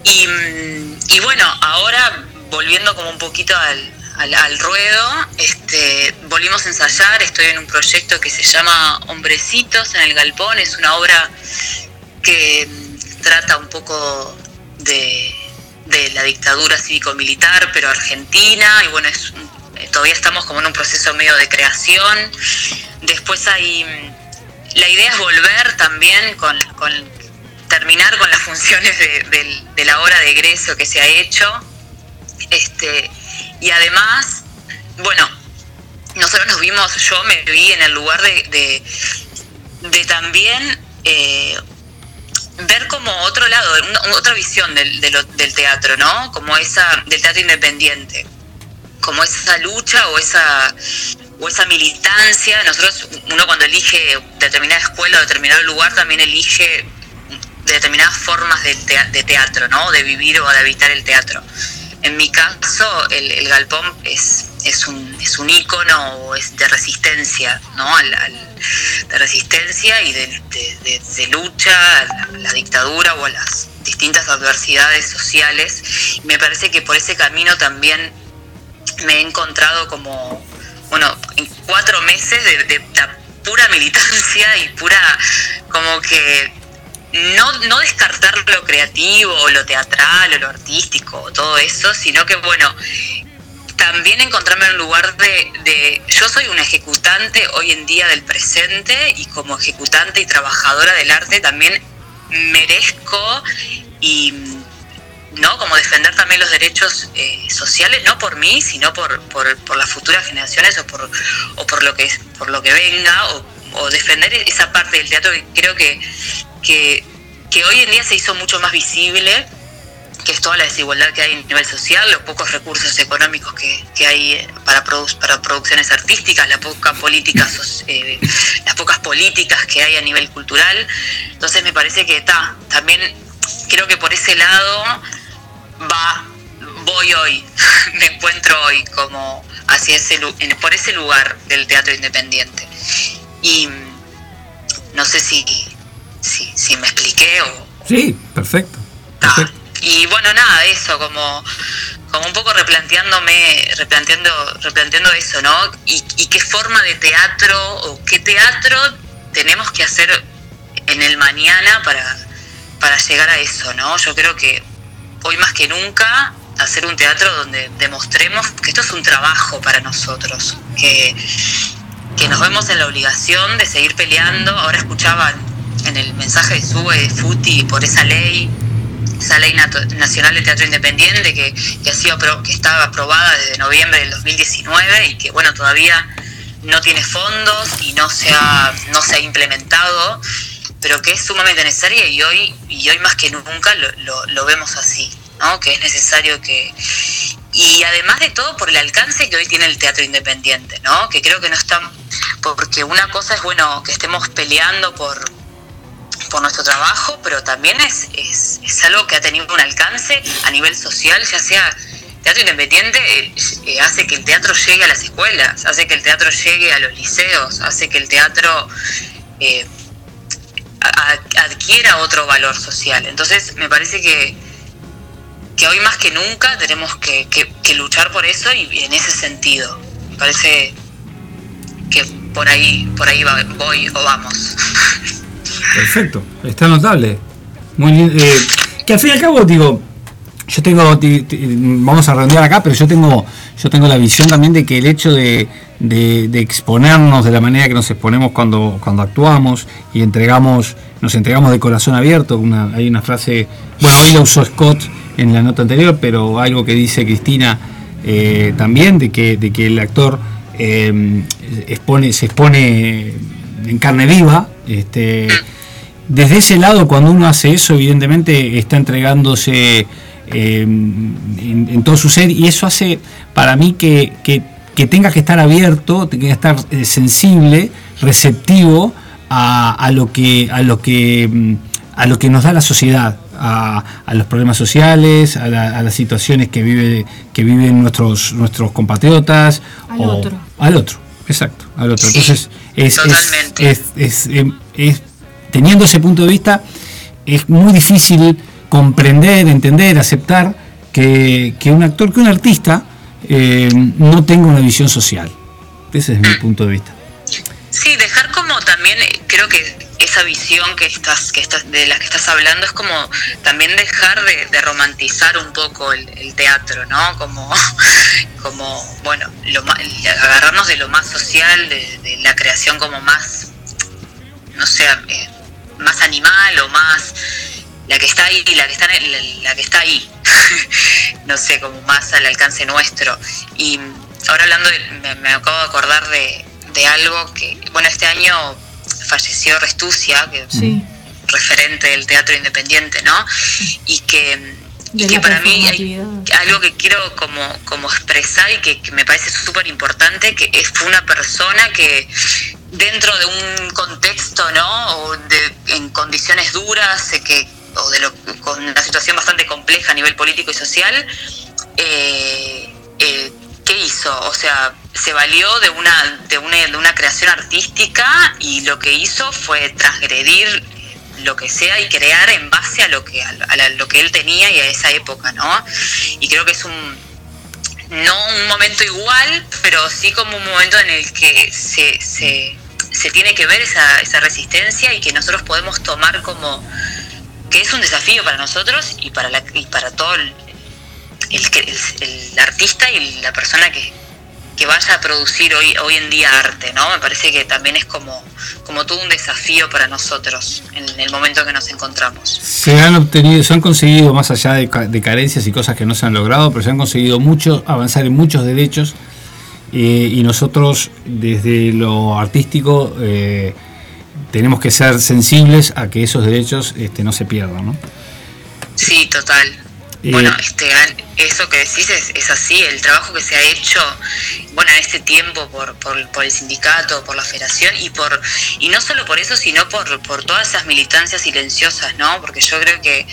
[SPEAKER 9] y, mm, y bueno, ahora volviendo como un poquito al, al, al ruedo, este, volvimos a ensayar, estoy en un proyecto que se llama Hombrecitos en el Galpón, es una obra que mm, trata un poco de, de la dictadura cívico-militar, pero argentina, y bueno, es un- todavía estamos como en un proceso medio de creación. Después hay, la idea es volver también con, terminar con las funciones de, la hora de egreso que se ha hecho. Este, y además, bueno, nosotros nos vimos, yo me vi en el lugar de, de, también eh, ver como otro lado, otra visión del teatro, ¿no? Como esa, del teatro independiente, como esa lucha o esa, o esa militancia. Nosotros, uno cuando elige determinada escuela o determinado lugar, también elige determinadas formas de, tea- de teatro, ¿no? De vivir o de habitar el teatro. En mi caso, el, galpón es, es, un, es un es de resistencia, ¿no? De resistencia y de, de- lucha a la, la dictadura o a las distintas adversidades sociales. Me parece que por ese camino también me he encontrado como, bueno, en cuatro meses de, de pura militancia y pura, como que no, no descartar lo creativo, o lo teatral, o lo artístico, o todo eso, sino que, bueno, también encontrarme en un lugar de, de- Yo soy una ejecutante hoy en día del presente y como ejecutante y trabajadora del arte también merezco y no como defender también los derechos eh, sociales no por mí sino por, por, por las futuras generaciones o por o por lo que por lo que venga o, defender esa parte del teatro que creo que, que hoy en día se hizo mucho más visible que es toda la desigualdad que hay a nivel social, los pocos recursos económicos que, que hay eh, para, para producciones artísticas, la poca política, eh, las pocas políticas que hay a nivel cultural. Entonces me parece que está, también creo que por ese lado va, voy hoy, me encuentro hoy como hacia ese, por ese lugar del teatro independiente. Y mm, no sé si, si, si me expliqué o,
[SPEAKER 2] Sí, perfecto.
[SPEAKER 9] Ah,
[SPEAKER 2] perfecto.
[SPEAKER 9] y bueno, nada, eso, como, como un poco replanteándome, replanteando, replanteando eso, ¿no? Y, y qué forma de teatro o qué teatro tenemos que hacer en el mañana para, para llegar a eso, ¿no? Yo creo que hoy más que nunca hacer un teatro donde demostremos que esto es un trabajo para nosotros, que, que nos vemos en la obligación de seguir peleando. Ahora escuchaban en el mensaje de Sube de Futi por esa ley, esa ley nacional de teatro independiente que, que, ha sido que estaba aprobada desde noviembre del 2019 y que bueno todavía no tiene fondos y no se ha, no se ha implementado, pero que es sumamente necesaria y hoy, y hoy más que nunca lo, lo- lo vemos así, ¿no? que es necesario que... Y además de todo por el alcance que hoy tiene el teatro independiente, ¿no? que creo que no está... Porque una cosa es, bueno, que estemos peleando por, por nuestro trabajo, pero también es, es, es algo que ha tenido un alcance a nivel social, ya sea teatro independiente, eh, eh, hace que el teatro llegue a las escuelas, hace que el teatro llegue a los liceos, hace que el teatro eh, adquiera otro valor social. Entonces me parece que, que hoy más que nunca tenemos que, luchar por eso y en ese sentido. Me parece que por ahí, por ahí voy o vamos.
[SPEAKER 2] Perfecto, está notable. Muy eh, que al fin y al cabo, digo, yo tengo, vamos a redondear acá, pero yo tengo, yo tengo la visión también de que el hecho de, de- exponernos de la manera que nos exponemos cuando, cuando actuamos y entregamos, nos entregamos de corazón abierto, hay una frase, bueno, hoy la usó Scott en la nota anterior, pero algo que dice Cristina eh, también, de que, de que el actor eh, se expone en carne viva, este, desde ese lado, cuando uno hace eso, evidentemente está entregándose eh, en, todo su ser y eso hace para mí que, que tenga que estar abierto, tenga que estar eh, sensible, receptivo a, a lo que a lo que mm, a lo que nos da la sociedad, a, a los problemas sociales, a, la- a las situaciones que vive que viven nuestros nuestros compatriotas
[SPEAKER 5] Al otro.
[SPEAKER 2] al otro, exacto, al otro.
[SPEAKER 9] Sí,
[SPEAKER 2] Entonces es, es,
[SPEAKER 9] totalmente.
[SPEAKER 2] es- es, em, es- teniendo ese punto de vista es muy difícil comprender, entender, aceptar que, que un actor, que un artista eh, no tenga una visión social. Ese es mi punto de vista.
[SPEAKER 9] Sí, dejar como también, eh, creo que esa visión que estás, que estás, de la que estás hablando es como también dejar de, de romantizar un poco el, el teatro, ¿no? Como, como bueno, lo ma- agarrarnos de lo más social, de, de la creación como más, no sé, eh, más animal o más la que está ahí, la que está, en el- la que está ahí, no sé, como más al alcance nuestro. Y ahora hablando, de- me, me acabo de acordar de, de algo que, bueno, este año falleció Restucia, que
[SPEAKER 5] Sí.
[SPEAKER 9] referente del teatro independiente, ¿no? Y que, y que
[SPEAKER 5] la
[SPEAKER 9] para mí hay algo que quiero como, como expresar y que, que me parece súper importante, que es, fue una persona que dentro de un contexto, ¿no? O de, en condiciones duras, eh, que, o de lo, con una situación bastante compleja a nivel político y social, eh, eh, ¿qué hizo? O sea, se valió de una, de, una, de una creación artística y lo que hizo fue transgredir lo que sea y crear en base a lo que a, lo que él tenía y a esa época, ¿no? Y creo que es un no un momento igual, pero sí como un momento en el que se, se, se tiene que ver esa, esa resistencia y que nosotros podemos tomar como que es un desafío para nosotros y para la, y para todo el, el, el- artista y la persona que, que vaya a producir hoy, hoy en día arte, ¿no? Me parece que también es como, como todo un desafío para nosotros en el momento que nos encontramos.
[SPEAKER 2] Se han obtenido, se han conseguido, más allá de, de carencias y cosas que no se han logrado, pero se han conseguido mucho, avanzar en muchos derechos eh, y nosotros desde lo artístico eh, tenemos que ser sensibles a que esos derechos este, no se pierdan. ¿no?
[SPEAKER 9] Sí, total.
[SPEAKER 2] Eh,
[SPEAKER 9] Bueno, este, eso que decís es, es así, el trabajo que se ha hecho, bueno, en este tiempo por, por, por el sindicato, por la federación y por y no solo por eso, sino por, por todas esas militancias silenciosas, ¿no? Porque yo creo que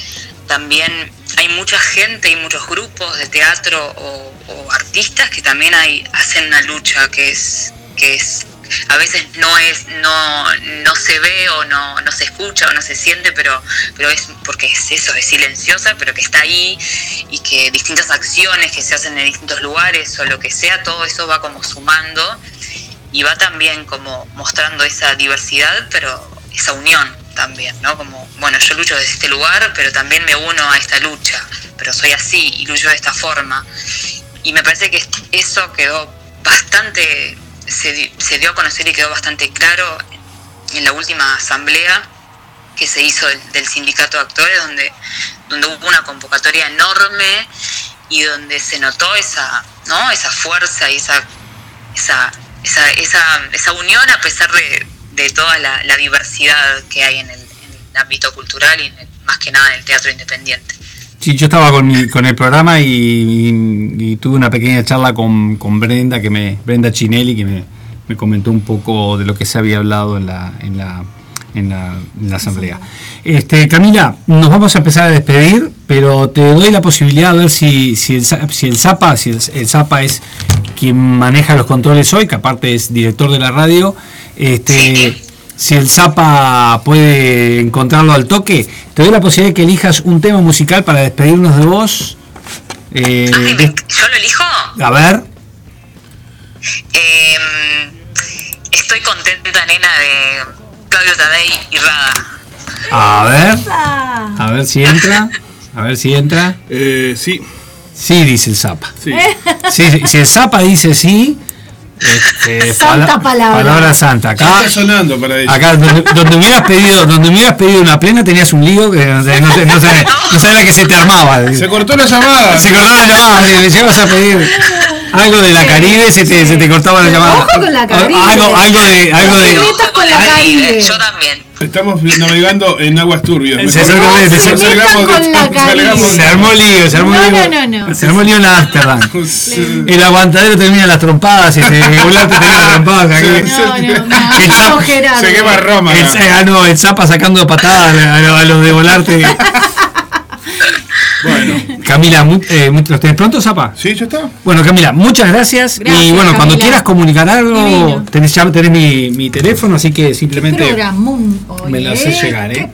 [SPEAKER 9] también hay mucha gente y muchos grupos de teatro o, o artistas que también hay, hacen una lucha que es que es a veces no es no no se ve o no, no se escucha o no se siente pero pero es porque es eso es silenciosa pero que está ahí y que distintas acciones que se hacen en distintos lugares o lo que sea todo eso va como sumando y va también como mostrando esa diversidad pero esa unión también no como bueno yo lucho desde este lugar pero también me uno a esta lucha pero soy así y lucho de esta forma. Y me parece que eso quedó bastante, se, di- se dio a conocer y quedó bastante claro en la última asamblea que se hizo del, sindicato de actores, donde, donde hubo una convocatoria enorme y donde se notó esa, ¿no? esa fuerza y esa, esa, esa, esa, unión a pesar de, de toda la, diversidad que hay en el, ámbito cultural y más que nada en el teatro independiente.
[SPEAKER 2] Sí, yo estaba con, el programa y, tuve una pequeña charla con, Brenda, que me, Brenda Chinelli, que me, me comentó un poco de lo que se había hablado en la, en la, en la, asamblea. Este, Camila, nos vamos a empezar a despedir, pero te doy la posibilidad de ver si, si, el, si el Zapa, si el, el Zapa es quien maneja los controles hoy, que aparte es director de la radio, este, si el Zapa puede encontrarlo al toque, te doy la posibilidad de que elijas un tema musical para despedirnos de vos. Eh,
[SPEAKER 9] Ay, me-
[SPEAKER 2] de-
[SPEAKER 9] ¿Yo lo elijo?
[SPEAKER 2] a ver,
[SPEAKER 9] Eh, estoy contenta, nena, de Claudio Tadei y Rada.
[SPEAKER 2] a ver,
[SPEAKER 5] Ah,
[SPEAKER 2] a ver si entra, a ver si entra.
[SPEAKER 3] Eh, sí,
[SPEAKER 2] Sí, dice el Zapa.
[SPEAKER 3] sí.
[SPEAKER 2] Sí, sí, si el Zapa dice sí, este,
[SPEAKER 5] Santa palabra.
[SPEAKER 2] Palabra santa.
[SPEAKER 3] Ya
[SPEAKER 2] Acá,
[SPEAKER 3] está sonando para ellos.
[SPEAKER 2] acá donde, donde hubieras pedido, donde hubieras pedido una plena tenías un lío que no, sé- no, sé- no, sé- no sabía la que se te armaba.
[SPEAKER 3] Se cortó la llamada.
[SPEAKER 2] Se cortaba la llamada, le llegabas a pedir algo de la Caribe, se te, se te cortaba la llamada.
[SPEAKER 5] Ojo con la Caribe.
[SPEAKER 2] Algo, algo de, algo de.
[SPEAKER 5] Te con la Caribe.
[SPEAKER 9] Yo también.
[SPEAKER 3] Estamos navegando en aguas turbias.
[SPEAKER 2] Se
[SPEAKER 3] no
[SPEAKER 2] se Se armó lío, se armó
[SPEAKER 5] No,
[SPEAKER 2] lío.
[SPEAKER 5] no, no, no.
[SPEAKER 2] Se armó lío en Ámsterdam.
[SPEAKER 3] de-
[SPEAKER 2] El aguantadero termina las trompadas, este, el volante termina las trompadas. aquí.
[SPEAKER 5] no, no, no,
[SPEAKER 2] El
[SPEAKER 5] no,
[SPEAKER 2] Zapa-
[SPEAKER 5] Gerardo.
[SPEAKER 3] Se quema Roma.
[SPEAKER 2] El, ah, no, el Zapa sacando patadas a los de volarte.
[SPEAKER 3] Bueno,
[SPEAKER 2] Camila, mu- eh, ¿los tenés pronto, Zapa?
[SPEAKER 3] ¿sí? ¿Ya está?
[SPEAKER 2] Bueno, Camila, muchas gracias. y bueno, cuando quieras comunicar algo, tenés, ya tenés mi, mi teléfono, así que simplemente. me lo haces llegar, ¿eh?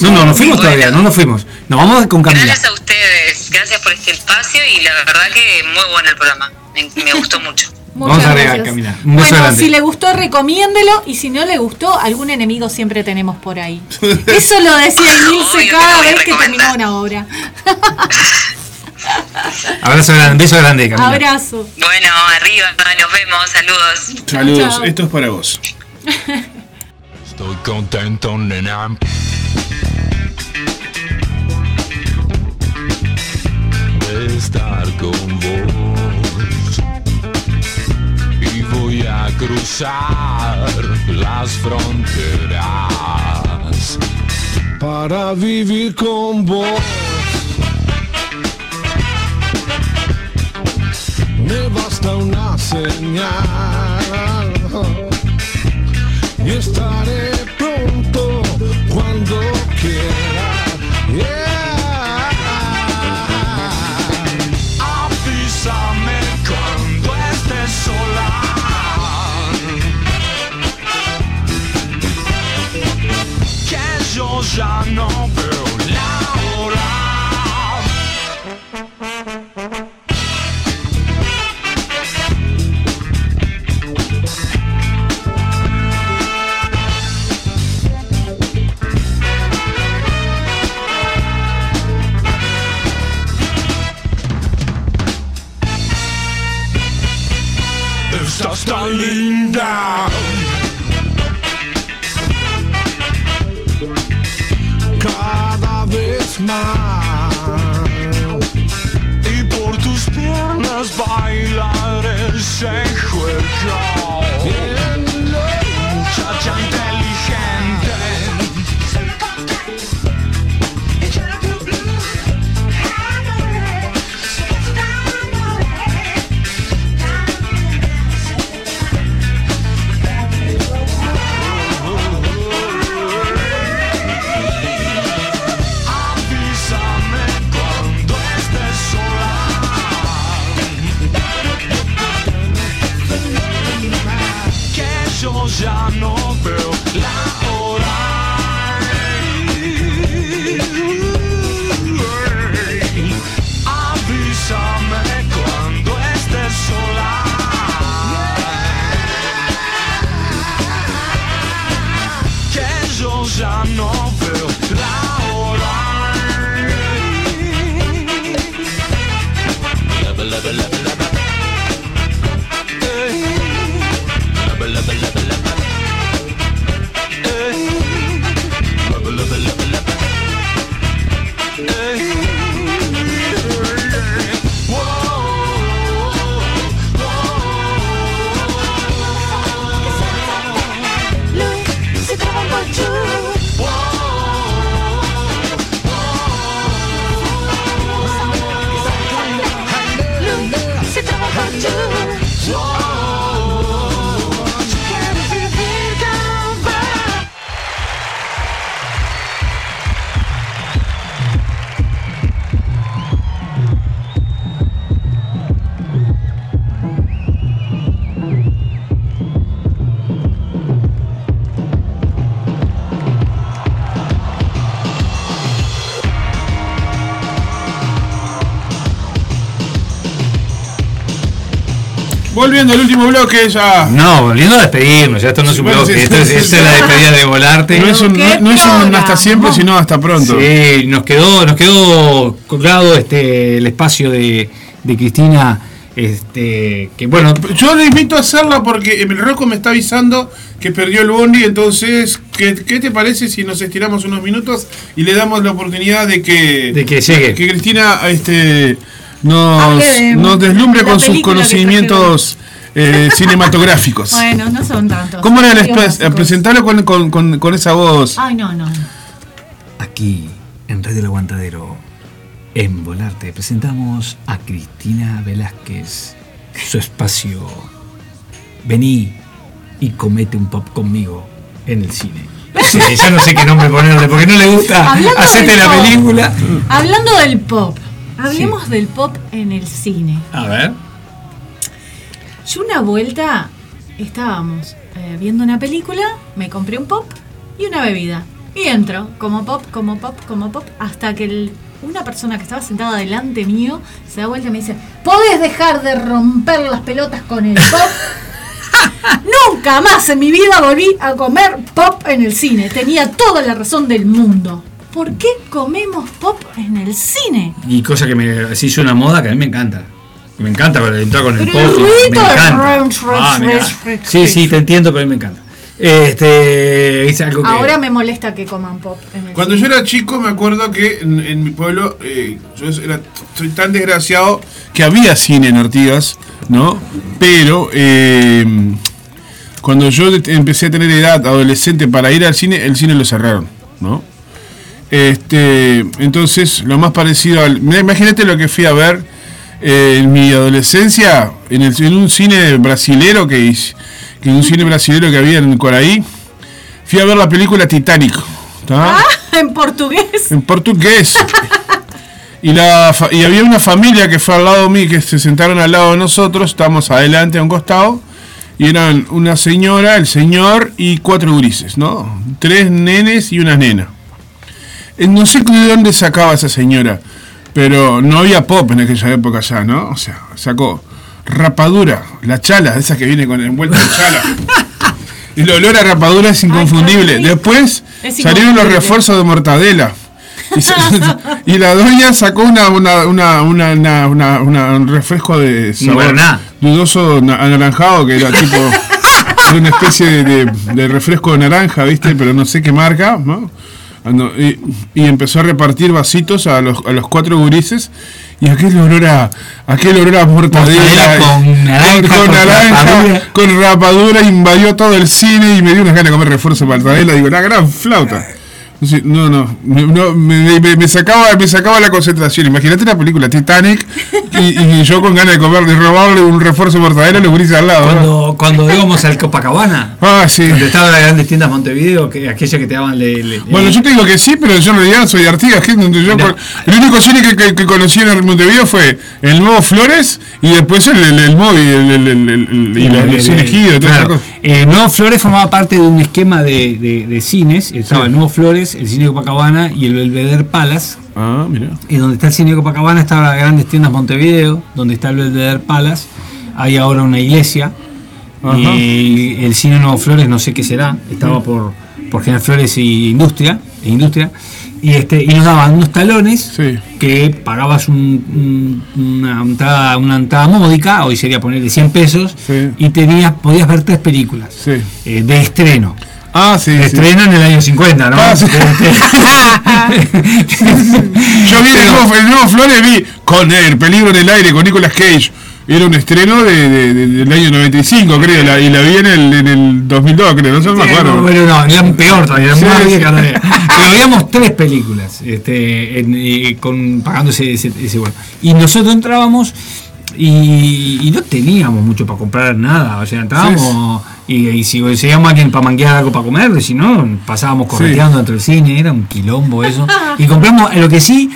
[SPEAKER 2] No, no, nos fuimos todavía, no nos fuimos. Nos vamos con Camila.
[SPEAKER 9] Gracias a ustedes, gracias por este espacio y la verdad que muy bueno el programa. Me, me gustó mucho.
[SPEAKER 5] Muchas
[SPEAKER 2] Vamos a regar. Un beso
[SPEAKER 5] bueno,
[SPEAKER 2] grande.
[SPEAKER 5] si le gustó, recomiéndelo. Y si no le gustó, algún enemigo siempre tenemos por ahí. Eso lo decía Emilce cada vez que terminaba una obra.
[SPEAKER 2] Abrazo grande, beso grande, Camila.
[SPEAKER 5] Abrazo.
[SPEAKER 9] Bueno, arriba, nos vemos, saludos.
[SPEAKER 3] Saludos,
[SPEAKER 5] Chao.
[SPEAKER 3] esto es para vos.
[SPEAKER 1] Estoy contento, nena. De estar con vos. Cruzar las fronteras.
[SPEAKER 10] para vivir con vos. Me basta una señal y estaré pronto
[SPEAKER 1] tan linda.
[SPEAKER 10] cada vez más.
[SPEAKER 1] Y por tus piernas bailar ese juego. Que
[SPEAKER 3] Volviendo al último bloque ya.
[SPEAKER 2] No, volviendo a despedirnos, ya esto no es un
[SPEAKER 3] Bueno,
[SPEAKER 2] bloque,
[SPEAKER 3] sí,
[SPEAKER 2] esto
[SPEAKER 3] sí,
[SPEAKER 2] es,
[SPEAKER 3] sí,
[SPEAKER 2] es la despedida de volarte.
[SPEAKER 3] No es un, no, no es un hasta siempre, sino hasta pronto.
[SPEAKER 2] Sí, nos quedó, nos quedó colgado este el espacio de, de Cristina, este, que bueno,
[SPEAKER 3] Yo le invito a hacerla porque el Rocco me está avisando que perdió el bondi, entonces, ¿qué, qué te parece si nos estiramos unos minutos y le damos la oportunidad de que,
[SPEAKER 2] De que llegue.
[SPEAKER 3] que Cristina este, nos,
[SPEAKER 5] de
[SPEAKER 3] nos deslumbre con sus conocimientos eh, cinematográficos?
[SPEAKER 5] Bueno, no son tantos.
[SPEAKER 3] ¿Cómo era el. Presentarlo con, con, con, con esa voz.
[SPEAKER 5] Ay, no, no. no.
[SPEAKER 2] aquí en Red del Aguantadero, en Volarte, presentamos a Cristina Velázquez, su espacio. Vení y comete un pop conmigo en el cine. Sí, ya no sé qué nombre ponerle, porque no le gusta
[SPEAKER 5] Hablando
[SPEAKER 2] hacerte la
[SPEAKER 5] pop.
[SPEAKER 2] película.
[SPEAKER 5] Hablando del pop, hablemos del pop en el cine.
[SPEAKER 2] A ver.
[SPEAKER 5] Yo una vuelta estábamos eh, viendo una película, me compré un pop y una bebida. Y entro, como pop, como pop, como pop, hasta que el- una persona que estaba sentada delante mío se da vuelta y me dice, ¿podés dejar de romper las pelotas con el pop? Nunca más en mi vida volví a comer pop en el cine. Tenía toda la razón del mundo. ¿Por qué comemos pop en el cine?
[SPEAKER 2] Y cosa que me hizo una moda que a mí me encanta. Me encanta para entrar con el pop. Me encanta. Ah, Sí, sí, te entiendo, pero a mí me encanta. Este, es algo que
[SPEAKER 5] Ahora me molesta que coman pop en el
[SPEAKER 3] Cuando yo era chico me acuerdo que en, en mi pueblo eh, yo era, soy tan desgraciado que había cine en Artigas, ¿no? Pero eh, cuando yo empecé a tener edad adolescente para ir al cine, el cine lo cerraron, ¿no? Este, entonces, lo más parecido al. mira, Imagínate lo que fui a ver eh, en mi adolescencia, en, el, en un cine brasilero que, que en un cine brasilero que había en Coraí. Fui a ver la película Titanic. ¿tá?
[SPEAKER 5] Ah, en portugués.
[SPEAKER 3] en portugués. Y, la, y había una familia que fue al lado mío, que se sentaron al lado de nosotros, estábamos adelante a un costado, y eran una señora, el señor y cuatro grises, ¿no? Tres nenes y una nena. Eh, No sé de dónde sacaba esa señora, pero no había pop en aquella época ya, ¿no? O sea, sacó rapadura, la chala, esa que viene con envuelta en chala. El olor a rapadura es inconfundible. Después
[SPEAKER 5] Es
[SPEAKER 3] salieron los refuerzos de mortadela. Y, la doña sacó una, una, una, una, una- una- una- un refresco de sabor dudoso na- anaranjado que era tipo era una especie de, de- de refresco de naranja, ¿viste? Pero no sé qué marca, ¿no? Y, y empezó a repartir vasitos a los, a los cuatro gurises y aquel olor a aquel olor a mortadela,
[SPEAKER 2] Mortadela con naranja,
[SPEAKER 3] con,
[SPEAKER 2] con
[SPEAKER 3] naranja,
[SPEAKER 2] rapadura.
[SPEAKER 3] con rapadura, invadió todo el cine y me dio unas ganas de comer refuerzo de mortadela, digo, la gran flauta. Sí, No, no, me, no, me, me- me sacaba, me sacaba la concentración. Imagínate la película Titanic y, y yo con ganas de comer, de robarle un refuerzo de mortadela a los gurises al lado. ¿no?
[SPEAKER 2] Cuando, cuando íbamos al Copacabana,
[SPEAKER 3] Ah, sí.
[SPEAKER 2] donde estaban las grandes tiendas Montevideo, que aquella que te daban le, le-
[SPEAKER 3] Bueno, yo te digo que sí, pero yo en realidad soy de Artigas, donde yo con- el único cine que, que- que conocí en Montevideo fue el nuevo Flores y después el, el, el móvil, el, el, el- el- y la- el, cine
[SPEAKER 2] el-
[SPEAKER 3] Gido,
[SPEAKER 2] claro. Eh, Nuevo Flores formaba parte de un esquema de, de- de cines. Estaba
[SPEAKER 3] Sí.
[SPEAKER 2] el Nuevo Flores, el cine de Copacabana y el Belvedere Palace.
[SPEAKER 3] Ah, mira.
[SPEAKER 2] Y donde está el cine de Copacabana estaba las grandes tiendas Montevideo, donde está el Belvedere Palace. Hay ahora una iglesia.
[SPEAKER 3] Ajá.
[SPEAKER 2] Y el cine Nuevo Flores no sé qué será. Estaba por, por General Flores y Industria. e Industria y, este, y nos daban unos talones
[SPEAKER 3] Sí.
[SPEAKER 2] que pagabas un- un- una, entrada, una entrada módica, hoy sería ponerle 100 pesos,
[SPEAKER 3] Sí.
[SPEAKER 2] y tenías, podías ver tres películas
[SPEAKER 3] Sí.
[SPEAKER 2] eh, de estreno.
[SPEAKER 3] Ah, sí,
[SPEAKER 2] De
[SPEAKER 3] sí.
[SPEAKER 2] estreno en el año 50, ¿no?
[SPEAKER 3] Ah, sí.
[SPEAKER 2] Este-
[SPEAKER 3] Yo vi el nuevo, el nuevo Flores, vi con el peligro en el aire, con Nicolas Cage. Era un estreno de, de- de- del año 95, creo, la- y la vi en el, en el 2002, creo, no sé, me acuerdo.
[SPEAKER 2] Bueno, no, era peor todavía, era
[SPEAKER 3] Sí,
[SPEAKER 2] más vieja todavía. Pero veíamos tres películas, este, en- eh, con, pagando ese, ese, ese bueno. Y nosotros entrábamos y, y no teníamos mucho para comprar nada, o sea, entrábamos y, y si conseguíamos a alguien para manguear algo para comer, si no, pasábamos correteando dentro del cine, era un quilombo eso. Y compramos, lo que sí,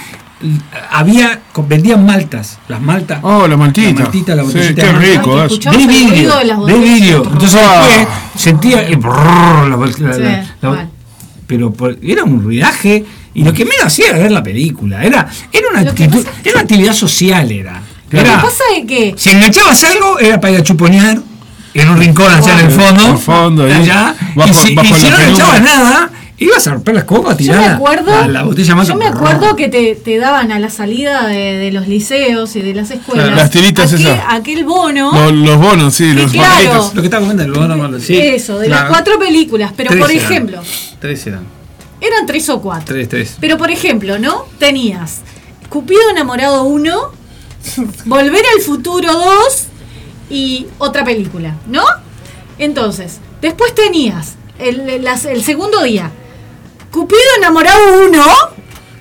[SPEAKER 2] había, vendían maltas, las maltas.
[SPEAKER 3] Oh, la maltita.
[SPEAKER 2] La maltita, la
[SPEAKER 3] Sí,
[SPEAKER 2] botellita
[SPEAKER 3] qué rico
[SPEAKER 2] De
[SPEAKER 5] el
[SPEAKER 2] vidrio,
[SPEAKER 5] de
[SPEAKER 2] vidrio. Entonces
[SPEAKER 3] Ah.
[SPEAKER 2] después sentía el brrr, la, la-
[SPEAKER 5] Sí,
[SPEAKER 2] la- la-
[SPEAKER 5] mal.
[SPEAKER 2] pero por- era un ruidaje y lo que menos hacía era ver la película. Era, era una actitud, era una actividad social era.
[SPEAKER 5] Lo que
[SPEAKER 2] Era-
[SPEAKER 5] pasa es que
[SPEAKER 2] si enganchabas algo era para ir a chuponear en un rincón allá en el fondo.
[SPEAKER 3] Al fondo,
[SPEAKER 2] allá,
[SPEAKER 3] bajo-
[SPEAKER 2] y si,
[SPEAKER 3] bajo
[SPEAKER 2] y si
[SPEAKER 3] la
[SPEAKER 2] no enganchabas nada, ibas a romper las copas,
[SPEAKER 5] yo
[SPEAKER 2] tirar
[SPEAKER 5] me
[SPEAKER 2] la-
[SPEAKER 5] acuerdo,
[SPEAKER 2] la, la botella más
[SPEAKER 5] yo me acuerdo que te, te daban a la salida de, de los liceos y de las escuelas
[SPEAKER 3] Las tiritas
[SPEAKER 5] aquel,
[SPEAKER 3] esas.
[SPEAKER 5] aquel bono
[SPEAKER 3] Los, los bonos, sí, los
[SPEAKER 5] claro.
[SPEAKER 2] Lo que estaba comentando, el bono, sí.
[SPEAKER 5] eso de las cuatro películas pero
[SPEAKER 2] Tres
[SPEAKER 5] por
[SPEAKER 2] eran.
[SPEAKER 5] ejemplo
[SPEAKER 2] Tres eran.
[SPEAKER 5] eran tres o cuatro
[SPEAKER 2] Tres, tres.
[SPEAKER 5] pero por ejemplo no tenías Cupido enamorado 1 Volver al futuro 2 y otra película no entonces después tenías el, el- el segundo día. Cupido enamorado 1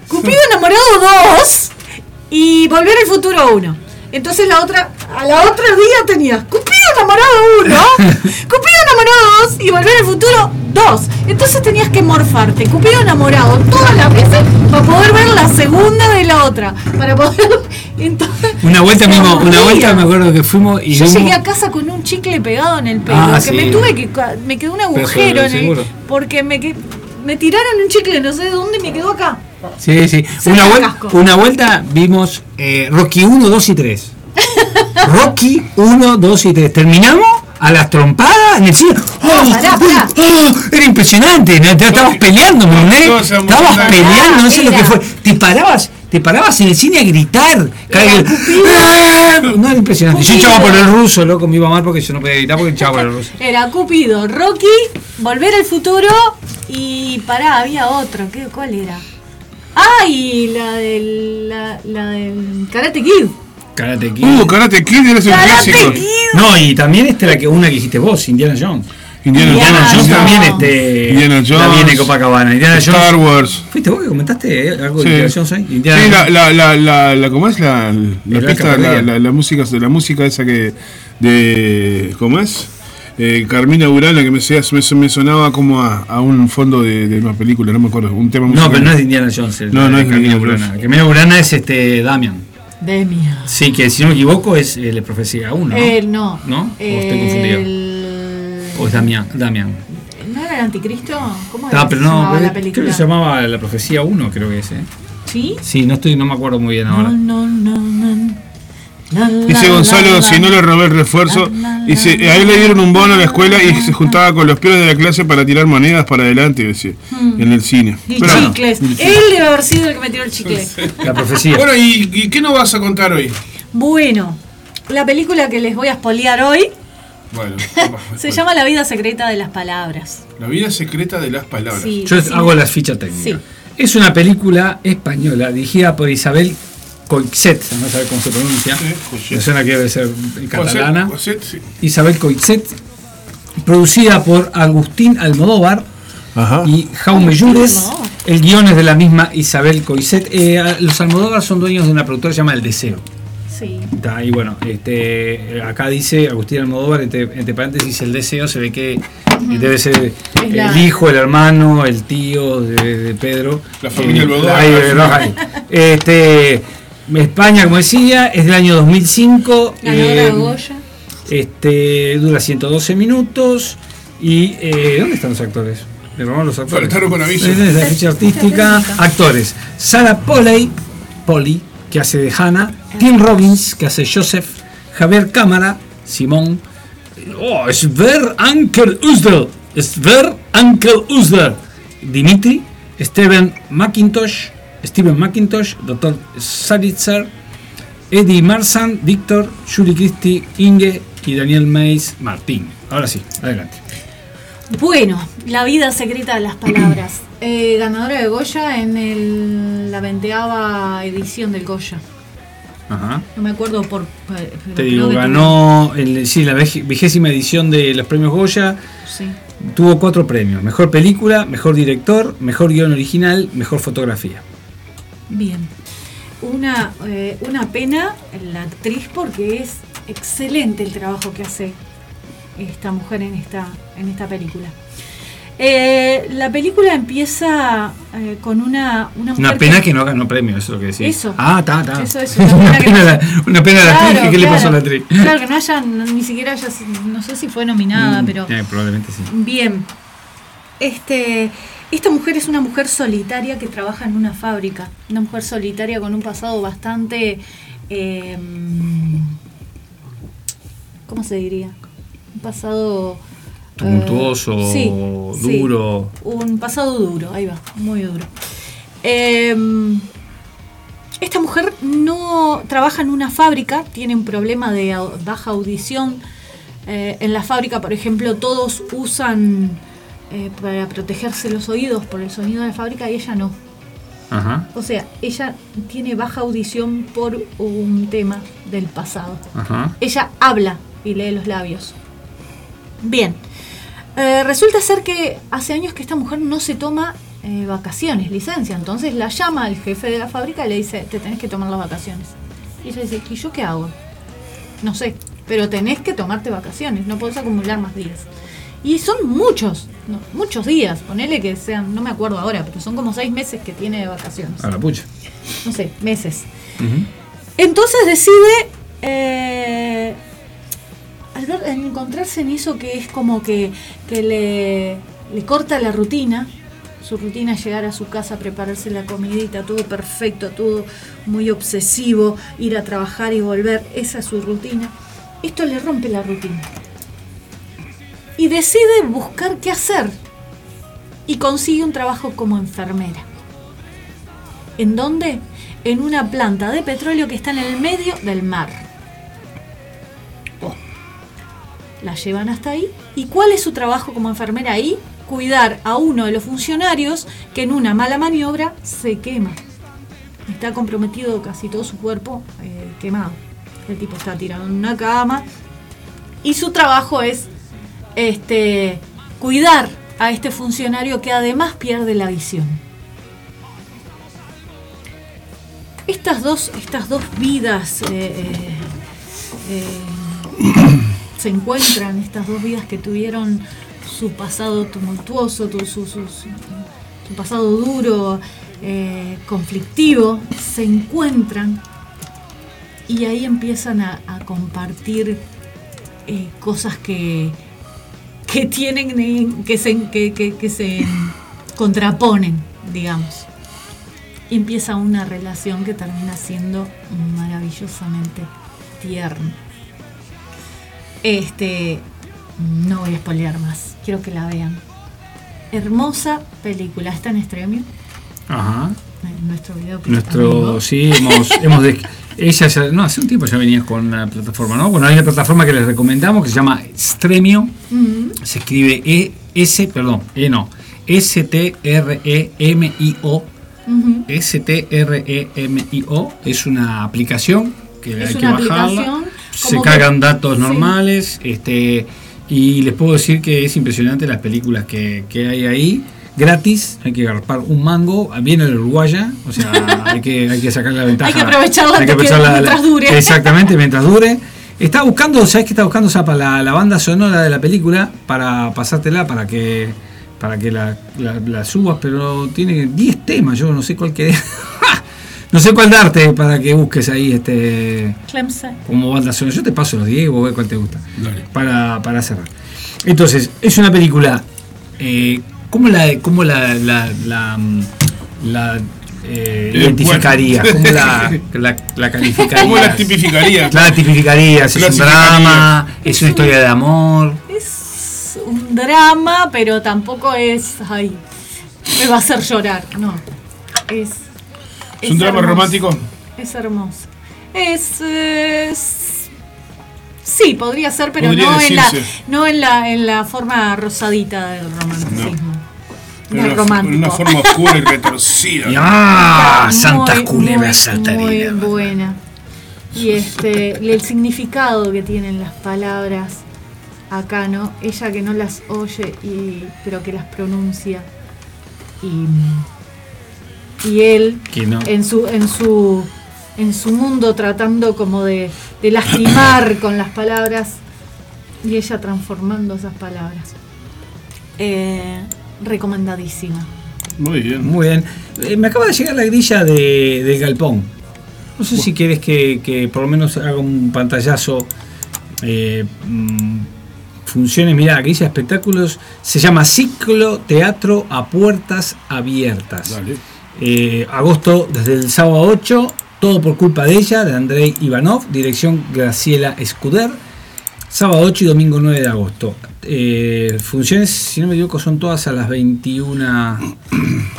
[SPEAKER 5] Cupido enamorado 2 y Volver al futuro 1. Entonces la otra, a la otra día tenías Cupido enamorado 1, Cupido enamorado 2 y Volver al futuro 2. Entonces tenías que morfarte, Cupido enamorado todas las veces para poder ver la segunda de la otra. Para poder. Entonces,
[SPEAKER 2] Una vuelta mismo, una vuelta me acuerdo que fuimos y
[SPEAKER 5] Yo
[SPEAKER 2] vimos-
[SPEAKER 5] llegué a casa con un chicle pegado en el pelo,
[SPEAKER 2] Ah,
[SPEAKER 5] que
[SPEAKER 2] sí.
[SPEAKER 5] me tuve que me quedó un agujero en el- porque me me tiraron un chicle, no sé de dónde me quedó acá.
[SPEAKER 2] Sí, sí.
[SPEAKER 5] Se
[SPEAKER 2] Una, vuel- una vuelta vimos eh, Rocky 1, 2 y 3. Rocky 1, 2 y 3. Terminamos a las trompadas en el cine. ¡Oh!
[SPEAKER 5] pará, pará.
[SPEAKER 2] ¡Oh! Era impresionante. ¿no? Estábamos peleando, Estábamos
[SPEAKER 3] emocionaban.
[SPEAKER 2] peleando, no sé lo que fue. Te parabas. Te parabas en el cine a gritar.
[SPEAKER 5] Era.
[SPEAKER 2] ¡Ah! No, era impresionante. Yo
[SPEAKER 5] Cupido.
[SPEAKER 2] echaba por el ruso, loco, me iba mal porque yo no podía gritar porque echaba por el ruso.
[SPEAKER 5] Era Cupido, Rocky, Volver al futuro y pará, había otro, ¿qué, ¿cuál era? Ah, y la del, la, la del Karate Kid.
[SPEAKER 2] Karate Kid.
[SPEAKER 3] Uh, Karate Kid eres un clásico.
[SPEAKER 5] Kid.
[SPEAKER 2] No, y también esta la que una que dijiste vos, Indiana Jones.
[SPEAKER 3] Indiana,
[SPEAKER 2] Indiana Jones
[SPEAKER 3] Jones.
[SPEAKER 2] también este,
[SPEAKER 3] Indiana Jones.
[SPEAKER 2] viene Copacabana. Indiana Jones.
[SPEAKER 3] Star Wars.
[SPEAKER 2] ¿Fuiste vos que comentaste eh, algo
[SPEAKER 3] Sí.
[SPEAKER 2] de Indiana Jones ahí? Indiana
[SPEAKER 3] Sí, la,
[SPEAKER 2] Jones.
[SPEAKER 3] la, la, la, la- ¿cómo es la, la pista, la,
[SPEAKER 2] Perdida.
[SPEAKER 3] la, la música, la música esa que de, ¿cómo es? Eh, Carmina Burana que me, me, me sonaba como a, a un fondo de, de una película, no me acuerdo, un tema
[SPEAKER 2] No,
[SPEAKER 3] musical.
[SPEAKER 2] pero no es de Indiana Jones. el
[SPEAKER 3] No, no es Indiana
[SPEAKER 2] Burana. Camino Burana es este Damian.
[SPEAKER 5] Demia.
[SPEAKER 2] Sí, que si no me equivoco es eh, la profecía 1. ¿no?
[SPEAKER 5] Él no.
[SPEAKER 2] ¿No? ¿O estoy confundido?
[SPEAKER 5] El-
[SPEAKER 2] ¿O es Damian? Damian.
[SPEAKER 5] ¿No era el anticristo? ¿Cómo era
[SPEAKER 2] Ah, pero
[SPEAKER 5] se
[SPEAKER 2] no,
[SPEAKER 5] llamaba
[SPEAKER 2] pero
[SPEAKER 5] la
[SPEAKER 2] creo
[SPEAKER 5] película?
[SPEAKER 2] que se llamaba La Profecía 1, creo que es. ¿eh?
[SPEAKER 5] ¿Sí?
[SPEAKER 2] Sí, no estoy, no me acuerdo muy bien
[SPEAKER 5] No,
[SPEAKER 2] ahora.
[SPEAKER 5] no, no, no. La, la,
[SPEAKER 3] Dice Gonzalo, si no le robé el refuerzo, dice, a él le dieron un bono a la escuela y se juntaba con los peores de la clase para tirar monedas para adelante, decía,
[SPEAKER 5] Hmm.
[SPEAKER 3] en el cine.
[SPEAKER 5] Y
[SPEAKER 3] Pero-
[SPEAKER 5] chicles. Él debe haber sido el que metió el chicle.
[SPEAKER 2] La profecía.
[SPEAKER 3] Bueno, ¿y, ¿y qué nos vas a contar hoy?
[SPEAKER 5] Bueno, la película que les voy a espolear hoy
[SPEAKER 3] Bueno,
[SPEAKER 5] se llama La vida secreta de las palabras.
[SPEAKER 3] La vida secreta de las palabras.
[SPEAKER 5] Sí,
[SPEAKER 2] Yo
[SPEAKER 5] sí.
[SPEAKER 2] hago las fichas técnicas.
[SPEAKER 5] Sí.
[SPEAKER 2] Es una película española dirigida por Isabel Coixet, no sé cómo se pronuncia.
[SPEAKER 3] Coixet.
[SPEAKER 2] Me suena que debe ser catalana.
[SPEAKER 3] Sí.
[SPEAKER 2] Isabel Coixet, producida por Agustín Almodóvar
[SPEAKER 3] Ajá.
[SPEAKER 2] y Jaume Llures. El guion es de la misma Isabel Coixet. Eh, los Almodóvar son dueños de una productora que se llama El Deseo.
[SPEAKER 5] Sí.
[SPEAKER 2] Está ahí, bueno, este, acá dice Agustín Almodóvar, entre, entre paréntesis, el deseo, se ve que debe ser el hijo, el hermano, el tío de, de Pedro.
[SPEAKER 3] La familia
[SPEAKER 2] Eh,
[SPEAKER 3] Almodóvar.
[SPEAKER 2] ahí, ahí. Este, España, como decía, es del año 2005.
[SPEAKER 5] Ganadora
[SPEAKER 2] eh,
[SPEAKER 5] de Goya.
[SPEAKER 2] este, dura 112 minutos. ¿Y eh, dónde están los actores? Le robaron los actores.
[SPEAKER 3] Faltaron con aviso.
[SPEAKER 2] Esa es la ficha artística. Actores. Sarah Polley, Polly, que hace de Hannah. Tim Robbins, que hace Joseph. Javier Cámara, Simón. Oh, Sver Ankel Usder. Sver Ankel Usder. Dimitri. Steven McIntosh. Steven McIntosh. Dr. Saritzer. Eddie Marsan, Víctor, Julie Christie, Inge y Daniel Mays Martín. Ahora sí, adelante.
[SPEAKER 5] Bueno, La vida secreta de las palabras. Eh, ganadora de Goya en el- la venteava edición del Goya.
[SPEAKER 2] Ajá.
[SPEAKER 5] No me acuerdo por. pero
[SPEAKER 2] Te digo, ganó el, sí, la vigésima edición de los premios Goya.
[SPEAKER 5] Sí.
[SPEAKER 2] Tuvo cuatro premios: mejor película, mejor director, mejor guion original, mejor fotografía.
[SPEAKER 5] Bien. Una, eh, una pena la actriz porque es excelente el trabajo que hace esta mujer en esta, en esta película. Eh, la película empieza eh, con una, una
[SPEAKER 2] Una pena que no ganó premio, eso es lo que decía.
[SPEAKER 5] Eso.
[SPEAKER 2] Ah, está, está.
[SPEAKER 5] Eso, eso,
[SPEAKER 2] una,
[SPEAKER 5] una pena que
[SPEAKER 2] la, una pena la actriz,
[SPEAKER 5] Claro,
[SPEAKER 2] ¿qué le pasó a la
[SPEAKER 5] claro.
[SPEAKER 2] actriz?
[SPEAKER 5] Claro, que no haya, ni siquiera haya, no sé si fue nominada,
[SPEAKER 2] Mm,
[SPEAKER 5] pero
[SPEAKER 2] eh, probablemente sí.
[SPEAKER 5] bien. Este, esta mujer es una mujer solitaria que trabaja en una fábrica, una mujer solitaria con un pasado bastante, eh, ¿cómo se diría? Un pasado eh,
[SPEAKER 2] Tumultuoso,
[SPEAKER 5] sí.
[SPEAKER 2] duro.
[SPEAKER 5] un pasado duro, ahí va, muy duro. Eh, esta mujer no trabaja en una fábrica, tiene un problema de baja audición. Eh, en la fábrica, por ejemplo, todos usan eh, para protegerse los oídos por el sonido de la fábrica y ella no.
[SPEAKER 2] Ajá,
[SPEAKER 5] O sea, ella tiene baja audición por un tema del pasado.
[SPEAKER 2] ajá.
[SPEAKER 5] Ella habla y lee los labios. Bien. Eh, resulta ser que hace años que esta mujer no se toma eh, vacaciones, licencia. Entonces la llama al jefe de la fábrica y le dice, te tenés que tomar las vacaciones. Y ella dice, ¿y yo qué hago? No sé, pero tenés que tomarte vacaciones, no podés acumular más días. Y son muchos, no, muchos días. Ponele que sean, no me acuerdo ahora, pero son como seis meses que tiene de vacaciones.
[SPEAKER 2] A la pucha.
[SPEAKER 5] No sé, meses. Entonces decide, eh, al ver, al encontrarse en eso que es como que, que le, le corta la rutina, su rutina es llegar a su casa, prepararse la comidita, todo perfecto, todo muy obsesivo, ir a trabajar y volver, esa es su rutina. Esto le rompe la rutina. Y decide buscar qué hacer. Y consigue un trabajo como enfermera. ¿En dónde? En una planta de petróleo que está en el medio del mar. La llevan hasta ahí. ¿Y cuál es su trabajo como enfermera ahí? Cuidar a uno de los funcionarios que en una mala maniobra se quema. Está comprometido casi todo su cuerpo eh, quemado. El tipo está tirado en una cama. Y su trabajo es este, cuidar a este funcionario que además pierde la visión. Estas dos, estas dos vidas eh, eh, eh, se encuentran, estas dos vidas que tuvieron su pasado tumultuoso, tu- su, pasado duro, conflictivo, se encuentran y ahí empiezan a, compartir cosas que, que tienen, eh, que se, que, que- que se contraponen, digamos. Y empieza una relación que termina siendo maravillosamente tierna. Este, no voy a spoilear más, quiero que la vean. Hermosa película, está en Estremio,
[SPEAKER 2] Ajá.
[SPEAKER 5] en nuestro video.
[SPEAKER 2] Nuestro,
[SPEAKER 5] amigo.
[SPEAKER 2] sí, hemos, hemos ella ya, no, hace un tiempo ya venías con una plataforma, ¿no? Bueno, hay una plataforma que les recomendamos que se llama Stremio, se escribe E S, perdón, E no, S T R E M I O,
[SPEAKER 5] ujú.
[SPEAKER 2] S T R E M I O, es una aplicación que
[SPEAKER 5] Es
[SPEAKER 2] hay que bajarla. Se cargan
[SPEAKER 5] que-
[SPEAKER 2] datos
[SPEAKER 5] sí.
[SPEAKER 2] normales, este y les puedo decir que es impresionante las películas que, que hay ahí. Gratis, hay que agarpar un mango, viene el uruguaya, o sea, hay que, hay que sacar la ventaja.
[SPEAKER 5] Hay que aprovecharla
[SPEAKER 2] hay que
[SPEAKER 5] que- mientras dure.
[SPEAKER 2] Exactamente, mientras dure. Está buscando, ¿sabes qué está buscando Zapa? La, la banda sonora de la película para pasártela, para que para que la, la- la subas, pero tiene 10 temas, yo no sé cuál querés. no sé cuál darte para que busques ahí este
[SPEAKER 5] Clemson.
[SPEAKER 2] como banda sonora. Yo te paso los 10 y vos ves cuál te gusta. Para, para cerrar. Entonces, es una película. Eh, ¿Cómo la, cómo la, la, la, mm, la, eh,
[SPEAKER 3] Eh,
[SPEAKER 2] identificarías?
[SPEAKER 3] bueno.
[SPEAKER 2] ¿Cómo la, la, la calificarías?
[SPEAKER 3] ¿Cómo la tipificarías?
[SPEAKER 2] La tipificarías. Es un drama, es una historia de amor.
[SPEAKER 5] Es un drama, pero tampoco es. Ay, me va a hacer llorar. No. Es.
[SPEAKER 3] ¿Es un drama
[SPEAKER 5] hermoso.
[SPEAKER 3] romántico?
[SPEAKER 5] Es hermoso. Es. es- sí, podría ser, pero
[SPEAKER 3] Podría
[SPEAKER 5] no, en la, no en la en la forma rosadita del romanticismo.
[SPEAKER 3] Una,
[SPEAKER 5] romántico.
[SPEAKER 3] en una forma oscura y retorcida.
[SPEAKER 2] ¡Ah!
[SPEAKER 5] Muy,
[SPEAKER 2] Santas
[SPEAKER 5] muy,
[SPEAKER 2] culebras
[SPEAKER 5] Muy buena. Y este, el significado que tienen las palabras acá, ¿no? Ella que no las oye, y, pero que las pronuncia. Y, y él
[SPEAKER 2] Que no.
[SPEAKER 5] en su, en su en su mundo tratando como de, de lastimar con las palabras y ella transformando esas palabras. Eh, recomendadísima.
[SPEAKER 3] Muy bien.
[SPEAKER 2] Muy bien. Eh, me acaba de llegar la grilla de, del galpón. No sé si quieres que, que por lo menos haga un pantallazo. Eh, mm, funciones, mira, grilla de espectáculos. Se llama Ciclo Teatro a Puertas Abiertas.
[SPEAKER 3] Dale.
[SPEAKER 2] Eh, agosto, desde el sábado 8, todo por culpa de ella, de Andrei Ivanov, dirección Graciela Escuder. Sábado 8 y domingo 9 de agosto. Eh, funciones, si no me equivoco, son todas a las 21.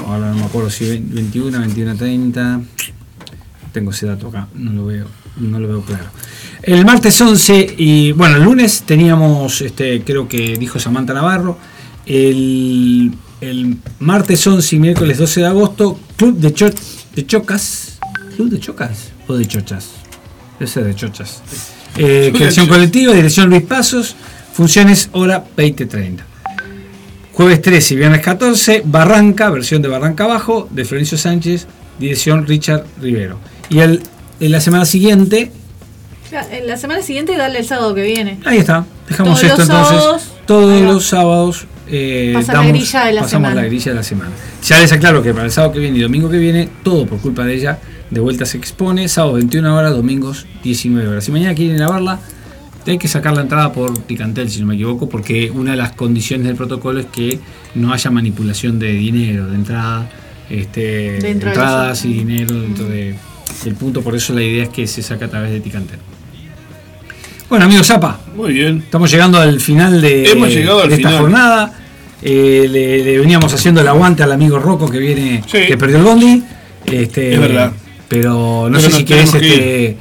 [SPEAKER 2] Ahora no me acuerdo si 21, 21, 30. Tengo ese dato acá, no lo veo, no lo veo claro. El martes 11 y bueno, el lunes teníamos, este, creo que dijo Samantha Navarro, el, el martes 11 y miércoles 12 de agosto, Club de, Cho- de Chocas. ¿Club de Chocas o de Chochas? Ser de Chochas. Eh, creación colectiva, dirección Luis Pasos, funciones hora 20.30. Jueves 13 y viernes 14, Barranca, versión de Barranca Abajo, de Florencio Sánchez, dirección Richard Rivero. Y el, en la semana siguiente,
[SPEAKER 5] La, en la semana siguiente dale el sábado que viene.
[SPEAKER 2] ahí está, dejamos
[SPEAKER 5] Todos
[SPEAKER 2] esto
[SPEAKER 5] los
[SPEAKER 2] entonces.
[SPEAKER 5] sábados.
[SPEAKER 2] todos los sábados eh,
[SPEAKER 5] Pasa la grilla de la
[SPEAKER 2] pasamos
[SPEAKER 5] semana.
[SPEAKER 2] la grilla de la semana. Ya les aclaro que para el sábado que viene y domingo que viene, todo por culpa de ella, de vuelta se expone, sábado 21 horas, domingos 19 horas. Si mañana quieren ir a verla, hay que sacar la entrada por Ticantel, si no me equivoco, porque una de las condiciones del protocolo es que no haya manipulación de dinero, de entrada, este,
[SPEAKER 5] Dentro de
[SPEAKER 2] entradas y dinero dentro de, del punto. Por eso la idea es que se saca a través de Ticantel. Bueno, amigo Zapa,
[SPEAKER 3] Muy bien.
[SPEAKER 2] Estamos llegando al final de,
[SPEAKER 3] Hemos llegado al
[SPEAKER 2] de esta
[SPEAKER 3] final.
[SPEAKER 2] jornada. Eh, le, le veníamos haciendo el aguante al amigo Rocco que viene,
[SPEAKER 3] Sí.
[SPEAKER 2] que perdió el bondi. Este,
[SPEAKER 3] Es verdad.
[SPEAKER 2] Pero no
[SPEAKER 3] Pero
[SPEAKER 2] sé si querés, este,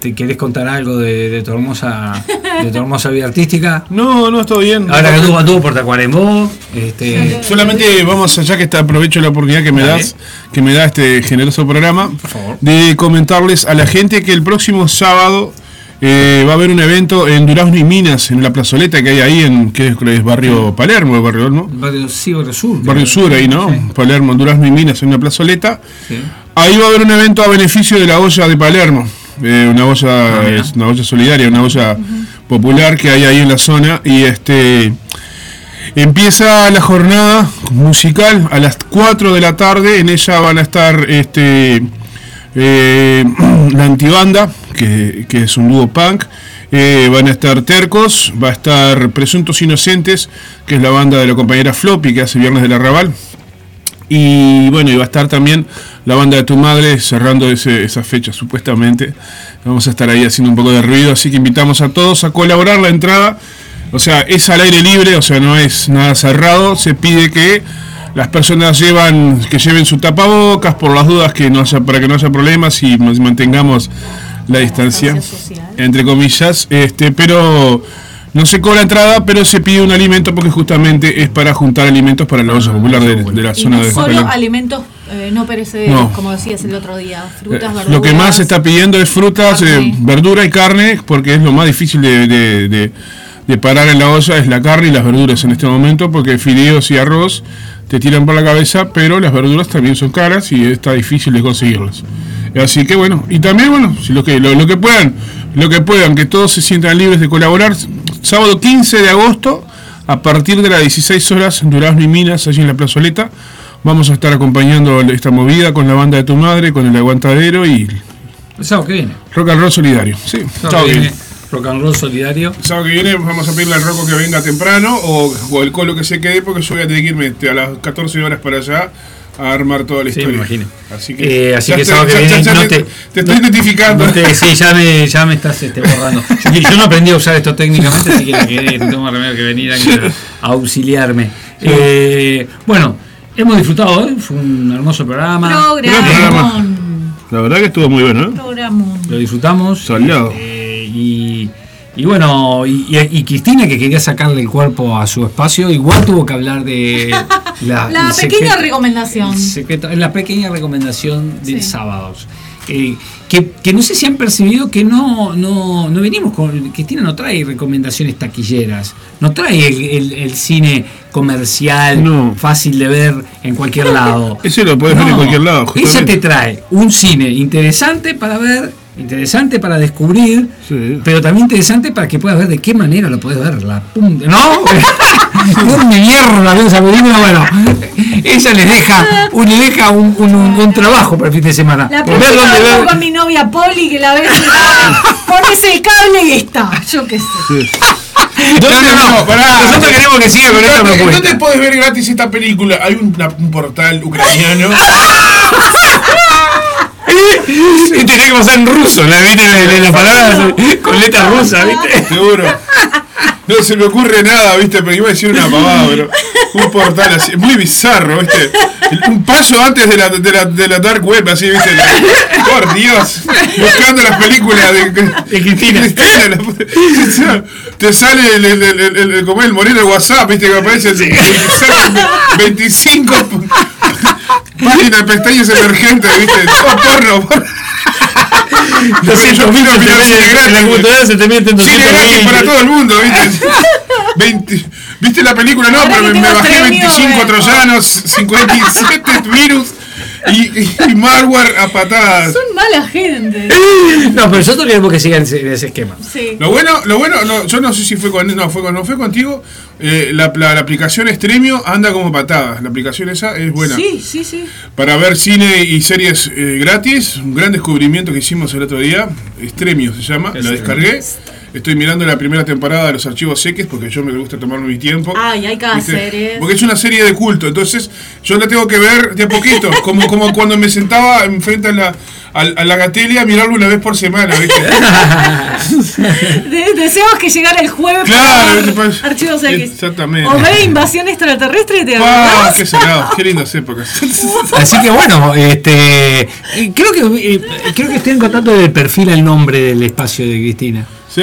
[SPEAKER 2] te querés contar algo de, de tu hermosa, de tu hermosa vida artística.
[SPEAKER 3] No, no, todo bien.
[SPEAKER 2] Ahora que anduvo, anduvo por Tacuarembó. Este,
[SPEAKER 3] Solamente vamos allá que está, aprovecho la oportunidad que me
[SPEAKER 2] Dale.
[SPEAKER 3] das, que me da este generoso programa,
[SPEAKER 2] Por favor.
[SPEAKER 3] de comentarles a la gente que el próximo sábado eh, va a haber un evento en Durazno y Minas, en la plazoleta que hay ahí, en que es, es barrio Palermo, barrio, ¿no?
[SPEAKER 2] Barrio, sí, Barrio Sur.
[SPEAKER 3] Barrio Sur ahí, ¿no? Palermo, Durazno y Minas, en una plazoleta.
[SPEAKER 2] Sí.
[SPEAKER 3] Ahí va a haber un evento a beneficio de la olla de Palermo. eh, una olla, es una olla solidaria, una olla popular que hay ahí en la zona. Y este empieza la jornada musical a las 4 de la tarde. En ella van a estar este eh, la antibanda, que, que es un dúo punk. Eh, van a estar Tercos, va a estar Presuntos Inocentes, que es la banda de la compañera Floppy, que hace Viernes del Arrabal. Y bueno, y va a estar también la banda de tu madre cerrando ese- esa fecha, supuestamente. Vamos a estar ahí haciendo un poco de ruido, así que invitamos a todos a colaborar la entrada. O sea, es al aire libre, o sea, no es nada cerrado. Se pide que las personas llevan, que lleven su tapabocas por las dudas que no haya, para que no haya problemas y mantengamos la distancia, entre comillas. Este, pero no se cobra entrada, pero se pide un alimento porque justamente es para juntar alimentos para la olla popular de, de la
[SPEAKER 5] Y
[SPEAKER 3] zona
[SPEAKER 5] no
[SPEAKER 3] de
[SPEAKER 5] solo alimentos eh, no perecederos,
[SPEAKER 3] No.
[SPEAKER 5] como decías el otro día, frutas,
[SPEAKER 3] Eh,
[SPEAKER 5] verduras.
[SPEAKER 3] Lo que más se está pidiendo es frutas, eh, verdura y carne, porque es lo más difícil de, de- de- de parar en la olla, es la carne y las verduras en este momento, porque fideos y arroz te tiran por la cabeza, pero las verduras también son caras y está difícil de conseguirlas. Así que bueno, y también bueno, si lo que, lo, lo que puedan, lo que puedan, que todos se sientan libres de colaborar. Sábado 15 de agosto, a partir de las 16 horas, en Durazno y Minas, allí en la plazoleta, vamos a estar acompañando esta movida con la banda de tu madre, con el aguantadero y
[SPEAKER 2] El sábado que viene.
[SPEAKER 3] rock and roll solidario. Sí, sábado
[SPEAKER 2] sábado
[SPEAKER 3] que viene.
[SPEAKER 2] viene. Rock and roll solidario.
[SPEAKER 3] El sábado que viene vamos a pedirle al Rocco que venga temprano o, o el Colo que se quede porque yo voy a tener que irme a las 14 horas para allá a armar toda la
[SPEAKER 2] Sí,
[SPEAKER 3] historia.
[SPEAKER 2] me imagino.
[SPEAKER 3] Así que,
[SPEAKER 2] Eh, así
[SPEAKER 3] ya
[SPEAKER 2] que
[SPEAKER 3] te-
[SPEAKER 2] sábado que viene
[SPEAKER 3] ya
[SPEAKER 2] no
[SPEAKER 3] te,
[SPEAKER 2] te,
[SPEAKER 3] te estoy identificando.
[SPEAKER 2] no te- sí, ya me, ya me estás este, borrando. Yo, yo no aprendí a usar esto técnicamente, así que que no tengo más remedio que venir aquí a, a auxiliarme. Eh, bueno, hemos disfrutado hoy, fue un hermoso programa.
[SPEAKER 5] Programón.
[SPEAKER 3] La verdad que estuvo muy bueno, ¿eh?
[SPEAKER 2] Lo disfrutamos.
[SPEAKER 3] Soleado.
[SPEAKER 2] Eh, y, y bueno, y, y- y Cristina, que quería sacarle el cuerpo a su espacio, igual tuvo que hablar de la,
[SPEAKER 5] pequeña
[SPEAKER 2] secreto-
[SPEAKER 5] recomendación.
[SPEAKER 2] la pequeña recomendación de
[SPEAKER 5] Sí.
[SPEAKER 2] sábados. Eh, que, que no sé si han percibido que no, no, no venimos con. Cristina no trae recomendaciones taquilleras, no trae el, el- el cine comercial
[SPEAKER 3] No.
[SPEAKER 2] fácil de ver en cualquier lado.
[SPEAKER 3] Ese lo puedes ver en cualquier lado.
[SPEAKER 2] Ella
[SPEAKER 3] justamente.
[SPEAKER 2] te trae un cine interesante para ver, interesante para descubrir,
[SPEAKER 3] Sí.
[SPEAKER 2] pero también interesante para que puedas ver de qué manera lo puedes ver. La punta. ¿No? Mi mierda esa película, bueno. Ella les deja, un, le deja un, un- un- un trabajo para el fin de semana.
[SPEAKER 5] La
[SPEAKER 2] Ver dónde
[SPEAKER 5] con mi novia Poli que la ves y pones el cable y está. Yo qué sé.
[SPEAKER 2] No, no, no,
[SPEAKER 3] pará.
[SPEAKER 2] Nosotros queremos que siga con esta
[SPEAKER 3] ¿Dónde,
[SPEAKER 2] propuesta.
[SPEAKER 3] ¿Dónde puedes ver gratis esta película? Hay un, una- un portal ucraniano.
[SPEAKER 2] y tenía que pasar en ruso, la, ¿viste? La, la, la palabra con letra ¿viste?
[SPEAKER 3] Seguro. No se me ocurre nada, ¿viste? Pero iba a decir una pavada, pero un portal así, muy bizarro, ¿viste? Un paso antes de la, de la, de la Dark Web, así, ¿viste? por Dios, buscando las películas de,
[SPEAKER 2] de Cristina.
[SPEAKER 3] Te sale el, el, el, el, como el moreno de WhatsApp, ¿viste? Que aparece 25 Página de pestañas emergentes, ¿viste? Todo porno, porno. 200 mil
[SPEAKER 2] en la computadora se te meten 200
[SPEAKER 3] gratis para todo el mundo, ¿viste? 20, ¿Viste la película? No, pero me, bajé 25 troyanos, 57 virus y, y, malware a patadas.
[SPEAKER 5] Son mala gente.
[SPEAKER 2] No, pero nosotros queremos que sigan ese, ese esquema.
[SPEAKER 5] Sí.
[SPEAKER 3] Lo bueno, lo bueno, no, yo no sé si fue con, no, fue con, no fue contigo. eh, la, la, la aplicación Stremio anda como patadas. La aplicación esa es buena.
[SPEAKER 5] Sí, sí, sí.
[SPEAKER 3] Para ver cine y series eh, gratis, un gran descubrimiento que hicimos el otro día. Stremio se llama, la descargué. Estoy mirando la primera temporada de los archivos seques porque yo me gusta tomarme mi tiempo.
[SPEAKER 5] Ay, hay cada
[SPEAKER 3] ¿Viste?
[SPEAKER 5] serie.
[SPEAKER 3] Porque es una serie de culto, entonces yo la tengo que ver de a poquito, como, como cuando me sentaba enfrente a la, a, a la gatelia a mirarlo una vez por semana, ¿viste?
[SPEAKER 5] De- deseamos que llegara el jueves
[SPEAKER 3] Claro,
[SPEAKER 5] para Archivos X.
[SPEAKER 3] exactamente.
[SPEAKER 5] O ve invasión extraterrestre y te
[SPEAKER 3] ¡Ah, qué salado! ¡Qué lindas épocas!
[SPEAKER 2] Así que bueno, este eh, creo que eh, creo que estoy en contacto del perfil el nombre del espacio de Cristina.
[SPEAKER 3] ¿Sí?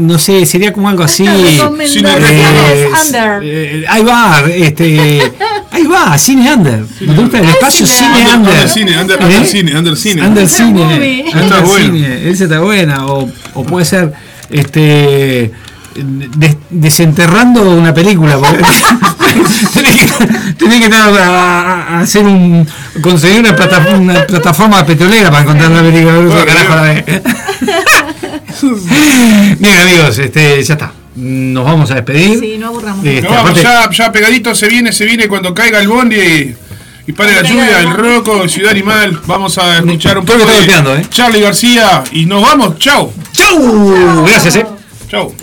[SPEAKER 2] No sé, sería como algo así. Eh,
[SPEAKER 5] under.
[SPEAKER 2] eh, ahí va, este Ahí va, Cine Under. ¿No te gusta el espacio
[SPEAKER 5] Cine
[SPEAKER 2] Cine
[SPEAKER 3] Under,
[SPEAKER 2] Under?
[SPEAKER 3] under cine, under-
[SPEAKER 2] ¿Eh?
[SPEAKER 3] cine, under cine.
[SPEAKER 2] Under
[SPEAKER 5] Esa
[SPEAKER 2] Cine.
[SPEAKER 3] Está bueno.
[SPEAKER 2] Ese está buena. O, o puede ser este des- desenterrando una película. tenés, que, tenés que estar a, hacer un conseguir una, plata- una plataforma petrolera para encontrar la película.
[SPEAKER 3] Bueno,
[SPEAKER 2] Carajo, la ve. Bien amigos, este, ya está. Nos vamos a despedir.
[SPEAKER 5] Sí, no aburramos.
[SPEAKER 2] Este,
[SPEAKER 3] Nos vamos,
[SPEAKER 2] aparte-
[SPEAKER 3] ya, ya pegadito se viene, se viene cuando caiga el bondi y, y pare la lluvia, el roco, Ciudad Animal. Vamos a escuchar un poco de
[SPEAKER 2] ¿eh?
[SPEAKER 3] Charlie García y nos vamos, chau.
[SPEAKER 2] ¡Chau! Gracias, eh.
[SPEAKER 3] Chau.